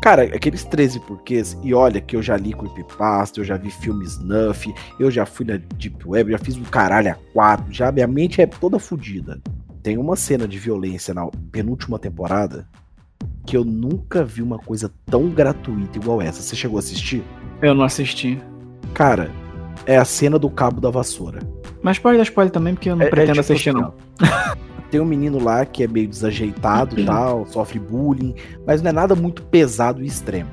Cara, aqueles 13 porquês, e olha que eu já li Creepypasta, eu já vi filmes Snuff, eu já fui na Deep Web, já fiz um caralho a quatro, já minha mente é toda fodida. Tem uma cena de violência na penúltima temporada que eu nunca vi uma coisa tão gratuita igual essa. Você chegou a assistir? eu não assisti. Cara, é a cena do cabo da vassoura. Mas pode dar spoiler também, porque eu não É- é pretendo tipo assistir, assim, não. Tem um menino lá que é meio desajeitado e tal, sofre bullying, mas não é nada muito pesado e extremo,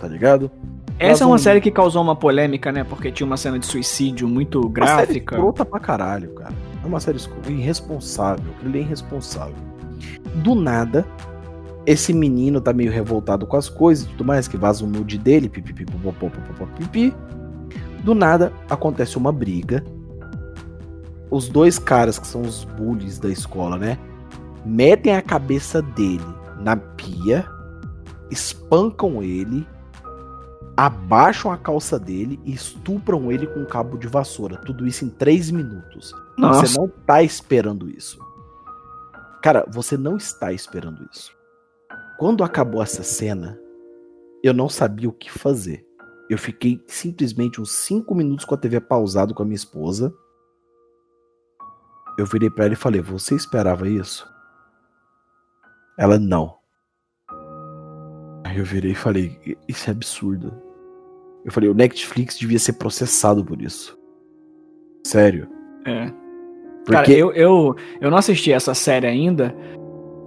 tá ligado? Essa é uma um- série que causou uma polêmica, né? Porque tinha uma cena de suicídio muito Uma série gráfica. escrota pra caralho, cara. É uma série escrota, irresponsável. Ele é irresponsável. Do nada, esse menino tá meio revoltado com as coisas e tudo mais, que vaza o nude dele, pipipi, popopó, popopó, pipi. Do nada, acontece uma briga. Os dois caras, que são os bullies da escola, né? Metem a cabeça dele na pia, espancam ele, abaixam a calça dele e estupram ele com um cabo de vassoura. Tudo isso em três minutos. Nossa. Você não tá esperando isso. Cara, você não está esperando isso. Quando acabou essa cena, eu não sabia o que fazer. Eu fiquei simplesmente uns cinco minutos com a TV pausado com a minha esposa. Eu virei pra ela e falei: Você esperava isso? Ela não. Aí eu virei e falei: Isso é absurdo. Eu falei: O Netflix devia ser processado por isso. Sério. É. Porque Cara, eu, eu, eu não assisti essa série ainda.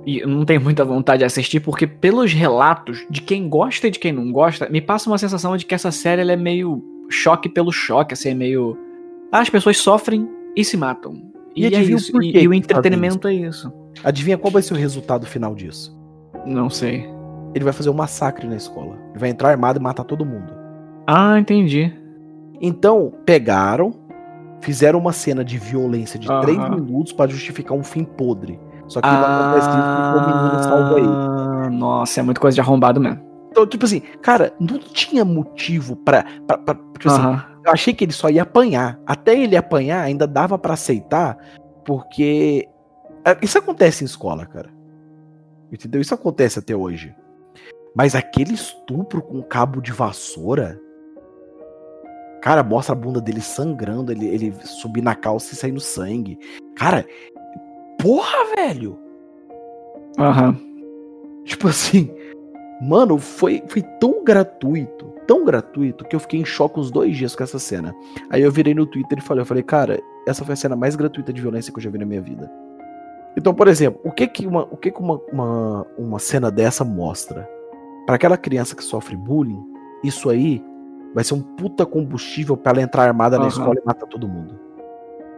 E não tenho muita vontade de assistir, porque pelos relatos de quem gosta e de quem não gosta, me passa uma sensação de que essa série ela é meio choque pelo choque, assim, é meio. Ah, as pessoas sofrem e se matam. E E, é isso. por E, e o fazem entretenimento é isso. Adivinha qual vai ser o resultado final disso? Não sei. Ele vai fazer um massacre na escola. Ele vai entrar armado e matar todo mundo. Ah, entendi. Então, pegaram, fizeram uma cena de violência de Aham. três minutos pra justificar um fim podre. Só que não acontece isso o menino salva ele. Ah, Nossa, é muita coisa de arrombado mesmo. Então, tipo assim, cara, não tinha motivo pra. pra, pra tipo assim. Eu achei que ele só ia apanhar. Até ele apanhar, ainda dava pra aceitar, porque. é, Isso acontece em escola, cara. Entendeu? Isso acontece até hoje. Mas aquele estupro com cabo de vassoura. Cara, mostra a bunda dele sangrando, ele, ele subir na calça e saindo sangue. Cara, porra, velho! Aham. Tipo assim, mano, foi, foi tão gratuito. Tão gratuito que eu fiquei em choque uns dois dias com essa cena. Aí eu virei no Twitter e falei, eu falei, cara, essa foi a cena mais gratuita de violência que eu já vi na minha vida. Então, por exemplo, o que que uma, o que que uma, uma, uma cena dessa mostra? Para aquela criança que sofre bullying, isso aí vai ser um puta combustível para ela entrar armada uhum. na escola e matar todo mundo.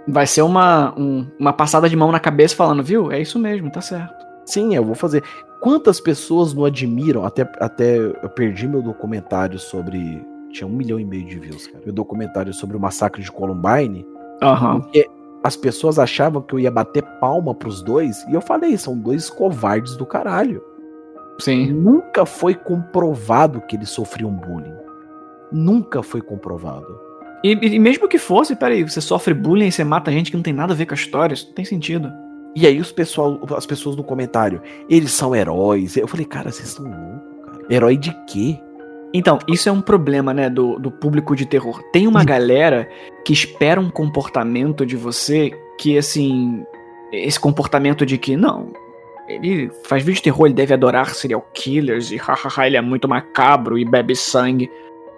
Vai ser uma, um, uma passada de mão na cabeça falando, viu? É isso mesmo, tá certo. Sim, eu vou fazer. Quantas pessoas não admiram? Até, até eu perdi meu documentário sobre. Tinha um milhão e meio de views, cara. Meu documentário sobre o massacre de Columbine. Uhum. Porque as pessoas achavam que eu ia bater palma pros dois. E eu falei, são dois covardes do caralho. Sim. Nunca foi comprovado que eles sofriam bullying. Nunca foi comprovado. E, e mesmo que fosse, peraí, você sofre bullying e você mata gente que não tem nada a ver com a história, isso não tem sentido. E aí os pessoal, as pessoas no comentário, eles são heróis. Eu falei, cara, vocês estão loucos, cara. Herói de quê? Então, isso é um problema, né, do, do público de terror. Tem uma galera que espera um comportamento de você que, assim, esse comportamento de que, não, ele faz vídeo de terror, ele deve adorar serial killers e hahaha, ele é muito macabro e bebe sangue.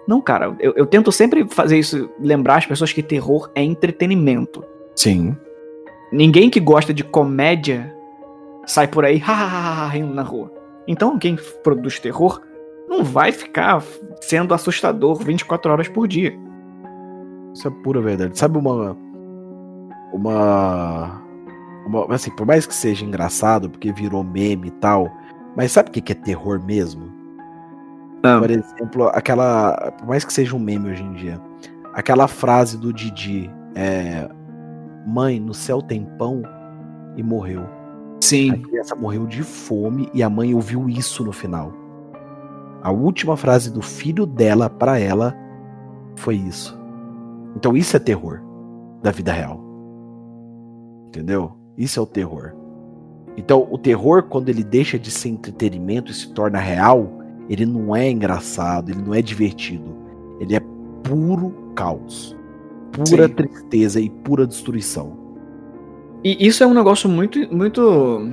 Não, cara, eu, eu tento sempre fazer isso, lembrar as pessoas que terror é entretenimento. Sim. Ninguém que gosta de comédia sai por aí rindo na rua. Então, quem produz terror não vai ficar sendo assustador 24 horas por dia. Isso é pura verdade. Sabe uma. Uma. uma assim, por mais que seja engraçado, porque virou meme e tal. Mas sabe o que é terror mesmo? Não. Por exemplo, aquela. Por mais que seja um meme hoje em dia. Aquela frase do Didi. É, Mãe, no céu tem pão e morreu. Sim. A criança morreu de fome e a mãe ouviu isso no final. A última frase do filho dela para ela foi isso. Então isso é terror da vida real. Entendeu? Isso é o terror. Então o terror quando ele deixa de ser entretenimento e se torna real, ele não é engraçado, ele não é divertido. Ele é puro caos pura Sim. tristeza e pura destruição. E isso é um negócio muito, muito.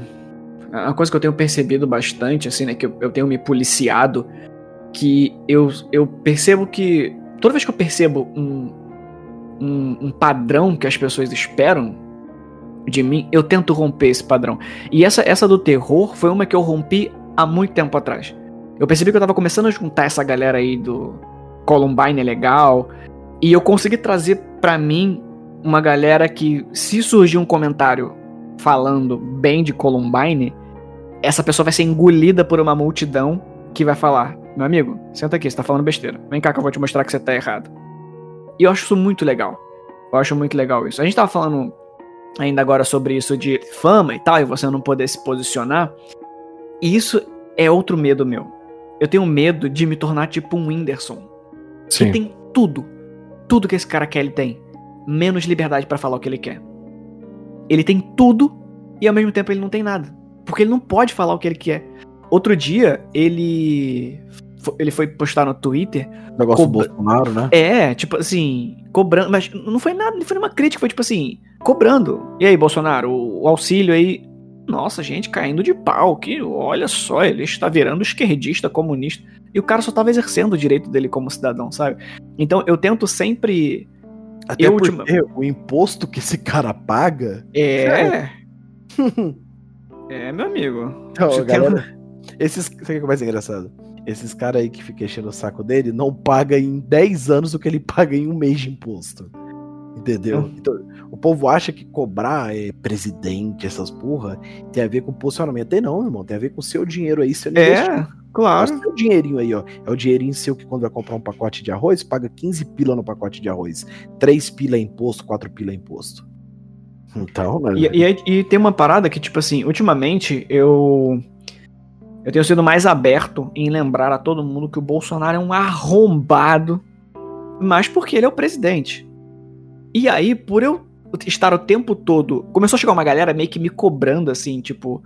Uma coisa que eu tenho percebido bastante, assim, né? Que eu, eu tenho me policiado. Que eu, eu percebo que. Toda vez que eu percebo um, um, um padrão que as pessoas esperam de mim, eu tento romper esse padrão. E essa, essa do terror foi uma que eu rompi há muito tempo atrás. Eu percebi que eu tava começando a juntar essa galera aí do Columbine é legal, e eu consegui trazer para mim uma galera que, se surgir um comentário falando bem de Columbine, essa pessoa vai ser engolida por uma multidão que vai falar: Meu amigo, senta aqui, você tá falando besteira. Vem cá que eu vou te mostrar que você tá errado. E eu acho isso muito legal. Eu acho muito legal isso. A gente tava falando ainda agora sobre isso de fama e tal, e você não poder se posicionar. E isso é outro medo meu. Eu tenho medo de me tornar tipo um Whindersson. Sim. Que tem tudo tudo que esse cara quer, ele tem. Menos liberdade para falar o que ele quer. Ele tem tudo e ao mesmo tempo ele não tem nada. Porque ele não pode falar o que ele quer. Outro dia, ele. Ele foi postar no Twitter. Negócio do Bolsonaro, né? É, tipo assim, cobrando. Mas não foi nada, não foi uma crítica, foi tipo assim, cobrando. E aí, Bolsonaro, o, o auxílio aí. Nossa, gente, caindo de pau. Que olha só, ele está virando esquerdista, comunista. E o cara só estava exercendo o direito dele como cidadão, sabe? Então eu tento sempre. Até eu, porque ultima... o imposto que esse cara paga. É. é, meu amigo. Então, galera, esses. Sabe o que é mais engraçado? Esses caras aí que ficam enchendo o saco dele não paga em 10 anos o que ele paga em um mês de imposto. Entendeu? Então, o povo acha que cobrar é, presidente, essas porra, tem a ver com posicionamento. Tem não, irmão. Tem a ver com o seu dinheiro aí. Não é. Claro. É o dinheirinho aí, ó. É o dinheirinho seu que quando vai comprar um pacote de arroz, paga 15 pila no pacote de arroz. 3 pila é imposto, 4 pila é imposto. Então, né? E, e, e, tem uma parada que, tipo assim, ultimamente eu. Eu tenho sido mais aberto em lembrar a todo mundo que o Bolsonaro é um arrombado, mas porque ele é o presidente. E aí, por eu estar o tempo todo. Começou a chegar uma galera meio que me cobrando assim, tipo.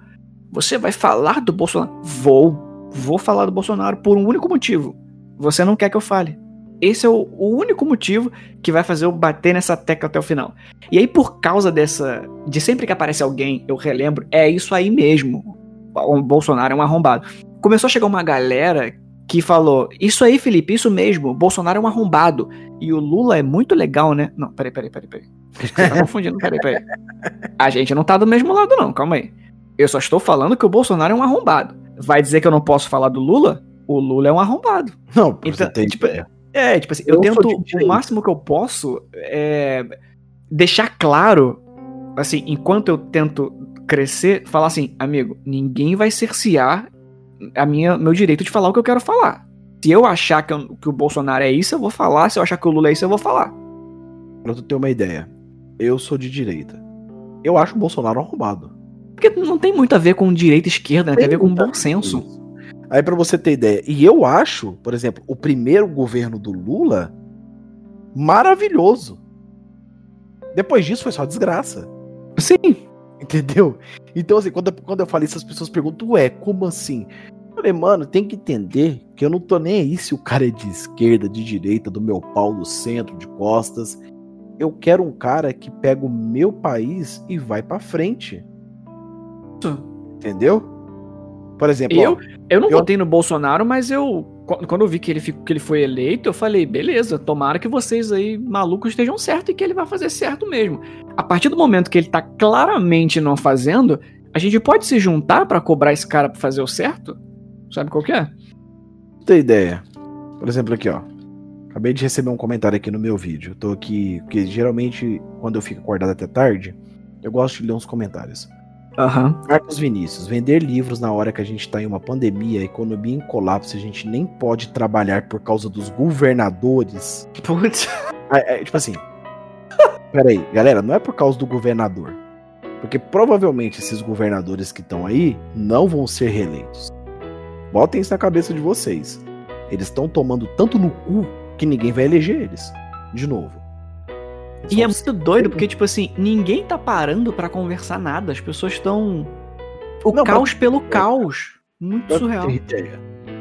Você vai falar do Bolsonaro? Vou vou falar do Bolsonaro por um único motivo. Você não quer que eu fale. Esse é o, o, único motivo que vai fazer eu bater nessa tecla até o final. E aí, por causa dessa. De sempre que aparece alguém, eu relembro, é isso aí mesmo. O Bolsonaro é um arrombado. Começou a chegar uma galera que falou: Isso aí, Felipe, isso mesmo, o Bolsonaro é um arrombado. E o Lula é muito legal, né? Não, peraí, peraí, peraí, peraí. Você tá confundindo, peraí, peraí. A gente não tá do mesmo lado, não, calma aí. Eu só estou falando que o Bolsonaro é um arrombado. Vai dizer que eu não posso falar do Lula? O Lula é um arrombado. Não, Então, tem tipo, ideia. É, tipo assim, eu, Eu tento o máximo que eu posso é, deixar claro, assim, enquanto eu tento crescer, falar assim, amigo, ninguém vai cercear a minha, meu direito de falar o que eu quero falar. Se eu achar que, eu- que o Bolsonaro é isso, eu vou falar. Se eu achar que o Lula é isso, eu vou falar. Pra tu ter uma ideia, eu sou de direita. Eu acho o Bolsonaro arrombado. Porque não tem muito a ver com direita e esquerda, né? tem a ver com bom senso. isso. Aí pra você ter ideia, e eu acho, por exemplo, o primeiro governo do Lula maravilhoso. Depois disso foi só desgraça. Sim. Entendeu? Então, assim, quando, eu- quando eu falei isso, as pessoas perguntam, ué, como assim? Eu falei, mano, tem que entender que eu não tô nem aí se o cara é de esquerda, de direita, do meu pau, do centro, de costas. Eu quero um cara que pega o meu país e vai pra frente. Entendeu? Por exemplo, Eu, ó, eu não eu- votei no Bolsonaro, mas eu. Qu- Quando eu vi que ele, que ele foi eleito, eu falei, beleza, tomara que vocês aí, malucos, estejam certo e que ele vai fazer certo mesmo. A partir do momento que ele tá claramente não fazendo, a gente pode se juntar pra cobrar esse cara pra fazer o certo? Sabe qual que é? ter ideia. Por exemplo, aqui, ó. Acabei de receber um comentário aqui no meu vídeo. Tô aqui, porque geralmente, quando eu fico acordado até tarde, eu gosto de ler uns comentários. Aham. Marcos Vinícius, vender livros na hora que a gente tá em uma pandemia, a economia em colapso, a gente nem pode trabalhar por causa dos governadores. Putz. É, é, tipo assim. Peraí, galera, não é por causa do governador. Porque provavelmente esses governadores que estão aí não vão ser reeleitos. Botem isso na cabeça de vocês. Eles estão tomando tanto no cu que ninguém vai eleger eles. De novo. E é muito doido, porque, tipo assim, ninguém tá parando pra conversar nada. As pessoas estão. O Não, pra- caos pelo caos. Muito surreal. ideia.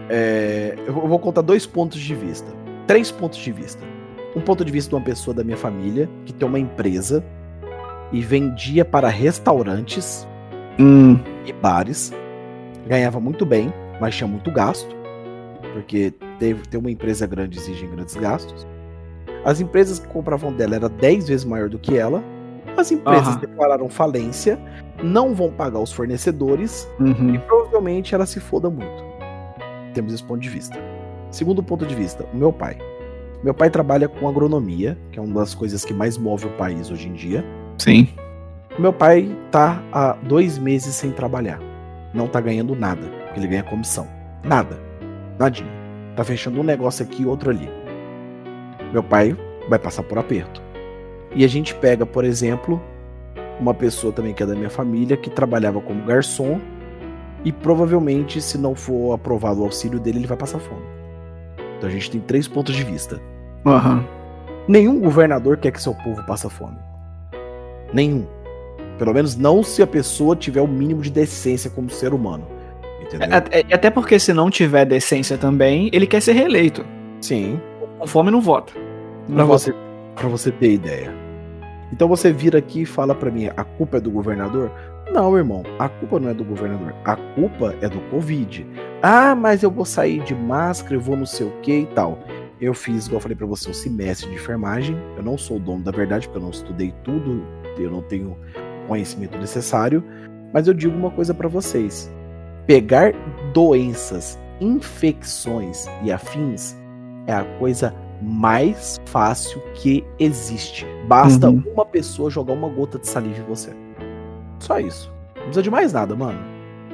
É, eu vou contar dois pontos de vista. Três pontos de vista. Um ponto de vista de uma pessoa da minha família que tem uma empresa e vendia para restaurantes Hum. e bares. Ganhava muito bem, mas tinha muito gasto. Porque ter uma empresa grande exige grandes gastos. As empresas que compravam dela era 10 vezes maior do que ela. As empresas Aham. declararam falência, não vão pagar os fornecedores Uhum. e provavelmente ela se foda muito. Temos esse ponto de vista. Segundo ponto de vista, o meu pai. Meu pai trabalha com agronomia, que é uma das coisas que mais move o país hoje em dia. Sim. Meu pai tá há dois meses sem trabalhar. Não tá ganhando nada, porque ele ganha comissão. Nada. Nadinha. Tá fechando um negócio aqui e outro ali. Meu pai vai passar por aperto. E a gente pega, por exemplo, uma pessoa também que é da minha família, que trabalhava como garçom, e provavelmente, se não for aprovado o auxílio dele, ele vai passar fome. Então a gente tem três pontos de vista. Aham. Nenhum governador quer que seu povo passe fome. Nenhum. Pelo menos não se a pessoa tiver o mínimo de decência como ser humano. Entendeu? É- é- Até porque se não tiver decência também, ele quer ser reeleito. Sim. Com fome não vota. Vota. você, pra você ter ideia. Então você vira aqui e fala pra mim, a culpa é do governador? Não, irmão, a culpa não é do governador. A culpa é do Covid. Ah, mas eu vou sair de máscara, eu vou não sei o que e tal. Eu fiz, igual eu falei pra você, um semestre de enfermagem. Eu não sou o dono da verdade, porque eu não estudei tudo, eu não tenho conhecimento necessário. Mas eu digo uma coisa pra vocês: pegar doenças, infecções e afins é a coisa mais fácil que existe. Basta Uhum. uma pessoa jogar uma gota de saliva em você. Só isso. Não precisa de mais nada, mano.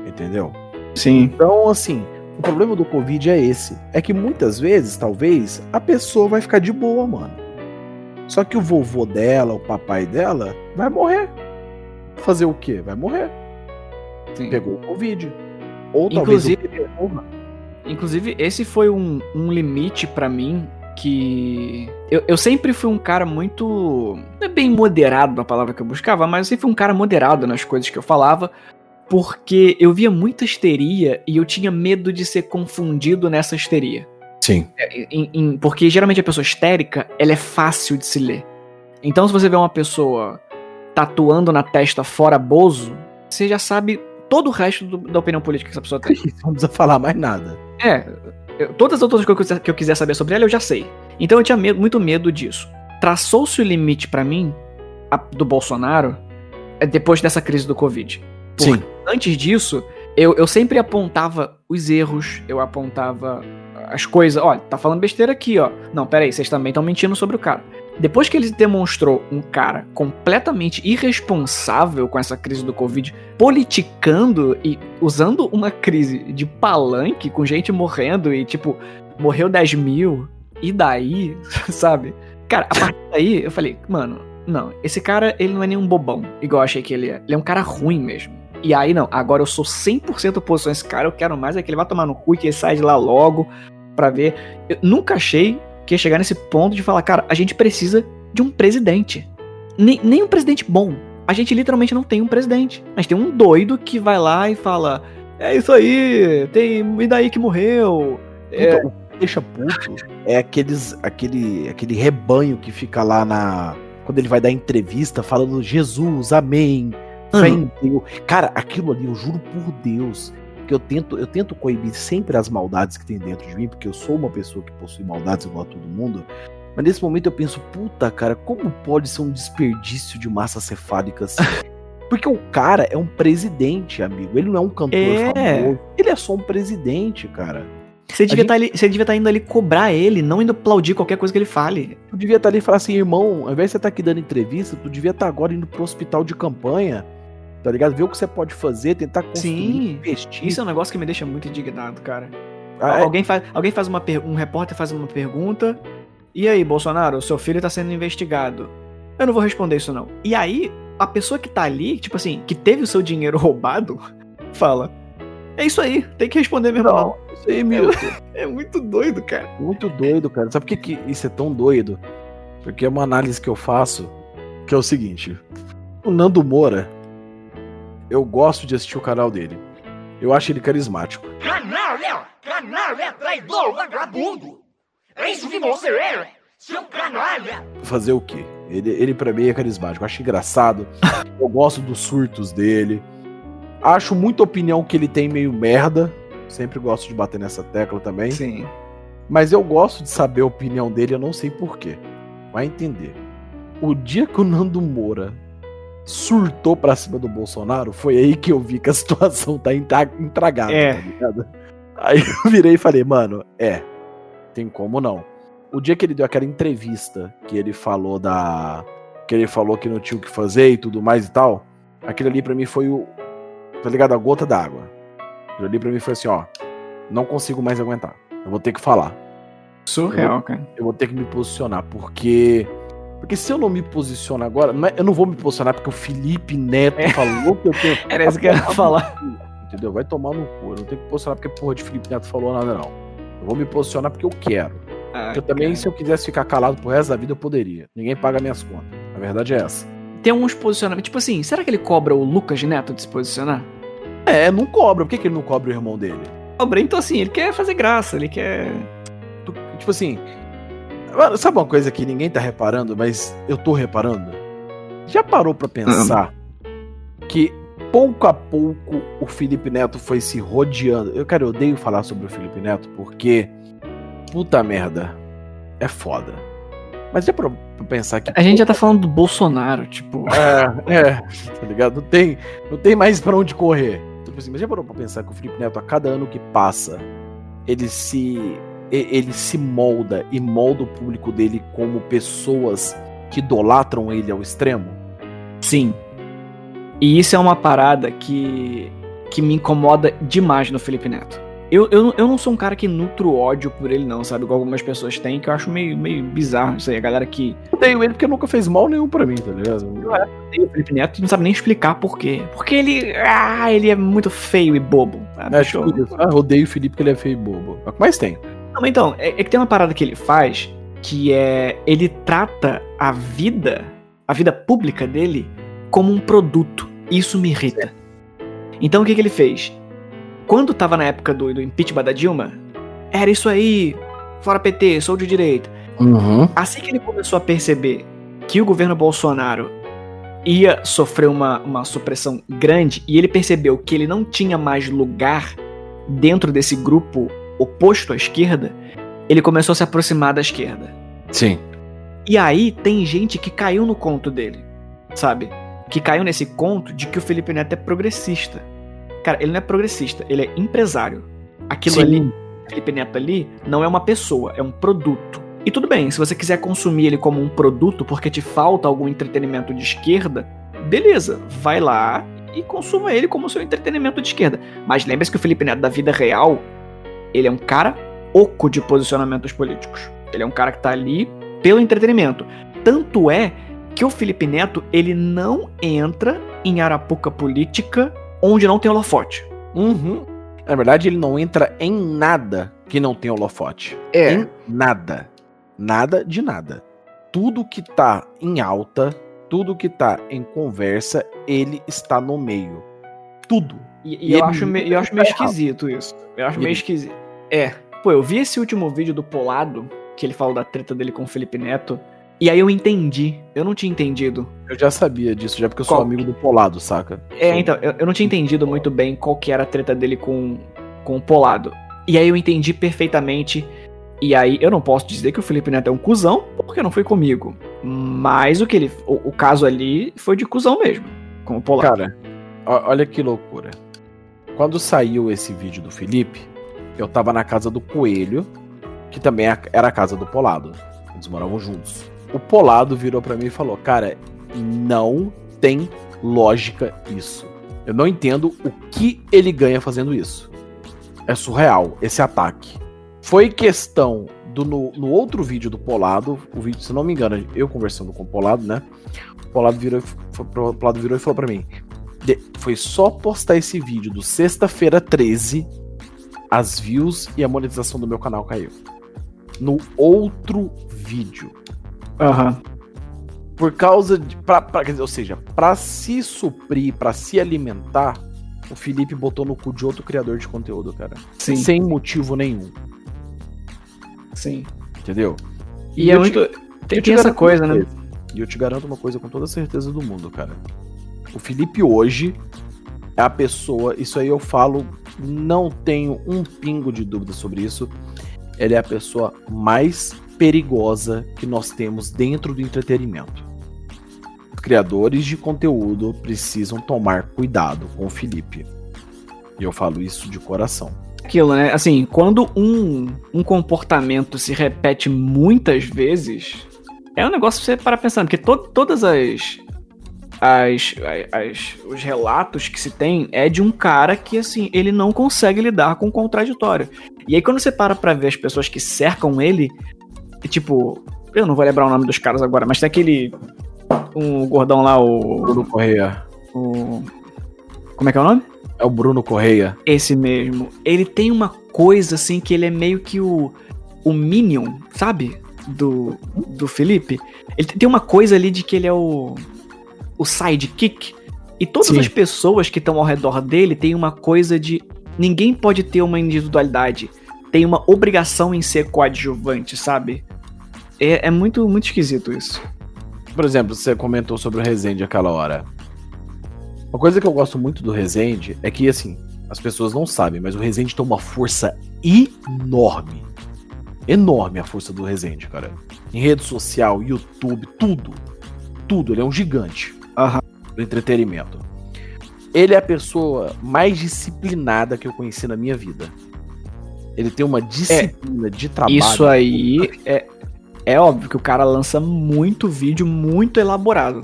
Entendeu? Sim. Então, assim, o problema do Covid é esse. É que muitas vezes, talvez, a pessoa vai ficar de boa, mano. Só que o vovô dela, o papai dela, vai morrer. Fazer o quê? Vai morrer. sim. Pegou o Covid. Ou Inclusive- talvez. Inclusive, esse foi um, um limite pra mim que. Eu, eu sempre fui um cara muito. Não é bem moderado a palavra que eu buscava, mas eu sempre fui um cara moderado nas coisas que eu falava, porque eu via muita histeria e eu tinha medo de ser confundido nessa histeria. Sim. É, em- em- porque geralmente a pessoa histérica, ela é fácil de se ler. Então, se você vê uma pessoa tatuando na testa fora Bozo, você já sabe todo o resto do- da opinião política que essa pessoa tem. Não precisa falar mais nada. É, eu- todas as outras coisas que eu, quiser saber sobre ela, eu já sei. Então eu tinha medo- muito medo disso. Traçou-se o limite pra mim a- do Bolsonaro é, depois dessa crise do Covid. Sim. Antes disso, eu, eu sempre apontava os erros, eu apontava as coisas. Olha, tá falando besteira aqui, ó. Não, peraí, vocês também estão mentindo sobre o cara. Depois que ele demonstrou um cara completamente irresponsável com essa crise do Covid, politicando e usando uma crise de palanque com gente morrendo e tipo, morreu 10 mil, e daí, sabe? Cara, a partir daí eu falei, mano, não, esse cara ele não é nenhum bobão, igual eu achei que ele é. Ele é um cara ruim mesmo. E aí não, agora eu sou 100% oposição a esse cara, eu quero mais é que ele vá tomar no cu e que ele saia de lá logo pra ver. Eu nunca achei que ia chegar nesse ponto de falar, cara, a gente precisa de um presidente. Nem, nem um presidente bom. A gente literalmente não tem um presidente. A gente tem um doido que vai lá e fala: É isso aí, tem. E daí que morreu? É, Então, o que deixa puto é aqueles, aquele, aquele rebanho que fica lá na. Quando ele vai dar entrevista falando Jesus, amém, fé Deus. Cara, aquilo ali, eu juro por Deus, que eu tento, eu tento coibir sempre as maldades que tem dentro de mim, porque eu sou uma pessoa que possui maldades igual a todo mundo. Mas nesse momento eu penso, puta, cara, como pode ser um desperdício de massa cefálica assim? Porque o cara é um presidente, amigo. Ele não é um cantor É. famoso. Ele é só um presidente, cara. Você devia gente- estar você devia estar indo ali cobrar ele, não indo aplaudir qualquer coisa que ele fale. Tu devia estar ali e falar assim, irmão, ao invés de você estar aqui dando entrevista, tu devia estar agora indo pro hospital de campanha, tá ligado? Ver o que você pode fazer, tentar construir, Sim. investir. Isso é um negócio que me deixa muito indignado, cara. Ah, é- Alguém faz, alguém faz uma per- um repórter faz uma pergunta. E aí, Bolsonaro, o seu filho tá sendo investigado. Eu não vou responder isso não. E aí, a pessoa que tá ali, tipo assim, que teve o seu dinheiro roubado, fala: "É isso aí, tem que responder mesmo não". Isso aí, meu. É muito doido, cara. Muito doido, cara. Sabe por que, que isso é tão doido? Porque é uma análise que eu faço, que é o seguinte. O Nando Moura, eu gosto de assistir o canal dele. Eu acho ele carismático. Canalha! Canalha, traidor, vagabundo! É isso que você é, seu canalha! fazer o quê? Ele, ele para mim é carismático, eu acho engraçado. eu gosto dos surtos dele. Acho muita opinião que ele tem meio merda. Sempre gosto de bater nessa tecla também. Sim. Mas eu gosto de saber a opinião dele, eu não sei porquê. Vai entender. O dia que o Nando Moura surtou pra cima do Bolsonaro, foi aí que eu vi que a situação tá intra- intragável, É. tá ligado? Aí eu virei e falei, mano, é, tem como não. O dia que ele deu aquela entrevista que ele falou da. que ele falou que não tinha o que fazer e tudo mais e tal, aquilo ali pra mim foi o. tá ligado? A gota d'água. Aquilo ali pra mim foi assim, ó, não consigo mais aguentar. Eu vou ter que falar Surreal, cara. eu vou ter que me posicionar, porque. Porque se eu não me posiciono agora, é- eu não vou me posicionar porque o Felipe Neto falou que eu tenho. Era isso que eu ia falar. Entendeu? Vai tomar no cu. Eu não tenho que posicionar porque porra de Felipe Neto falou nada, não. Eu vou me posicionar porque eu quero. Ah, eu também, cara. se eu quisesse ficar calado pro resto da vida, eu poderia. Ninguém paga minhas contas. A verdade é essa. Tem uns posicionamentos. Tipo assim, será que ele cobra o Lucas Neto de se posicionar? É, não cobra. Por que, que ele não cobra o irmão dele? Cobra, então assim, ele quer fazer graça, ele quer. Tipo assim. Mano, Sabe uma coisa que ninguém tá reparando, mas eu tô reparando? Já parou pra pensar que pouco a pouco o Felipe Neto foi se rodeando? Eu, cara, eu odeio falar sobre o Felipe Neto porque. Puta merda. É foda. Mas já parou pra pensar que. A gente já tá falando do Bolsonaro, tipo. É, é, tá ligado? Não tem, não tem mais pra onde correr. Tipo assim, mas já parou pra pensar que o Felipe Neto, a cada ano que passa, ele se. E- ele se molda e molda o público dele como pessoas que idolatram ele ao extremo? Sim. E isso é uma parada que, que me incomoda demais no Felipe Neto. Eu, eu, eu não sou um cara que nutro ódio por ele, não, sabe? Igual algumas pessoas têm, que eu acho meio, meio bizarro isso aí. A galera que Eu odeio ele porque nunca fez mal nenhum pra mim, tá ligado? odeia o Felipe Neto não sabe nem explicar por quê. Porque ele. Ah, ele é muito feio e bobo. sabe? É, eu-. Ah, eu odeio o Felipe porque ele é feio e bobo. É o que mais tem. Não, mas então, é, é que tem uma parada que ele faz que é. Ele trata a vida, a vida pública dele, como um produto. Isso me irrita. Então o que, que ele fez? Quando tava na época do, do impeachment da Dilma, era isso aí, fora PT, sou de direita. Uhum. Assim que ele começou a perceber que o governo Bolsonaro ia sofrer uma, uma supressão grande e ele percebeu que ele não tinha mais lugar dentro desse grupo oposto à esquerda, ele começou a se aproximar da esquerda. Sim. E aí tem gente que caiu no conto dele, sabe? Que caiu nesse conto de que o Felipe Neto é progressista. Cara, ele não é progressista, ele é empresário. Aquilo Sim. ali, Felipe Neto ali, não é uma pessoa, é um produto. E tudo bem, se você quiser consumir ele como um produto porque te falta algum entretenimento de esquerda, beleza, vai lá e consuma ele como seu entretenimento de esquerda. Mas lembre-se que o Felipe Neto da vida real, ele é um cara oco de posicionamentos políticos. Ele é um cara que tá ali pelo entretenimento. Tanto é que o Felipe Neto, ele não entra em arapuca política onde não tem holofote. Uhum. Na verdade, ele não entra em nada que não tem holofote. Em nada. Nada de nada. Tudo que tá em alta, tudo que tá em conversa, ele está no meio. Tudo. E, e eu, acho me- eu acho meio esquisito isso. Eu acho meio esquisito. É. Pô, eu vi esse último vídeo do Polado, que ele falou da treta dele com o Felipe Neto, e aí eu entendi. Eu não tinha entendido. Eu já sabia disso, já porque eu sou Qual? amigo do Polado, saca? É, então, eu, eu não tinha entendido muito bem qual que era a treta dele com, com o Polado. E aí eu entendi perfeitamente. E aí eu não posso dizer que o Felipe Neto é um cuzão, porque não foi comigo. Mas o que ele. O, o caso ali foi de cuzão mesmo. Com o Polado. Cara, olha que loucura. Quando saiu esse vídeo do Felipe, eu tava na casa do Coelho, que também era a casa do Polado. Eles moravam juntos. O Polado virou pra mim e falou: Cara, não tem lógica isso. Eu não entendo o que ele ganha fazendo isso. É surreal esse ataque. Foi questão do no, no outro vídeo do Polado, o vídeo, se não me engano, eu conversando com o Polado, né? O Polado virou, foi Polado virou e falou pra mim: foi só postar esse vídeo do sexta-feira 13, as views e a monetização do meu canal caiu. No outro vídeo. Aham. Por causa de. Pra, pra- quer dizer, ou seja, pra se suprir, pra se alimentar, o Felipe botou no cu de outro criador de conteúdo, cara. Sim. Sem motivo nenhum. Sim. Entendeu? E, é eu te- muito. Tem, te tem essa coisa, né? E eu te garanto uma coisa com toda a certeza do mundo, cara. O Felipe hoje é a pessoa, isso aí eu falo, não tenho um pingo de dúvida sobre isso. Ele é a pessoa mais perigosa que nós temos dentro do entretenimento. Criadores de conteúdo precisam tomar cuidado com o Felipe. E eu falo isso de coração. Aquilo, né? Assim, quando um, um comportamento se repete muitas vezes, é um negócio pra você parar pensando, porque to- todas as, as, as- os relatos que se tem é de um cara que, assim, ele não consegue lidar com o contraditório. E aí, quando você para pra ver as pessoas que cercam ele, e, tipo, eu não vou lembrar o nome dos caras agora, mas tem aquele. Um gordão lá, o. Bruno Correia. o como é que é o nome? É o Bruno Correia. Esse mesmo. Ele tem uma coisa assim que ele é meio que o, o Minion, sabe? Do, do Felipe. Ele tem uma coisa ali de que ele é o, o sidekick. E todas Sim. as pessoas que estão ao redor dele têm uma coisa de. Ninguém pode ter uma individualidade. Tem uma obrigação em ser coadjuvante, sabe? É, é muito, muito esquisito isso. Por exemplo, você comentou sobre o Rezende aquela hora. Uma coisa que eu gosto muito do Rezende é que, assim, as pessoas não sabem, mas o Rezende tem uma força enorme. Enorme a força do Rezende, cara. Em rede social, YouTube, tudo. Tudo. Ele é um gigante Aham. do entretenimento. Ele é a pessoa mais disciplinada que eu conheci na minha vida. Ele tem uma disciplina de trabalho. Isso aí é, é óbvio que o cara lança muito vídeo muito elaborado.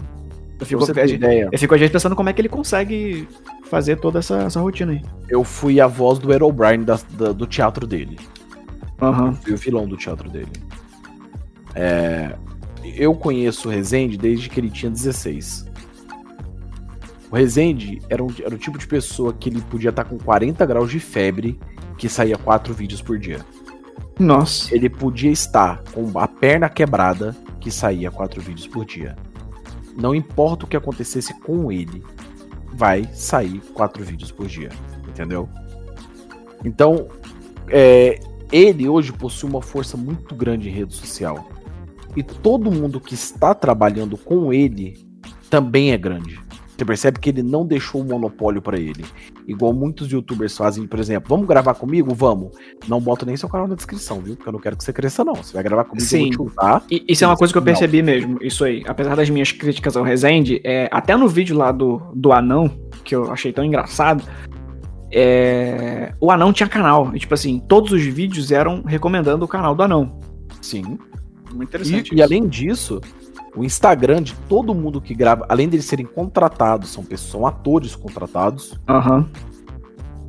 Eu fico, você ter ideia, eu fico às vezes pensando como é que ele consegue fazer toda essa, essa rotina aí. eu fui a voz do Errol Bryan da- da- do teatro dele. Aham. Fui o vilão do teatro dele. É, eu conheço o Rezende desde que ele tinha 16. O Rezende era, um, era o tipo de pessoa que ele podia estar com 40 graus de febre que saía quatro vídeos por dia. Nossa. Ele podia estar com a perna quebrada que saía quatro vídeos por dia. Não importa o que acontecesse com ele, vai sair quatro vídeos por dia, entendeu? Então, é, ele hoje possui uma força muito grande em rede social. E todo mundo que está trabalhando com ele também é grande. Você percebe que ele não deixou o monopólio pra ele. Igual muitos youtubers fazem, por exemplo, vamos gravar comigo? Vamos. Não boto nem seu canal na descrição, viu? Porque eu não quero que você cresça, não. Você vai gravar comigo, Sim. eu vou te usar. E isso é uma coisa que eu Não. percebi mesmo, isso aí. Apesar das minhas críticas ao Rezende, é, até no vídeo lá do, do Anão, que eu achei tão engraçado, é, o Anão tinha canal. E, tipo assim, todos os vídeos eram recomendando o canal do Anão. Sim. Muito E, interessante. e isso. além disso, o Instagram de todo mundo que grava, além deles serem contratados, são pessoas, são atores contratados, Aham.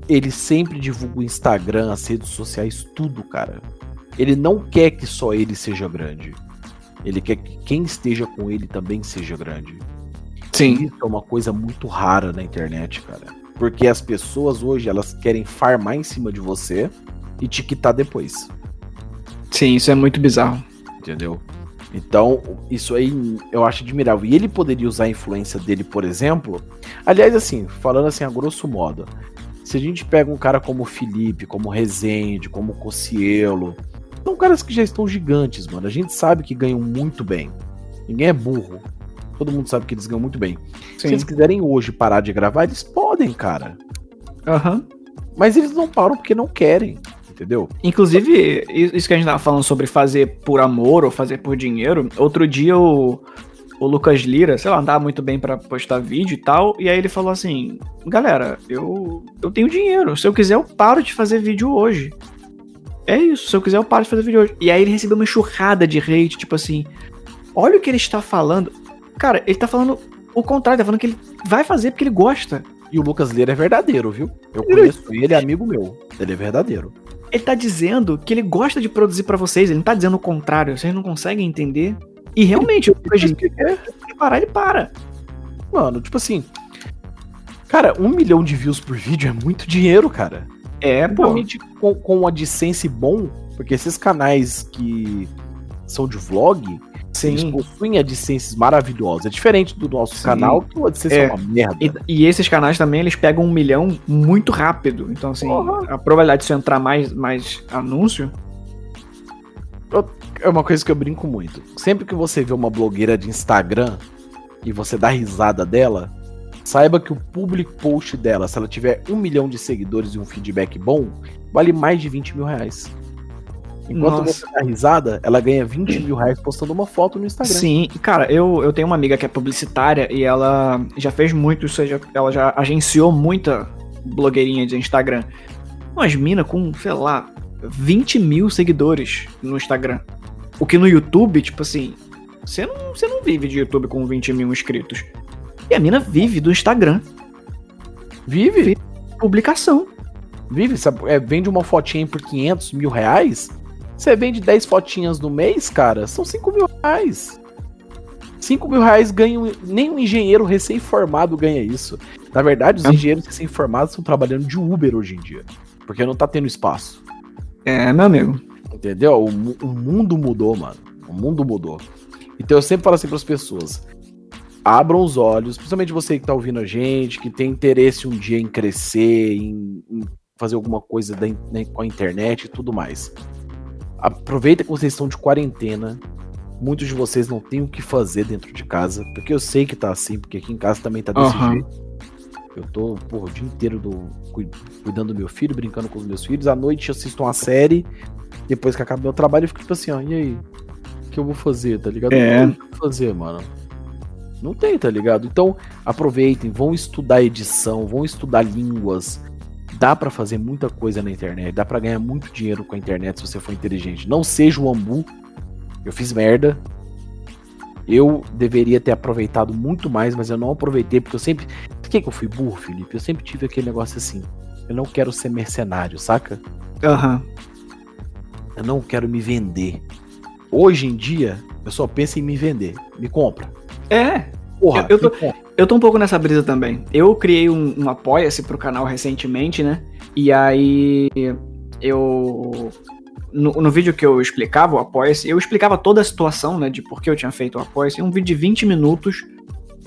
ele sempre divulga o Instagram, as redes sociais, tudo, cara. Ele não quer que só ele seja grande. Ele quer que quem esteja com ele também seja grande. Sim. Isso é uma coisa muito rara na internet, cara. Porque as pessoas hoje, elas querem farmar em cima de você e te quitar depois. Sim, isso é muito bizarro. Entendeu? Então, isso aí eu acho admirável. E ele poderia usar a influência dele, por exemplo. Aliás, assim, falando assim a grosso modo, se a gente pega um cara como o Felipe, como o Rezende, como o Cocielo, são caras que já estão gigantes, mano. A gente sabe que ganham muito bem. Ninguém é burro. Todo mundo sabe que eles ganham muito bem. Se Sim. eles quiserem hoje parar de gravar, eles podem, cara. Aham. Mas eles não param porque não querem, entendeu? Inclusive, isso que a gente tava falando sobre fazer por amor ou fazer por dinheiro, outro dia o, o Lucas Lira, sei lá, andava muito bem pra postar vídeo e tal, e aí ele falou assim: Galera, eu, eu tenho dinheiro, se eu quiser eu paro de fazer vídeo hoje. É isso, se eu quiser eu paro de fazer vídeo hoje. E aí ele recebeu uma enxurrada de hate, tipo assim: Olha o que ele está falando. Cara, ele tá falando o contrário, tá falando que ele vai fazer porque ele gosta. E o Lucas Lira é verdadeiro, viu? Eu conheço ele, é amigo meu. Ele é verdadeiro. Ele tá dizendo que ele gosta de produzir pra vocês, ele não tá dizendo o contrário, vocês não conseguem entender. E realmente, o Lucas Lira, se ele parar, ele para. Mano, tipo assim. Cara, um milhão de views por vídeo é muito dinheiro, cara. É, pô. Principalmente com, com um AdSense bom, porque esses canais que são de vlog, eles Sim. possuem AdSenses maravilhosos. É diferente do nosso Sim. canal, que o AdSense é, É. uma merda. E, e esses canais também, eles pegam um milhão muito rápido. Então, assim, Porra. a probabilidade de você entrar mais, mais anúncio. É uma coisa que eu brinco muito. Sempre que você vê uma blogueira de Instagram e você dá risada dela, saiba que o public post dela, se ela tiver um milhão de seguidores e um feedback bom, vale mais de 20 mil reais. Enquanto Nossa. você dá risada, ela ganha 20 mil reais postando uma foto no Instagram. Sim, cara, eu, eu tenho uma amiga que é publicitária e ela já fez muito isso, ela já agenciou muita blogueirinha de Instagram. Umas minas com, sei lá, 20 mil seguidores no Instagram. O que no YouTube, tipo assim, você não, você não vive de YouTube com 20 mil inscritos. E a mina vive do Instagram, Vive, publicação. vive. Sabe, é, vende uma fotinha por 500 mil reais. Você vende 10 fotinhas no mês, cara, são 5 mil reais. 5 mil reais ganha um- nem um engenheiro recém-formado ganha isso. Na verdade, os É. engenheiros recém-formados estão trabalhando de Uber hoje em dia. Porque não tá tendo espaço. É, meu amigo. Entendeu? O, o mundo mudou, mano. O mundo mudou. Então eu sempre falo assim para as pessoas: abram os olhos, principalmente você que tá ouvindo a gente, que tem interesse um dia em crescer, em, em fazer alguma coisa da né, com a internet e tudo mais. Aproveita que vocês estão de quarentena. Muitos de vocês não têm o que fazer dentro de casa, porque eu sei que tá assim, porque aqui em casa também tá desse Aham. jeito. Eu tô, porra, o dia inteiro do, cui- cuidando do meu filho, brincando com os meus filhos. À noite eu assisto uma série. Depois que acaba meu trabalho, eu fico tipo assim, ó, e aí? O que eu vou fazer, tá ligado? É. O que fazer, mano. Não tem, tá ligado? Então, aproveitem, vão estudar edição, vão estudar línguas. Dá pra fazer muita coisa na internet, dá pra ganhar muito dinheiro com a internet se você for inteligente. Não seja o ambu. Eu fiz merda. Eu deveria ter aproveitado muito mais, mas eu não aproveitei porque eu sempre. Por que, que eu fui burro, Felipe? Eu sempre tive aquele negócio assim. Eu não quero ser mercenário, saca? Aham. Eu não quero me vender. Hoje em dia, eu só penso em me vender. Me compra. É, Porra, Eu- eu tô-. Eu tô um pouco nessa brisa também. Eu criei um, um apoia-se pro canal recentemente, né? E aí eu. No, no vídeo que eu explicava o apoia-se, eu explicava toda a situação, né? De por que eu tinha feito o apoia-se. Um vídeo de 20 minutos,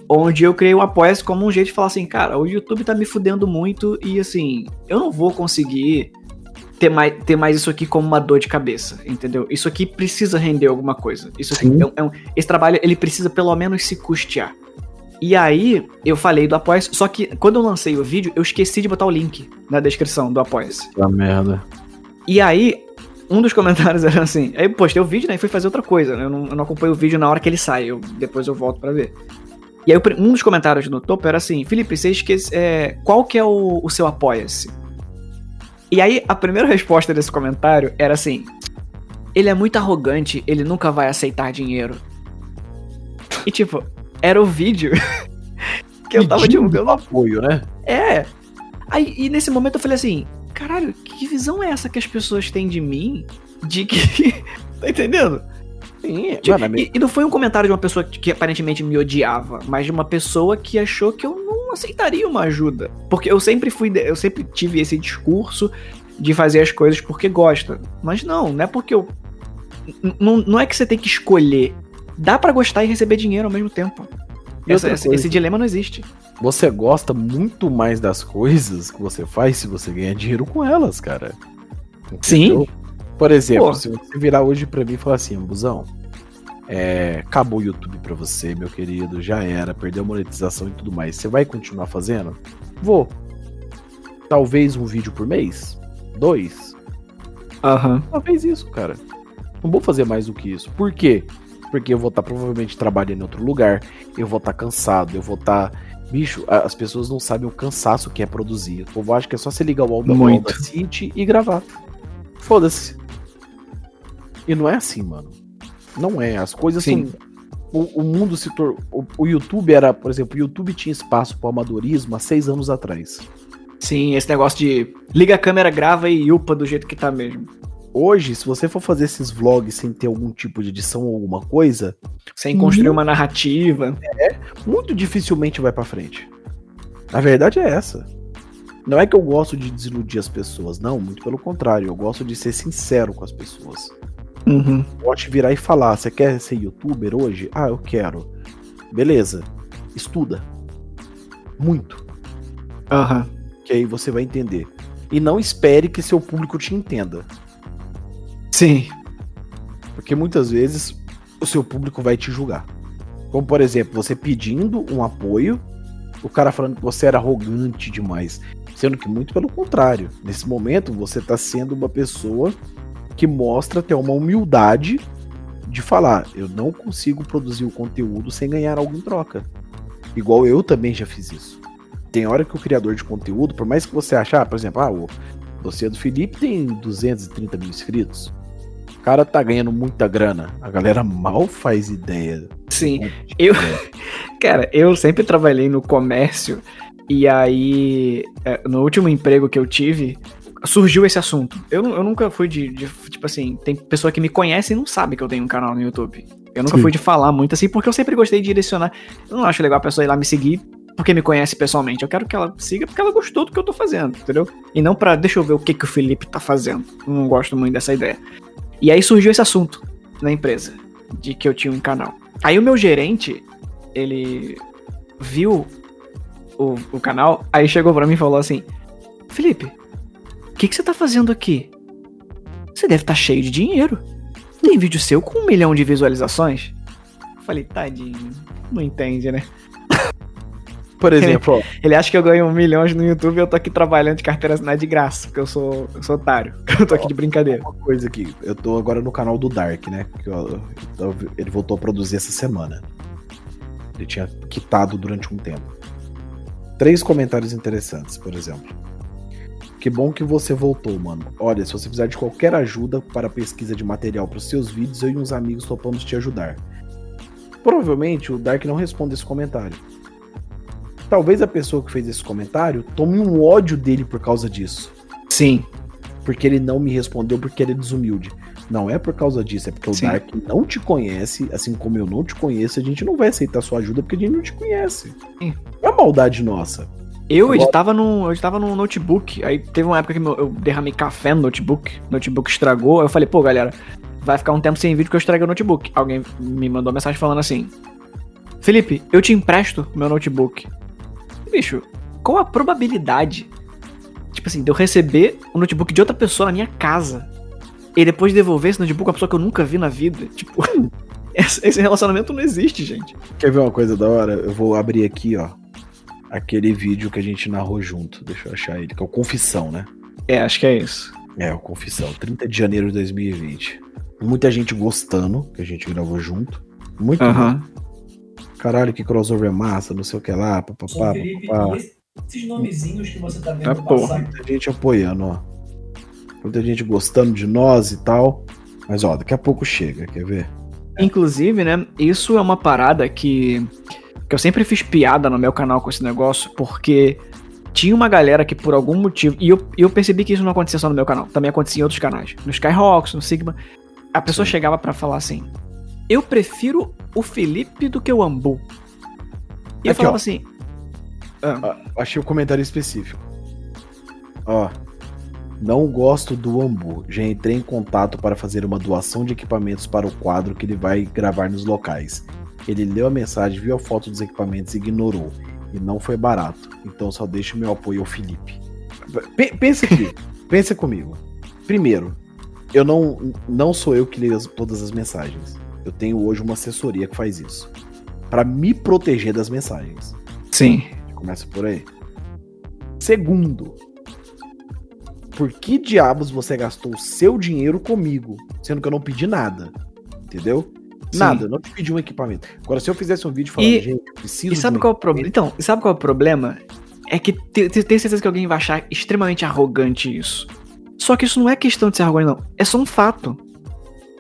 onde eu criei o apoia-se como um jeito de falar assim, cara, o YouTube tá me fudendo muito e assim, eu não vou conseguir ter mais, ter mais isso aqui como uma dor de cabeça, entendeu? Isso aqui precisa render alguma coisa. Isso aqui é um- é um- esse trabalho ele precisa pelo menos se custear. E aí, eu falei do Apoia-se, só que quando eu lancei o vídeo, eu esqueci de botar o link na descrição do Apoia-se. Que merda. E aí, um dos comentários era assim, aí eu postei o vídeo, né, e fui fazer outra coisa, né, eu não, eu não acompanho o vídeo na hora que ele sai, eu, depois eu volto pra ver. E aí, um dos comentários no topo era assim, Felipe, você esquece, é, qual que é o, o seu Apoia-se? E aí, a primeira resposta desse comentário era assim, ele é muito arrogante, ele nunca vai aceitar dinheiro. E tipo, era o vídeo que eu tava Pedindo divulgando apoio, né? é. Aí, e nesse momento eu falei assim, caralho, que visão é essa que as pessoas têm de mim? De que. tá entendendo? Sim, Tipo, mano, minha- e, e não foi um comentário de uma pessoa que, que aparentemente me odiava, mas de uma pessoa que achou que eu não aceitaria uma ajuda. Porque eu sempre fui. Eu sempre tive esse discurso de fazer as coisas porque gosta. Mas não, não é porque eu. n- n- Não é que você tem que escolher. Dá pra gostar e receber dinheiro ao mesmo tempo. Essa- esse, esse dilema não existe. você gosta muito mais das coisas que você faz se você ganhar dinheiro com elas, cara. Sim. Por exemplo, Pô. se você virar hoje pra mim e falar assim, Busão, é, acabou o YouTube pra você, meu querido, já era, perdeu a monetização e tudo mais. Você vai continuar fazendo? Vou. Talvez um vídeo por mês? Dois? Aham. Talvez isso, cara. Não vou fazer mais do que isso. Por quê? Porque eu vou estar provavelmente trabalhando em outro lugar, eu vou estar cansado, eu vou estar. Bicho, a- as pessoas não sabem o cansaço que é produzir. O povo acha que é só você ligar o Alda Muito. City e gravar. Foda-se. E não é assim, mano. Não é. As coisas Sim. são. O, o mundo se tornou. O, YouTube era, por exemplo, o YouTube tinha espaço pro amadorismo há seis anos atrás. Sim, esse negócio de liga a câmera, grava e upa do jeito que tá mesmo. Hoje, se você for fazer esses vlogs sem ter algum tipo de edição ou alguma coisa, Sem construir Uhum. uma narrativa. muito dificilmente vai pra frente. A verdade é essa. Não é que eu gosto de desiludir as pessoas, não, muito pelo contrário, eu gosto de ser sincero com as pessoas. Uhum. Eu gosto de virar e falar: você quer ser youtuber hoje? Ah, eu quero. Beleza, estuda. Muito, Aham. que aí você vai entender. E não espere que seu público te entenda, Sim. porque muitas vezes o seu público vai te julgar. Como por exemplo, você pedindo um apoio, o cara falando que você era arrogante demais. Sendo que muito pelo contrário. Nesse momento, você tá sendo uma pessoa que mostra ter uma humildade de falar: eu não consigo produzir o conteúdo sem ganhar algo em troca. Igual eu também já fiz isso. Tem hora que o criador de conteúdo, por mais que você achar, por exemplo, ah, o você do Felipe tem 230 mil inscritos. O cara tá ganhando muita grana. A galera mal faz ideia. Sim. Eu, cara, eu sempre trabalhei no comércio e aí, é, no último emprego que eu tive, surgiu esse assunto. Eu, eu nunca fui de, de- Tipo assim, tem pessoa que me conhece e não sabe que eu tenho um canal no YouTube. Eu nunca Sim. fui de falar muito assim, porque eu sempre gostei de direcionar. Eu não acho legal a pessoa ir lá me seguir porque me conhece pessoalmente. Eu quero que ela siga porque ela gostou do que eu tô fazendo, entendeu? E não pra. Deixa eu ver o que, que o Felipe tá fazendo. Eu não gosto muito dessa ideia. E aí surgiu esse assunto na empresa, de que eu tinha um canal. Aí o meu gerente, ele viu o, o canal, aí chegou pra mim e falou assim: Felipe, que, que você tá fazendo aqui? Você deve estar cheio de dinheiro. Tem vídeo seu com um milhão de visualizações? Eu falei, tadinho, não entende, né? Por exemplo, ó, Ele acha que eu ganho milhões no YouTube e eu tô aqui trabalhando de carteira assinada de graça, porque eu sou, eu sou otário. Eu tô aqui de brincadeira. uma coisa aqui. Eu tô agora no canal do Dark, né? Que eu- eu- ele voltou a produzir essa semana. Ele tinha quitado durante um tempo. Três comentários interessantes, por exemplo. Que bom que você voltou, mano. Olha, se você precisar de qualquer ajuda para a pesquisa de material para os seus vídeos, eu e uns amigos topamos te ajudar. Provavelmente o Dark não responde esse comentário. Talvez a pessoa que fez esse comentário tome um ódio dele por causa disso Sim, porque ele não me respondeu porque ele é desumilde. Não é por causa disso, é porque Sim. o Dark não te conhece, assim como eu não te conheço, a gente não vai aceitar sua ajuda porque a gente não te conhece. Sim. É uma maldade nossa. Eu editava no, eu editava no notebook. Aí teve uma época que meu- eu derramei café no notebook. O notebook estragou. Aí eu falei, pô, galera, vai ficar um tempo sem vídeo que eu estraguei o notebook. Alguém me mandou mensagem falando assim: Felipe, eu te empresto meu notebook. Bicho, qual a probabilidade, tipo assim, de eu receber o notebook de outra pessoa na minha casa e depois devolver esse notebook a uma pessoa que eu nunca vi na vida? Tipo, esse relacionamento não existe, gente. Quer ver uma coisa da hora? Eu vou abrir aqui, ó. Aquele vídeo que a gente narrou junto. Deixa eu achar ele, que é o Confissão, né? É, acho que é isso. É, o Confissão, 30 de janeiro de 2020. Muita gente gostando, que a gente gravou junto. Muito. Caralho, que crossover massa, não sei o que lá, papapá, Felipe, papapá. esses nomezinhos que você tá vendo porra. passar. Muita gente apoiando, ó. Muita gente gostando de nós e tal. Mas, ó, daqui a pouco chega, quer ver? Inclusive, né, isso é uma parada que, que eu sempre fiz piada no meu canal com esse negócio, porque tinha uma galera que por algum motivo, e eu, eu percebi que isso não acontecia só no meu canal, também acontecia em outros canais, no Skyhawks, no Sigma, a pessoa Sim. chegava pra falar assim, eu prefiro o Felipe do que o Ambu. E eu Aqui, falava ó. assim, ah, Ah, achei o comentário específico. Ó. Não gosto do Ambu. Já entrei em contato para fazer uma doação de equipamentos para o quadro que ele vai gravar nos locais. Ele leu a mensagem, viu a foto dos equipamentos e ignorou. E não foi barato. Então só deixo meu apoio ao Felipe. P- pensa aqui. pensa comigo. Primeiro, eu não, não sou eu que leio as- todas as mensagens. Eu tenho hoje uma assessoria que faz isso. Para me proteger das mensagens. sim, Começa por aí. Segundo, por que diabos você gastou o seu dinheiro comigo, sendo que eu não pedi nada? Entendeu? Sim. Nada, não te pedi um equipamento. Agora, se eu fizesse um vídeo falando, E- gente, eu preciso. E sabe qual é o problema? Então, sabe qual é o problema? É que te- te- tenho certeza que alguém vai achar extremamente arrogante isso. Só que isso não é questão de ser arrogante, não. É só um fato.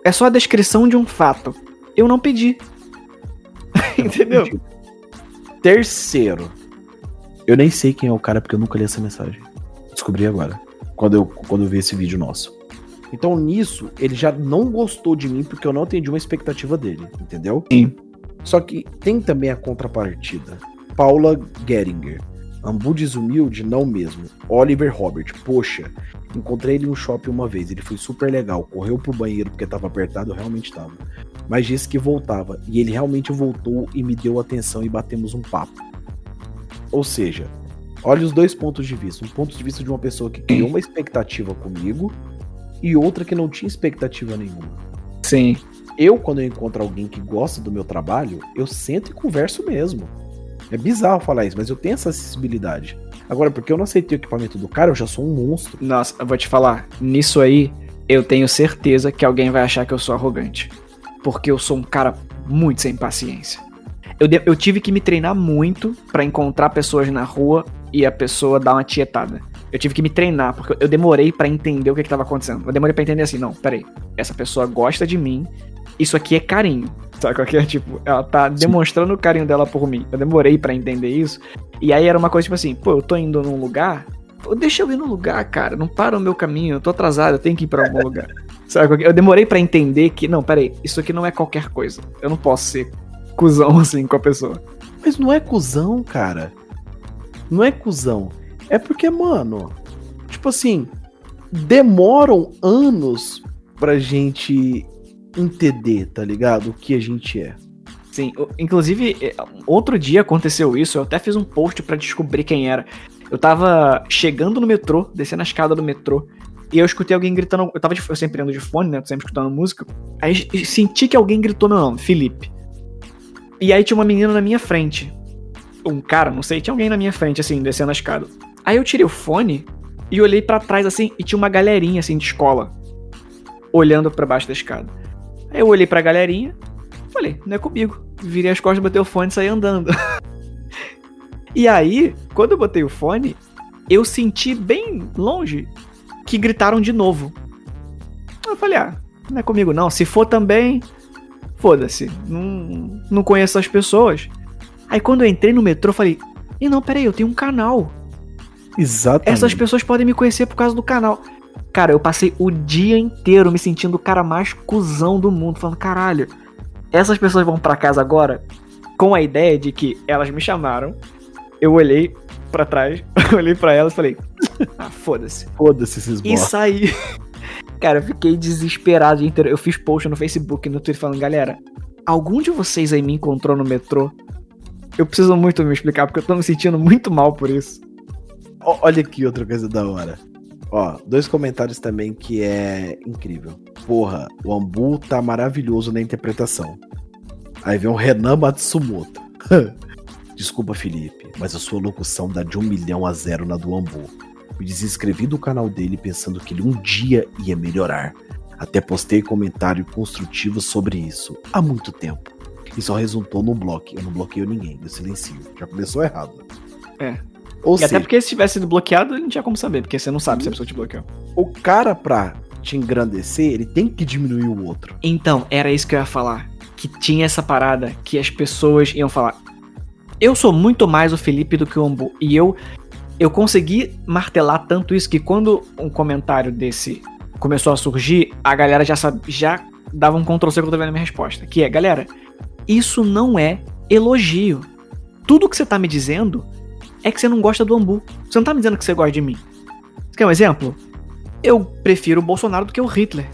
É só a descrição de um fato. Eu não pedi. Entendeu? Terceiro, eu nem sei quem é o cara porque eu nunca li essa mensagem. Descobri agora, quando eu, quando eu vi esse vídeo nosso. Então nisso, ele já não gostou de mim porque eu não atendi uma expectativa dele, entendeu? Sim. Só que tem também a contrapartida. Paula Geringer. Ambu desumilde, não mesmo. Oliver Robert, poxa, encontrei ele em um shopping uma vez, ele foi super legal, correu pro banheiro porque tava apertado, realmente tava. Mas disse que voltava, e ele realmente voltou e me deu atenção e batemos um papo. Ou seja, olha os dois pontos de vista. Um ponto de vista de uma pessoa que criou uma expectativa comigo e outra que não tinha expectativa nenhuma. Sim. Eu, quando eu encontro alguém que gosta do meu trabalho, eu sento e converso mesmo. É bizarro falar isso, mas eu tenho essa acessibilidade. Agora, porque eu não aceitei o equipamento do cara, eu já sou um monstro. Nossa, eu vou te falar. Nisso aí, eu tenho certeza que alguém vai achar que eu sou arrogante. Porque eu sou um cara muito sem paciência. Eu, de- eu tive que me treinar muito pra encontrar pessoas na rua e a pessoa dar uma tietada. Eu tive que me treinar, porque eu demorei pra entender o que, que tava acontecendo. Eu demorei pra entender assim, não, peraí. Essa pessoa gosta de mim. Isso aqui é carinho. Sabe qual que é? Tipo, ela tá demonstrando o carinho dela por mim. Eu demorei pra entender isso. E aí era uma coisa tipo assim, pô, eu tô indo num lugar. Pô, deixa eu ir no lugar, cara. Não para o meu caminho. Eu tô atrasado, eu tenho que ir pra algum lugar. Sabe qual que é? Eu demorei pra entender que, não, peraí, isso aqui não é qualquer coisa. Eu não posso ser cuzão assim com a pessoa. Mas não é cuzão, cara. Não é cuzão. É porque, mano, tipo assim, demoram anos pra gente entender, tá ligado? O que a gente é. Sim, inclusive, eh, outro dia aconteceu isso, eu até fiz um post pra descobrir quem era. Eu tava chegando no metrô, descendo a escada do metrô, e eu escutei alguém gritando. Eu tava de, eu sempre ando de fone, né? Sempre escutando música. Aí senti que alguém gritou meu nome, Felipe. E aí tinha uma menina na minha frente. Um cara, não sei, tinha alguém na minha frente, assim, descendo a escada. Aí eu tirei o fone e olhei pra trás, assim, e tinha uma galerinha, assim, de escola, olhando pra baixo da escada. Aí eu olhei pra galerinha, falei, não é comigo. Virei as costas, botei o fone e saí andando. e aí, quando eu botei o fone, eu senti bem longe que gritaram de novo. Eu falei, ah, não é comigo não. Se for também, foda-se. Não, não conheço as pessoas. Aí quando eu entrei no metrô, falei, e não, peraí, eu tenho um canal. Exatamente. Essas pessoas podem me conhecer por causa do canal. Cara, eu passei o dia inteiro me sentindo o cara mais cuzão do mundo, falando, caralho, essas pessoas vão pra casa agora com a ideia de que elas me chamaram. Eu olhei pra trás, olhei pra elas e falei, ah, foda-se. Foda-se esses E saí. Cara, eu fiquei desesperado o dia inteiro. Eu fiz post no Facebook e no Twitter falando, galera, algum de vocês aí me encontrou no metrô? Eu preciso muito me explicar, porque eu tô me sentindo muito mal por isso. Olha aqui outra coisa da hora. Ó, dois comentários também que é incrível. Porra, o Ambu tá maravilhoso na interpretação. Aí vem o Renan Matsumoto. Desculpa, Felipe, mas a sua locução dá de um milhão a zero na do Ambu. Me desinscrevi do canal dele pensando que ele um dia ia melhorar. Até postei comentário construtivo sobre isso há muito tempo. E só resultou num bloco. Eu não bloqueio ninguém, eu silencio. Já começou errado. É. Ou E seja, até porque se tivesse sido bloqueado, ele não tinha como saber, porque você não sabe se a pessoa te bloqueou. o cara pra te engrandecer, ele tem que diminuir o outro. Então, era isso que eu ia falar. Que tinha essa parada que as pessoas iam falar. Eu sou muito mais o Felipe do que o Ambu. E eu eu consegui martelar tanto isso que quando um comentário desse começou a surgir, a galera já sabe, já dava um Ctrl C Ctrl V na minha resposta. Que é, galera, isso não é elogio. Tudo que você tá me dizendo é que você não gosta do Ambu. Você não tá me dizendo que você gosta de mim. Você quer um exemplo? Eu prefiro o Bolsonaro do que o Hitler.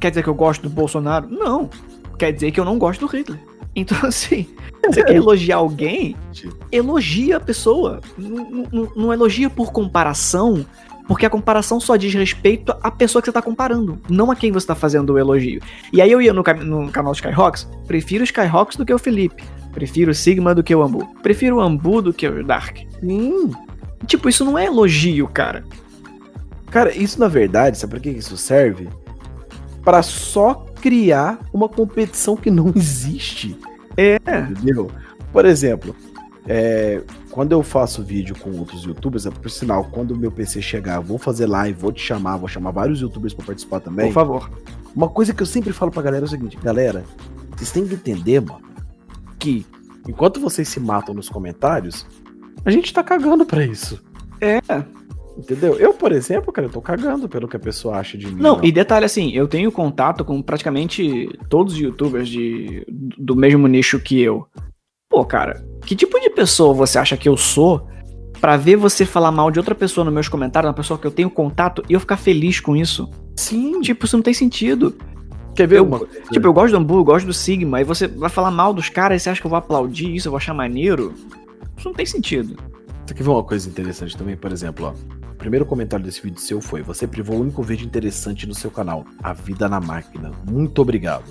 Quer dizer que eu gosto do Bolsonaro? Não. Quer dizer que eu não gosto do Hitler. Então, assim, você quer elogiar alguém? Elogia a pessoa. Não, não- não elogia por comparação, porque a comparação só diz respeito à pessoa que você tá comparando, não a quem você tá fazendo o elogio. E aí eu ia no, no canal Skyhawks, prefiro o Skyhawks do que o Felipe. Prefiro o Sigma do que o Ambu. Prefiro o Ambu do que o Dark. Sim. Tipo, isso não é elogio, cara. Cara, isso na verdade, sabe pra que isso serve? Pra só criar uma competição que não existe. É. Entendeu? Por exemplo, é, quando eu faço vídeo com outros youtubers, é, por sinal, quando o meu PC chegar, vou fazer live, vou te chamar, vou chamar vários youtubers pra participar também. Por favor. Uma coisa que eu sempre falo pra galera é o seguinte, galera, vocês têm que entender, mano, que enquanto vocês se matam nos comentários, a gente tá cagando pra isso. É. Entendeu? Eu, por exemplo, cara, eu tô cagando pelo que a pessoa acha de mim. Não, e detalhe assim, eu tenho contato com praticamente todos os youtubers de, do mesmo nicho que eu. Pô, cara, que tipo de pessoa você acha que eu sou pra ver você falar mal de outra pessoa nos meus comentários, uma pessoa que eu tenho contato, e eu ficar feliz com isso? Sim, Tipo, isso não tem sentido. Quer ver eu- uma? Tipo, eu gosto do Ambu, eu gosto do Sigma, e você vai falar mal dos caras e você acha que eu vou aplaudir isso, eu vou achar maneiro? Isso não tem sentido. Você quer ver uma coisa interessante também, por exemplo, ó. O primeiro comentário desse vídeo seu foi: Você privou o único vídeo interessante no seu canal, A Vida na Máquina. Muito obrigado.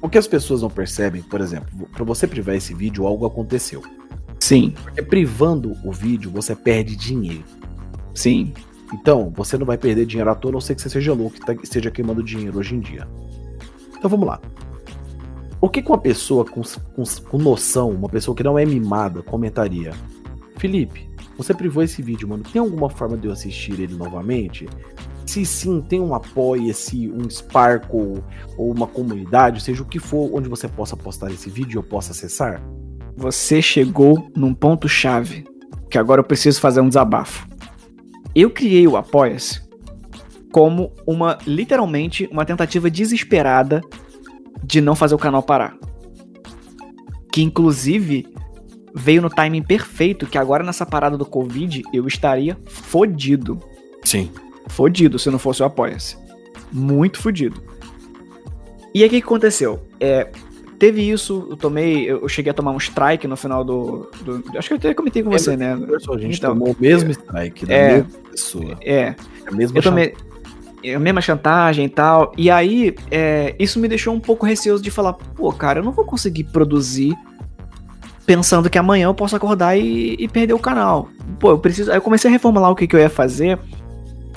O que as pessoas não percebem, por exemplo, pra você privar esse vídeo, algo aconteceu. Sim, Porque privando o vídeo, você perde dinheiro. sim. Então, você não vai perder dinheiro à toa, a não ser que você seja louco e tá- esteja queimando dinheiro hoje em dia. Então vamos lá. O que, que uma pessoa com, com, com noção, uma pessoa que não é mimada, comentaria? Felipe, você privou esse vídeo, mano. Tem alguma forma de eu assistir ele novamente? Se sim, tem um apoia-se, um Sparkle ou uma comunidade, seja o que for, onde você possa postar esse vídeo e eu possa acessar? Você chegou num ponto chave que agora eu preciso fazer um desabafo. Eu criei o Apoia-se como uma literalmente uma tentativa desesperada de não fazer o canal parar. Que inclusive veio no timing perfeito que agora nessa parada do Covid eu estaria fodido. Sim. Fodido se não fosse o Apoia-se. Muito fodido. E aí o que que aconteceu? É, teve isso, eu tomei. Eu cheguei a tomar um strike no final do. do- acho que eu até comentei com você, né? A gente Então, tomou o mesmo strike da é. mesma pessoa. É, A mesma eu tomei. A mesma chantagem e tal. E aí, é, isso me deixou um pouco receoso de falar, pô, cara, eu não vou conseguir produzir pensando que amanhã eu posso acordar e, e perder o canal. Pô, eu preciso. Aí eu comecei a reformular o que, que eu ia fazer.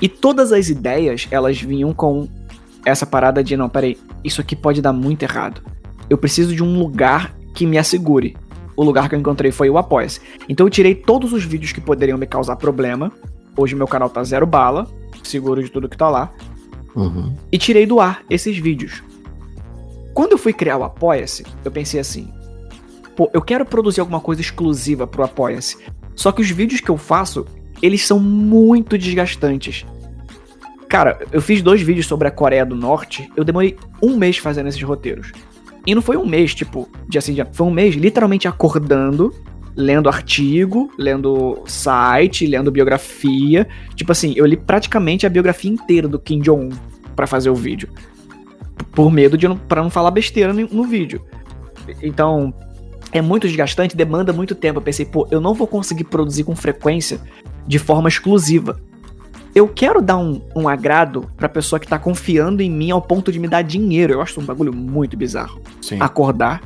E todas as ideias, elas vinham com essa parada de, não, peraí, isso aqui pode dar muito errado. Eu preciso de um lugar que me assegure. O lugar que eu encontrei foi o Apoia-se. Então eu tirei todos os vídeos que poderiam me causar problema. Hoje meu canal tá zero bala, seguro de tudo que tá lá. Uhum. E tirei do ar esses vídeos. Quando eu fui criar o Apoia-se, eu pensei assim: pô, eu quero produzir alguma coisa exclusiva pro Apoia-se. Só que os vídeos que eu faço, eles são muito desgastantes. Cara, eu fiz dois vídeos sobre a Coreia do Norte, eu demorei um mês fazendo esses roteiros. E não foi um mês, tipo, de assim, foi um mês literalmente acordando, lendo artigo, lendo site, lendo biografia. Tipo assim, eu li praticamente a biografia inteira do Kim Jong-un pra fazer o vídeo. Por medo de não, pra não falar besteira no, no vídeo. Então, é muito desgastante, demanda muito tempo. Eu pensei, pô, eu não vou conseguir produzir com frequência de forma exclusiva. Eu quero dar um, um agrado pra pessoa que tá confiando em mim ao ponto de me dar dinheiro. Eu acho um bagulho muito bizarro. Sim. Acordar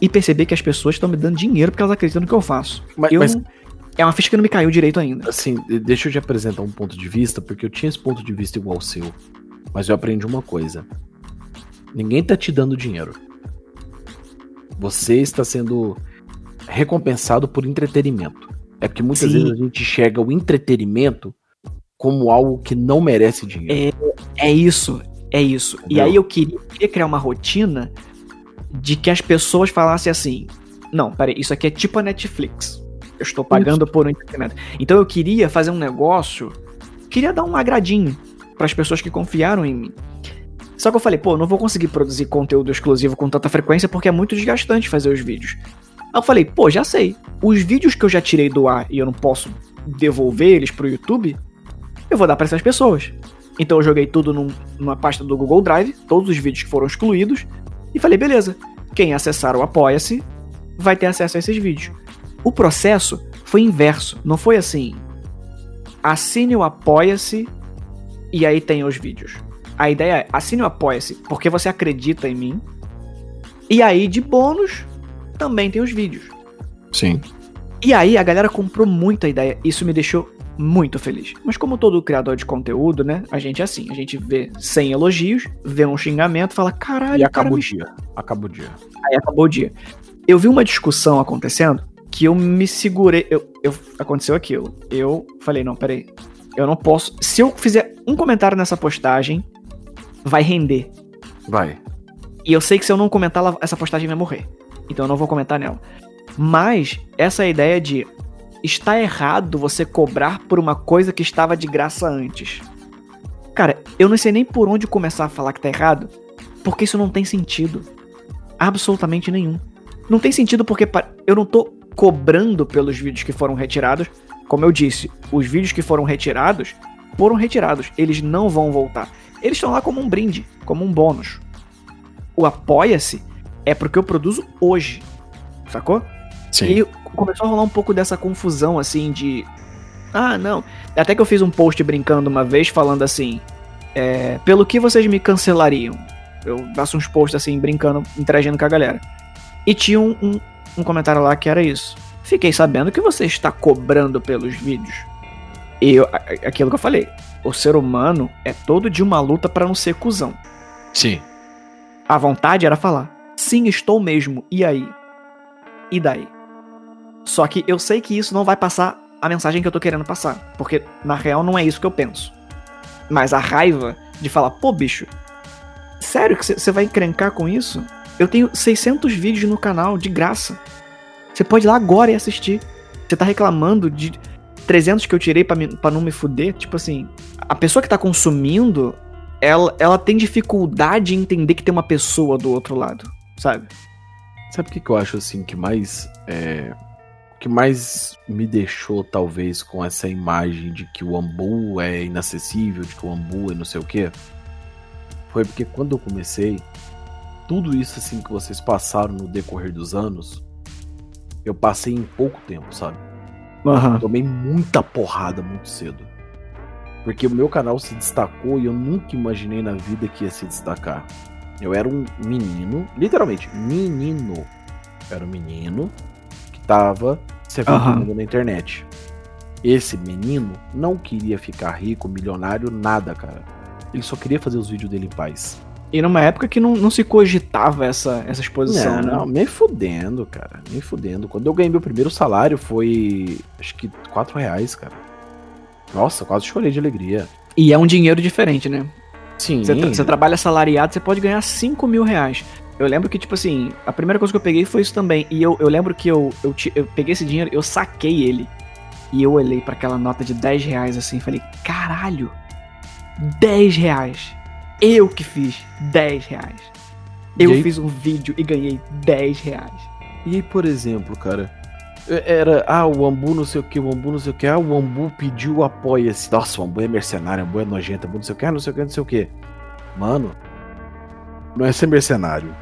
e perceber que as pessoas estão me dando dinheiro porque elas acreditam no que eu faço. Mas- eu mas- É uma ficha que não me caiu direito ainda. Assim, de- deixa eu te apresentar um ponto de vista, porque eu tinha esse ponto de vista igual ao seu. Mas eu aprendi uma coisa. Ninguém tá te dando dinheiro. Você está sendo recompensado por entretenimento. É porque muitas Sim. vezes a gente enxerga o entretenimento como algo que não merece dinheiro. É isso, é isso. E Entendeu? aí eu queria, queria criar uma rotina de que as pessoas falassem assim: não, peraí, isso aqui é tipo a Netflix. Eu estou pagando por um entretenimento. Então eu queria fazer um negócio, queria dar um agradinho para as pessoas que confiaram em mim. Só que eu falei, pô, não vou conseguir produzir conteúdo exclusivo com tanta frequência porque é muito desgastante fazer os vídeos. Aí eu falei, pô, já sei. Os vídeos que eu já tirei do ar e eu não posso devolver eles pro YouTube, eu vou dar para essas pessoas. Então eu joguei tudo num- numa pasta do Google Drive, todos os vídeos que foram excluídos, e falei, beleza, quem acessar o Apoia-se vai ter acesso a esses vídeos. O processo foi inverso, não foi assim. Assine o Apoia-se e aí tem os vídeos. A ideia é, assine o Apoia-se porque você acredita em mim, e aí de bônus também tem os vídeos. Sim. E aí a galera comprou muito a ideia, isso me deixou muito feliz. Mas como todo criador de conteúdo, né, a gente é assim, a gente vê 100 elogios, vê um xingamento, fala, caralho, E o cara acaba o me dia. Acaba o dia. Aí acabou o dia. Eu vi uma discussão acontecendo que eu me segurei. Eu, eu- aconteceu aquilo. Eu falei, não, peraí. Eu não posso. Se eu fizer um comentário nessa postagem, vai render. Vai. E eu sei que se eu não comentar, ela- essa postagem vai morrer. Então eu não vou comentar nela. Mas essa ideia de está errado você cobrar por uma coisa que estava de graça antes. Cara, eu não sei nem por onde começar a falar que tá errado, porque isso não tem sentido. Absolutamente nenhum. Não tem sentido porque eu não tô cobrando pelos vídeos que foram retirados. Como eu disse, os vídeos que foram retirados foram retirados. Eles não vão voltar. Eles estão lá como um brinde, como um bônus. O apoia-se é porque eu produzo hoje. Sacou? Sim. E começou a rolar um pouco dessa confusão, assim, de. Ah, não. Até que eu fiz um post brincando uma vez, falando assim. é, pelo que vocês me cancelariam? Eu faço uns posts assim, brincando, interagindo com a galera. E tinha um, um, um comentário lá que era isso. Fiquei sabendo que você está cobrando pelos vídeos. E eu, aquilo que eu falei. O ser humano é todo de uma luta pra não ser cuzão. Sim. A vontade era falar: sim, estou mesmo. E aí? E daí? Só que eu sei que isso não vai passar a mensagem que eu tô querendo passar. Porque na real não é isso que eu penso. Mas a raiva de falar: pô, bicho, sério que você vai encrencar com isso? Eu tenho 600 vídeos no canal de graça. Você pode ir lá agora e assistir. Você tá reclamando de 300 que eu tirei pra não me fuder? Tipo assim, a pessoa que tá consumindo ela, ela tem dificuldade em entender que tem uma pessoa do outro lado, sabe? Sabe o que, que eu acho assim que mais é, que mais me deixou talvez com essa imagem de que o Ambu é inacessível, de que o Ambu é não sei o quê? Foi porque quando eu comecei, tudo isso assim que vocês passaram no decorrer dos anos, eu passei em pouco tempo, sabe? Aham. Tomei muita porrada muito cedo. Porque o meu canal se destacou e eu nunca imaginei na vida que ia se destacar. Eu era um menino, literalmente, menino. Eu era um menino tava se aventurando na internet. Esse menino não queria ficar rico, milionário, nada, cara. Ele só queria fazer os vídeos dele em paz. E numa época que não, não se cogitava essa, essa exposição, não, né? não, nem fudendo, cara. Nem fudendo. Quando eu ganhei meu primeiro salário foi. Acho que 4 reais, cara. Nossa, quase chorei de alegria. E é um dinheiro diferente, né? Sim. Você, tra- você trabalha salariado, você pode ganhar 5 mil reais. Eu lembro que, tipo assim, a primeira coisa que eu peguei foi isso também. E eu, eu lembro que eu, eu, eu peguei esse dinheiro, eu saquei ele. E eu olhei pra aquela nota de 10 reais assim e falei, caralho, 10 reais. Eu que fiz 10 reais. Eu aí- fiz um vídeo e ganhei 10 reais. E aí, por exemplo, cara, era, ah, o Ambu não sei o que, o Ambu não sei o que, ah, o Ambu pediu apoia-se. Nossa, o Ambu é mercenário, o Ambu é nojento, o Ambu não sei o que, ah, não sei o que, não sei o que. Mano, não é ser mercenário.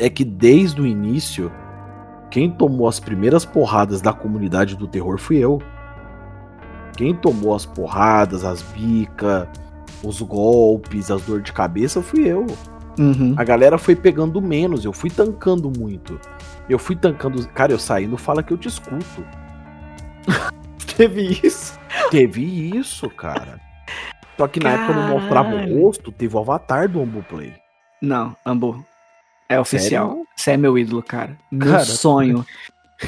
É que desde o início, quem tomou as primeiras porradas da comunidade do terror fui eu. Quem tomou as porradas, as bicas, os golpes, as dores de cabeça fui eu. Uhum. A galera foi pegando menos, eu fui tancando muito. Eu fui tancando. Cara, eu saindo fala que eu te escuto. Teve isso. Teve isso, cara. Só que na época não mostrava o Caralho. rosto, teve o avatar do Ombu Play. Não, Ambu. É oficial. Sério? Você é meu ídolo, cara. Meu Cara, sonho.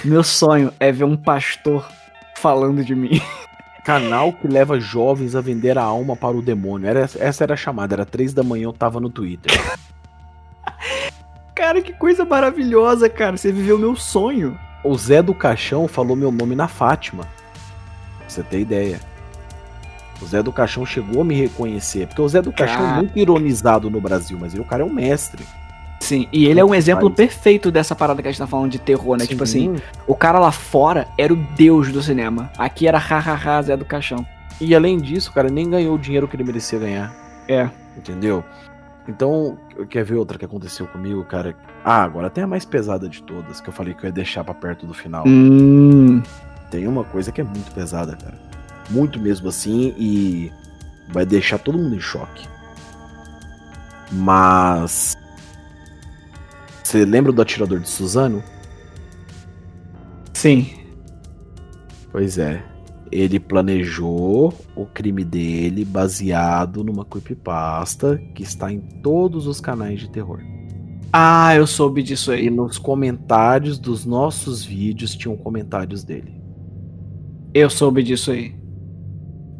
Meu sonho é ver um pastor falando de mim. Canal que leva jovens a vender a alma para o demônio. Era, essa era a chamada, era três da manhã, eu tava no Twitter. Cara, que coisa maravilhosa, cara. Você viveu meu sonho. O Zé do Caixão falou meu nome na Fátima. Pra você ter ideia. O Zé do Caixão chegou a me reconhecer. Porque o Zé do Caixão é muito ironizado no Brasil, mas ele, o cara é um mestre. Sim, e ele é um exemplo perfeito dessa parada que a gente tá falando de terror, né? Tipo assim, Sim. o cara lá fora era o deus do cinema. Aqui era hahaha Zé do Caixão. E além disso, o cara nem ganhou o dinheiro que ele merecia ganhar. É. Entendeu? Então, quer ver outra que aconteceu comigo, cara? Ah, agora tem a mais pesada de todas, que eu falei que eu ia deixar pra perto do final. Hum. Tem uma coisa que é muito pesada, cara. Muito mesmo assim, e vai deixar todo mundo em choque. Mas. Você lembra do atirador de Suzano? Sim. Pois é. Ele planejou o crime dele baseado numa creepypasta que está em todos os canais de terror. Ah, eu soube disso E aí. nos comentários dos nossos vídeos tinham comentários dele. Eu soube disso aí.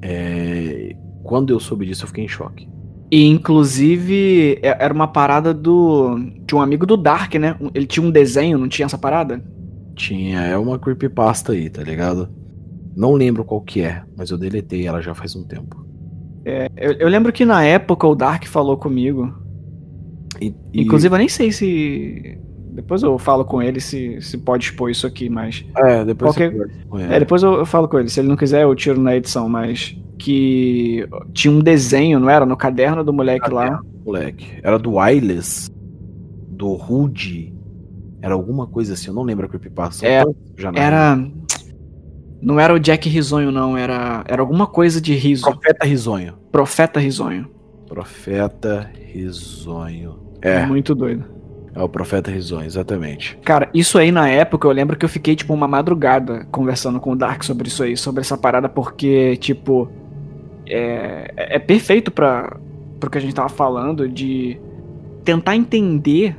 É, Quando eu soube disso, eu fiquei em choque. E inclusive é- era uma parada do. de um amigo do Dark, né? Ele tinha um desenho, não tinha essa parada? Tinha, é uma creepypasta aí, tá ligado? Não lembro qual que é, mas eu deletei ela já faz um tempo. Eu, eu lembro que na época o Dark falou comigo. E- e- Inclusive, eu nem sei se. Depois eu falo com ele se, se pode expor isso aqui, mas. é, depois qualquer-. É, depois eu, eu falo com ele. Se ele não quiser, eu tiro na edição, mas. Que tinha um desenho, não era? No caderno do moleque lá. moleque. Era do Wireless, do Rude, era alguma coisa assim, eu não lembro a creepypasta. É, já na Era. Não era o Jack Risonho, não. Era, era alguma coisa de riso. Profeta Risonho. Profeta Risonho. Profeta Risonho. É, Muito doido. É o Profeta Risonho, exatamente. Cara, isso aí na época eu lembro que eu fiquei, tipo, uma madrugada conversando com o Dark sobre isso aí, sobre essa parada, porque, tipo, é, é perfeito pra, pro que a gente tava falando de tentar entender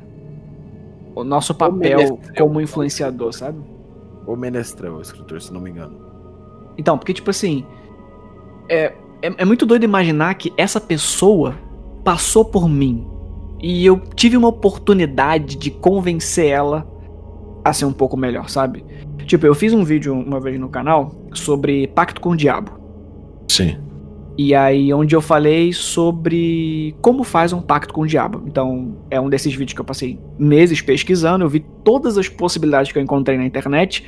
o nosso papel menestrel. como influenciador, sabe? O Menestrel, o escritor, se não me engano. Então, porque, tipo assim, é, é, é muito doido imaginar que essa pessoa passou por mim e eu tive uma oportunidade de convencer ela a ser um pouco melhor, sabe? Tipo, eu fiz um vídeo uma vez no canal sobre Pacto com o Diabo. Sim. E aí, onde eu falei sobre como faz um pacto com o diabo. Então, é um desses vídeos que eu passei meses pesquisando, eu vi todas as possibilidades que eu encontrei na internet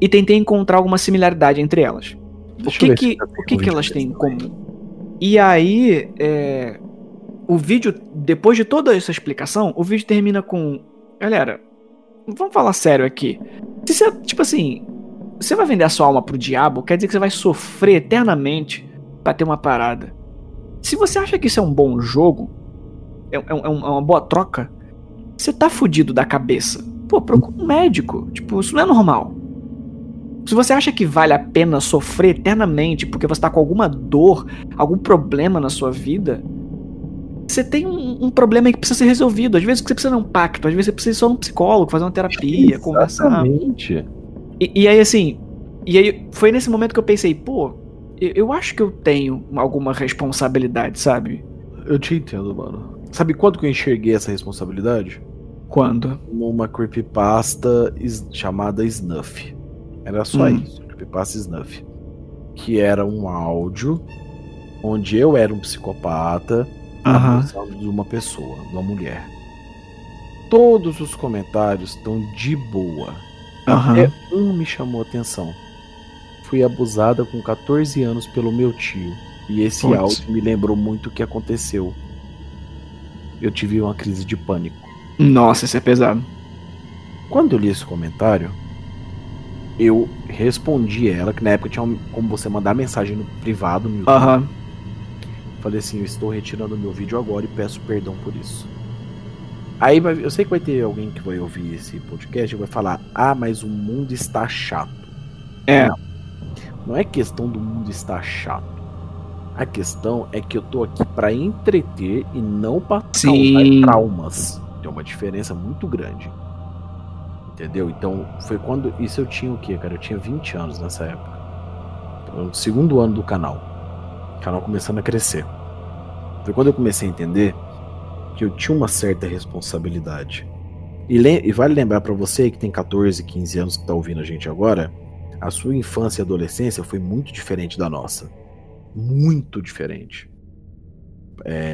e tentei encontrar alguma similaridade entre elas. O que que, o que, que elas têm em comum? E aí, é, o vídeo, depois de toda essa explicação, o vídeo termina com: Galera, vamos falar sério aqui. Se você, tipo assim, você vai vender a sua alma pro diabo, quer dizer que você vai sofrer eternamente pra ter uma parada. Se você acha que isso é um bom jogo, é, é um- é uma boa troca, você tá fudido da cabeça. Pô, procura um médico. Tipo, isso não é normal. Se você acha que vale a pena sofrer eternamente porque você tá com alguma dor, algum problema na sua vida, você tem um, um problema aí que precisa ser resolvido. Às vezes você precisa de um pacto, às vezes você precisa só de um psicólogo, fazer uma terapia, conversar. Exatamente. E, e aí, assim, e aí foi nesse momento que eu pensei, pô, eu, eu acho que eu tenho alguma responsabilidade, sabe? Eu te entendo, mano. Sabe quando que eu enxerguei essa responsabilidade? Quando? Numa creepypasta is- chamada Snuff. Era só Hum. isso, creepypasta Snuff. Que era um áudio onde eu era um psicopata Aham. abusando de uma pessoa, de uma mulher. Todos os comentários estão de boa. Até um me chamou a atenção. Fui abusada com 14 anos pelo meu tio. E esse Putz. áudio me lembrou muito o que aconteceu. Eu tive uma crise de pânico. Nossa, isso é pesado. Quando eu li esse comentário, eu respondi ela, que na época tinha um- como você mandar mensagem no privado no YouTube. Aham. Falei assim, eu estou retirando meu vídeo agora e peço perdão por isso. Aí vai- eu sei que vai ter alguém que vai ouvir esse podcast e vai falar: "Ah, mas o mundo está chato". É. Não. Não é questão do mundo estar chato. A questão é que eu tô aqui pra entreter e não Sim. causar traumas. Tem uma diferença muito grande. Entendeu? Então, foi quando. Isso eu tinha o quê, cara? Eu tinha 20 anos nessa época. Então, no segundo ano do canal. O canal começando a crescer. Foi quando eu comecei a entender que eu tinha uma certa responsabilidade. E, e vale lembrar pra você que tem 14, 15 anos que tá ouvindo a gente agora, a sua infância e adolescência foi muito diferente da nossa. Muito diferente.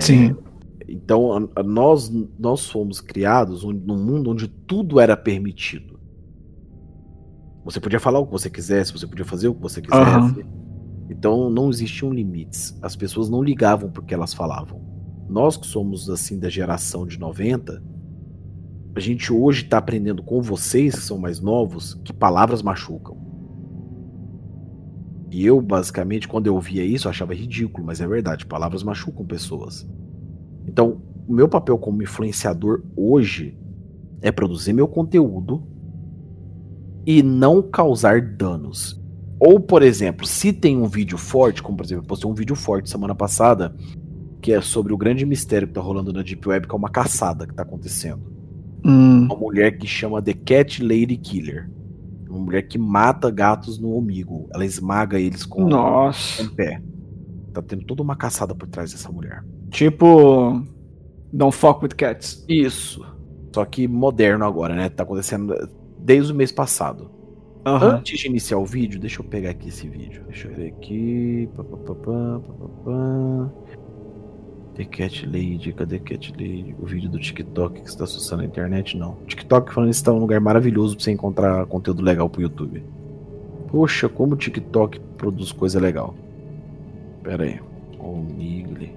Sim. Então, a- a- nós, nós fomos criados um- num mundo onde tudo era permitido. Você podia falar o que você quisesse, você podia fazer o que você quisesse. Aham. Então, não existiam limites. As pessoas não ligavam porque elas falavam. Nós que somos, assim, da geração de 90, a gente hoje tá aprendendo com vocês, que são mais novos, que palavras machucam. E eu, basicamente, quando eu ouvia isso, eu achava ridículo, mas é verdade, palavras machucam pessoas. Então, o meu papel como influenciador hoje é produzir meu conteúdo e não causar danos. Ou, por exemplo, se tem um vídeo forte, como por exemplo, eu postei um vídeo forte semana passada, que é sobre o grande mistério que tá rolando na Deep Web, que é uma caçada que tá acontecendo. Hum. Uma mulher que chama The Cat Lady Killer. Uma mulher que mata gatos no umbigo. Ela esmaga eles com Nossa. o pé. Tá tendo toda uma caçada por trás dessa mulher. Tipo. Don't fuck with cats. Isso. Só que moderno agora, né? Tá acontecendo desde o mês passado. Aham. Antes de iniciar o vídeo, deixa eu pegar aqui esse vídeo. Deixa eu ver aqui. Pá. The Cat Lady, cadê Cat Lady? O vídeo do TikTok que está associando a internet? Não. TikTok falando isso tá um lugar maravilhoso pra você encontrar conteúdo legal pro YouTube. Poxa, como o TikTok produz coisa legal. Pera aí. Omegle.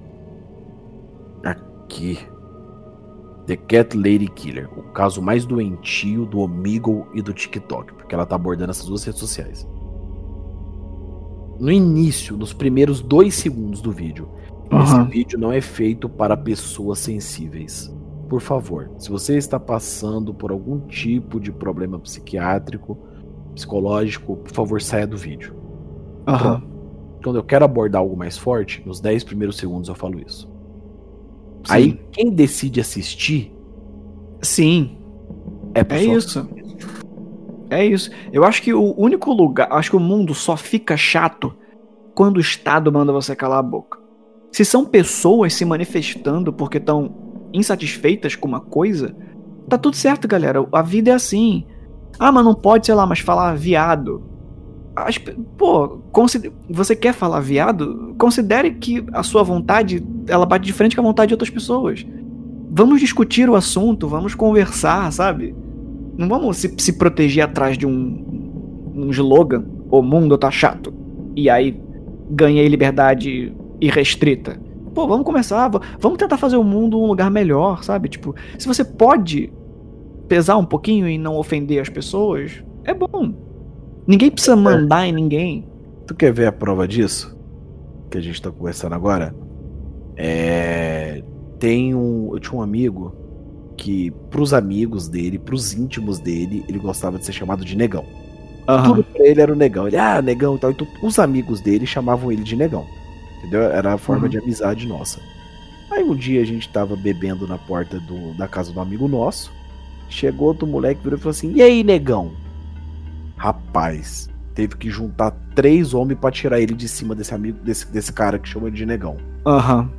Aqui. The Cat Lady Killer. O caso mais doentio do Omegle e do TikTok. Porque ela tá abordando essas duas redes sociais. No início, nos primeiros dois segundos do vídeo. Esse Aham. vídeo não é feito para pessoas sensíveis. Por favor, se você está passando por algum tipo de problema psiquiátrico, psicológico, por favor, saia do vídeo. Aham. Quando eu quero abordar algo mais forte, nos 10 primeiros segundos eu falo isso. Sim. Aí, quem decide assistir Sim. é É isso. É isso. Eu acho que o único lugar. Acho que o mundo só fica chato quando o Estado manda você calar a boca. Se são pessoas se manifestando porque estão insatisfeitas com uma coisa, tá tudo certo, galera. A vida é assim. Ah, mas não pode, sei lá, mas falar viado. As pô, você quer falar viado? Considere que a sua vontade ela bate de frente com a vontade de outras pessoas. Vamos discutir o assunto, vamos conversar, sabe? Não vamos se, se proteger atrás de um, um slogan. O mundo tá chato. E aí ganhei liberdade irrestrita. Pô, vamos começar. Vamos tentar fazer o mundo um lugar melhor, sabe? Tipo, se você pode pesar um pouquinho e não ofender as pessoas, é bom. Ninguém precisa mandar em ninguém. Tu quer ver a prova disso? Que a gente tá conversando agora? É. Tem um. Eu tinha um amigo que, pros amigos dele, pros íntimos dele, ele gostava de ser chamado de negão. Tudo pra ele era o negão. Ele, ah, negão e tal. Então, os amigos dele chamavam ele de negão. Entendeu? Era a forma Uhum. de amizade nossa. Aí um dia a gente tava bebendo na porta do, da casa do amigo nosso. Chegou outro moleque virou e falou assim: E aí, negão? Rapaz, teve que juntar três homens pra tirar ele de cima desse amigo, desse, desse cara que chama ele de negão. Aham.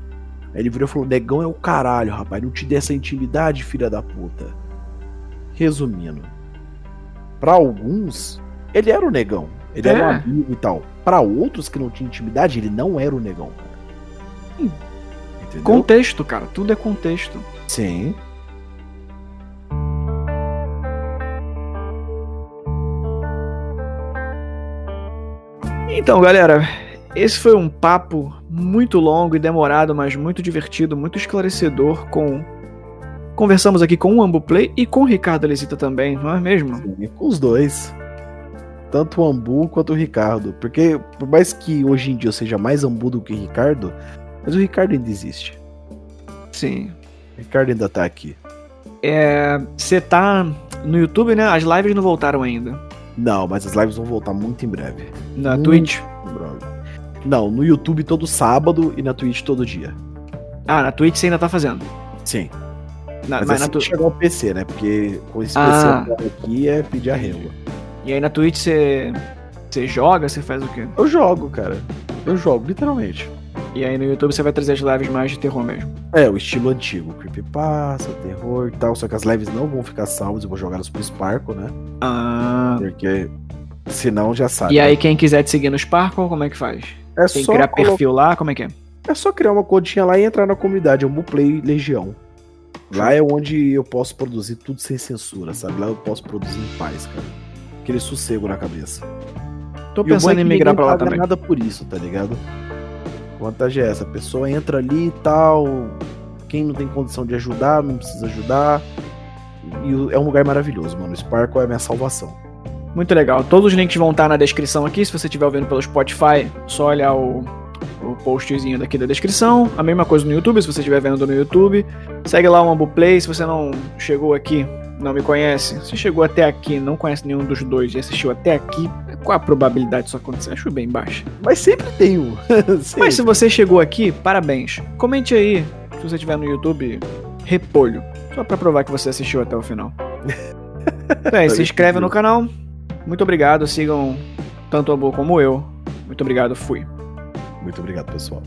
Aí ele virou e falou: Negão é o caralho, rapaz. Não te dê essa intimidade, filha da puta. Resumindo, pra alguns, ele era o negão. Ele era um É. amigo e tal. Pra outros que não tinham intimidade, ele não era o negão. Entendeu? Contexto, cara. Tudo é contexto. Sim. Então, galera, esse foi um papo muito longo e demorado, mas muito divertido, muito esclarecedor com conversamos aqui com o Ambuplay e com o Ricardo Lesita também, não é mesmo? Sim, Com os dois. tanto o Ambu quanto o Ricardo. Porque, por mais que hoje em dia eu seja mais Ambu do que Ricardo, mas o Ricardo ainda existe. Sim. O Ricardo ainda tá aqui. É, Você tá no YouTube, né? As lives não voltaram ainda. Não, mas as lives vão voltar muito em breve. Na Muito Twitch. Não, no YouTube todo sábado e na Twitch todo dia. Ah, na Twitch você ainda tá fazendo. Sim. Na- Mas, mas na assim tu- que chegar o PC, né? Porque com esse Ah. PC aqui é pedir arrego. E aí na Twitch você. Você joga, você faz o quê? Eu jogo, cara. Eu jogo, literalmente. E aí no YouTube você vai trazer as lives mais de terror mesmo. É, o estilo antigo. Creepypasta, terror e tal. Só que as lives não vão ficar salvas, eu vou jogá-las pro Sparkle, né? Ah. Porque senão já sabe. E aí quem quiser te seguir no Sparkle, como é que faz? é Tem que só, criar colo- perfil lá, como é que é? é só criar uma continha lá e entrar na comunidade. É o Play Legião. Lá é onde eu posso produzir tudo sem censura, sabe? Lá eu posso produzir em paz, cara. Aquele sossego na cabeça. Tô E é pensando em migrar pra lá também. nada por isso, tá ligado? Vantagem é essa, a pessoa entra ali e tal, quem não tem condição de ajudar, não precisa ajudar. E é um lugar maravilhoso, mano. O Sparkle é a minha salvação. Muito legal. Todos os links vão estar na descrição aqui. Se você estiver ouvindo pelo Spotify, só olhar o, o postzinho daqui da descrição. A mesma coisa no YouTube, se você estiver vendo no YouTube. Segue lá o Ambu Play. Se você não chegou aqui, não me conhece, se chegou até aqui, não conhece nenhum dos dois e assistiu até aqui, qual a probabilidade disso acontecer? Acho bem baixa. Mas sempre tem um. Sempre. Mas se você chegou aqui, parabéns. Comente aí, se você estiver no YouTube, repolho. Só pra provar que você assistiu até o final. Então é, se inscreve no canal. Muito obrigado. Sigam tanto o Ambu como eu. Muito obrigado. Fui. Muito obrigado, pessoal.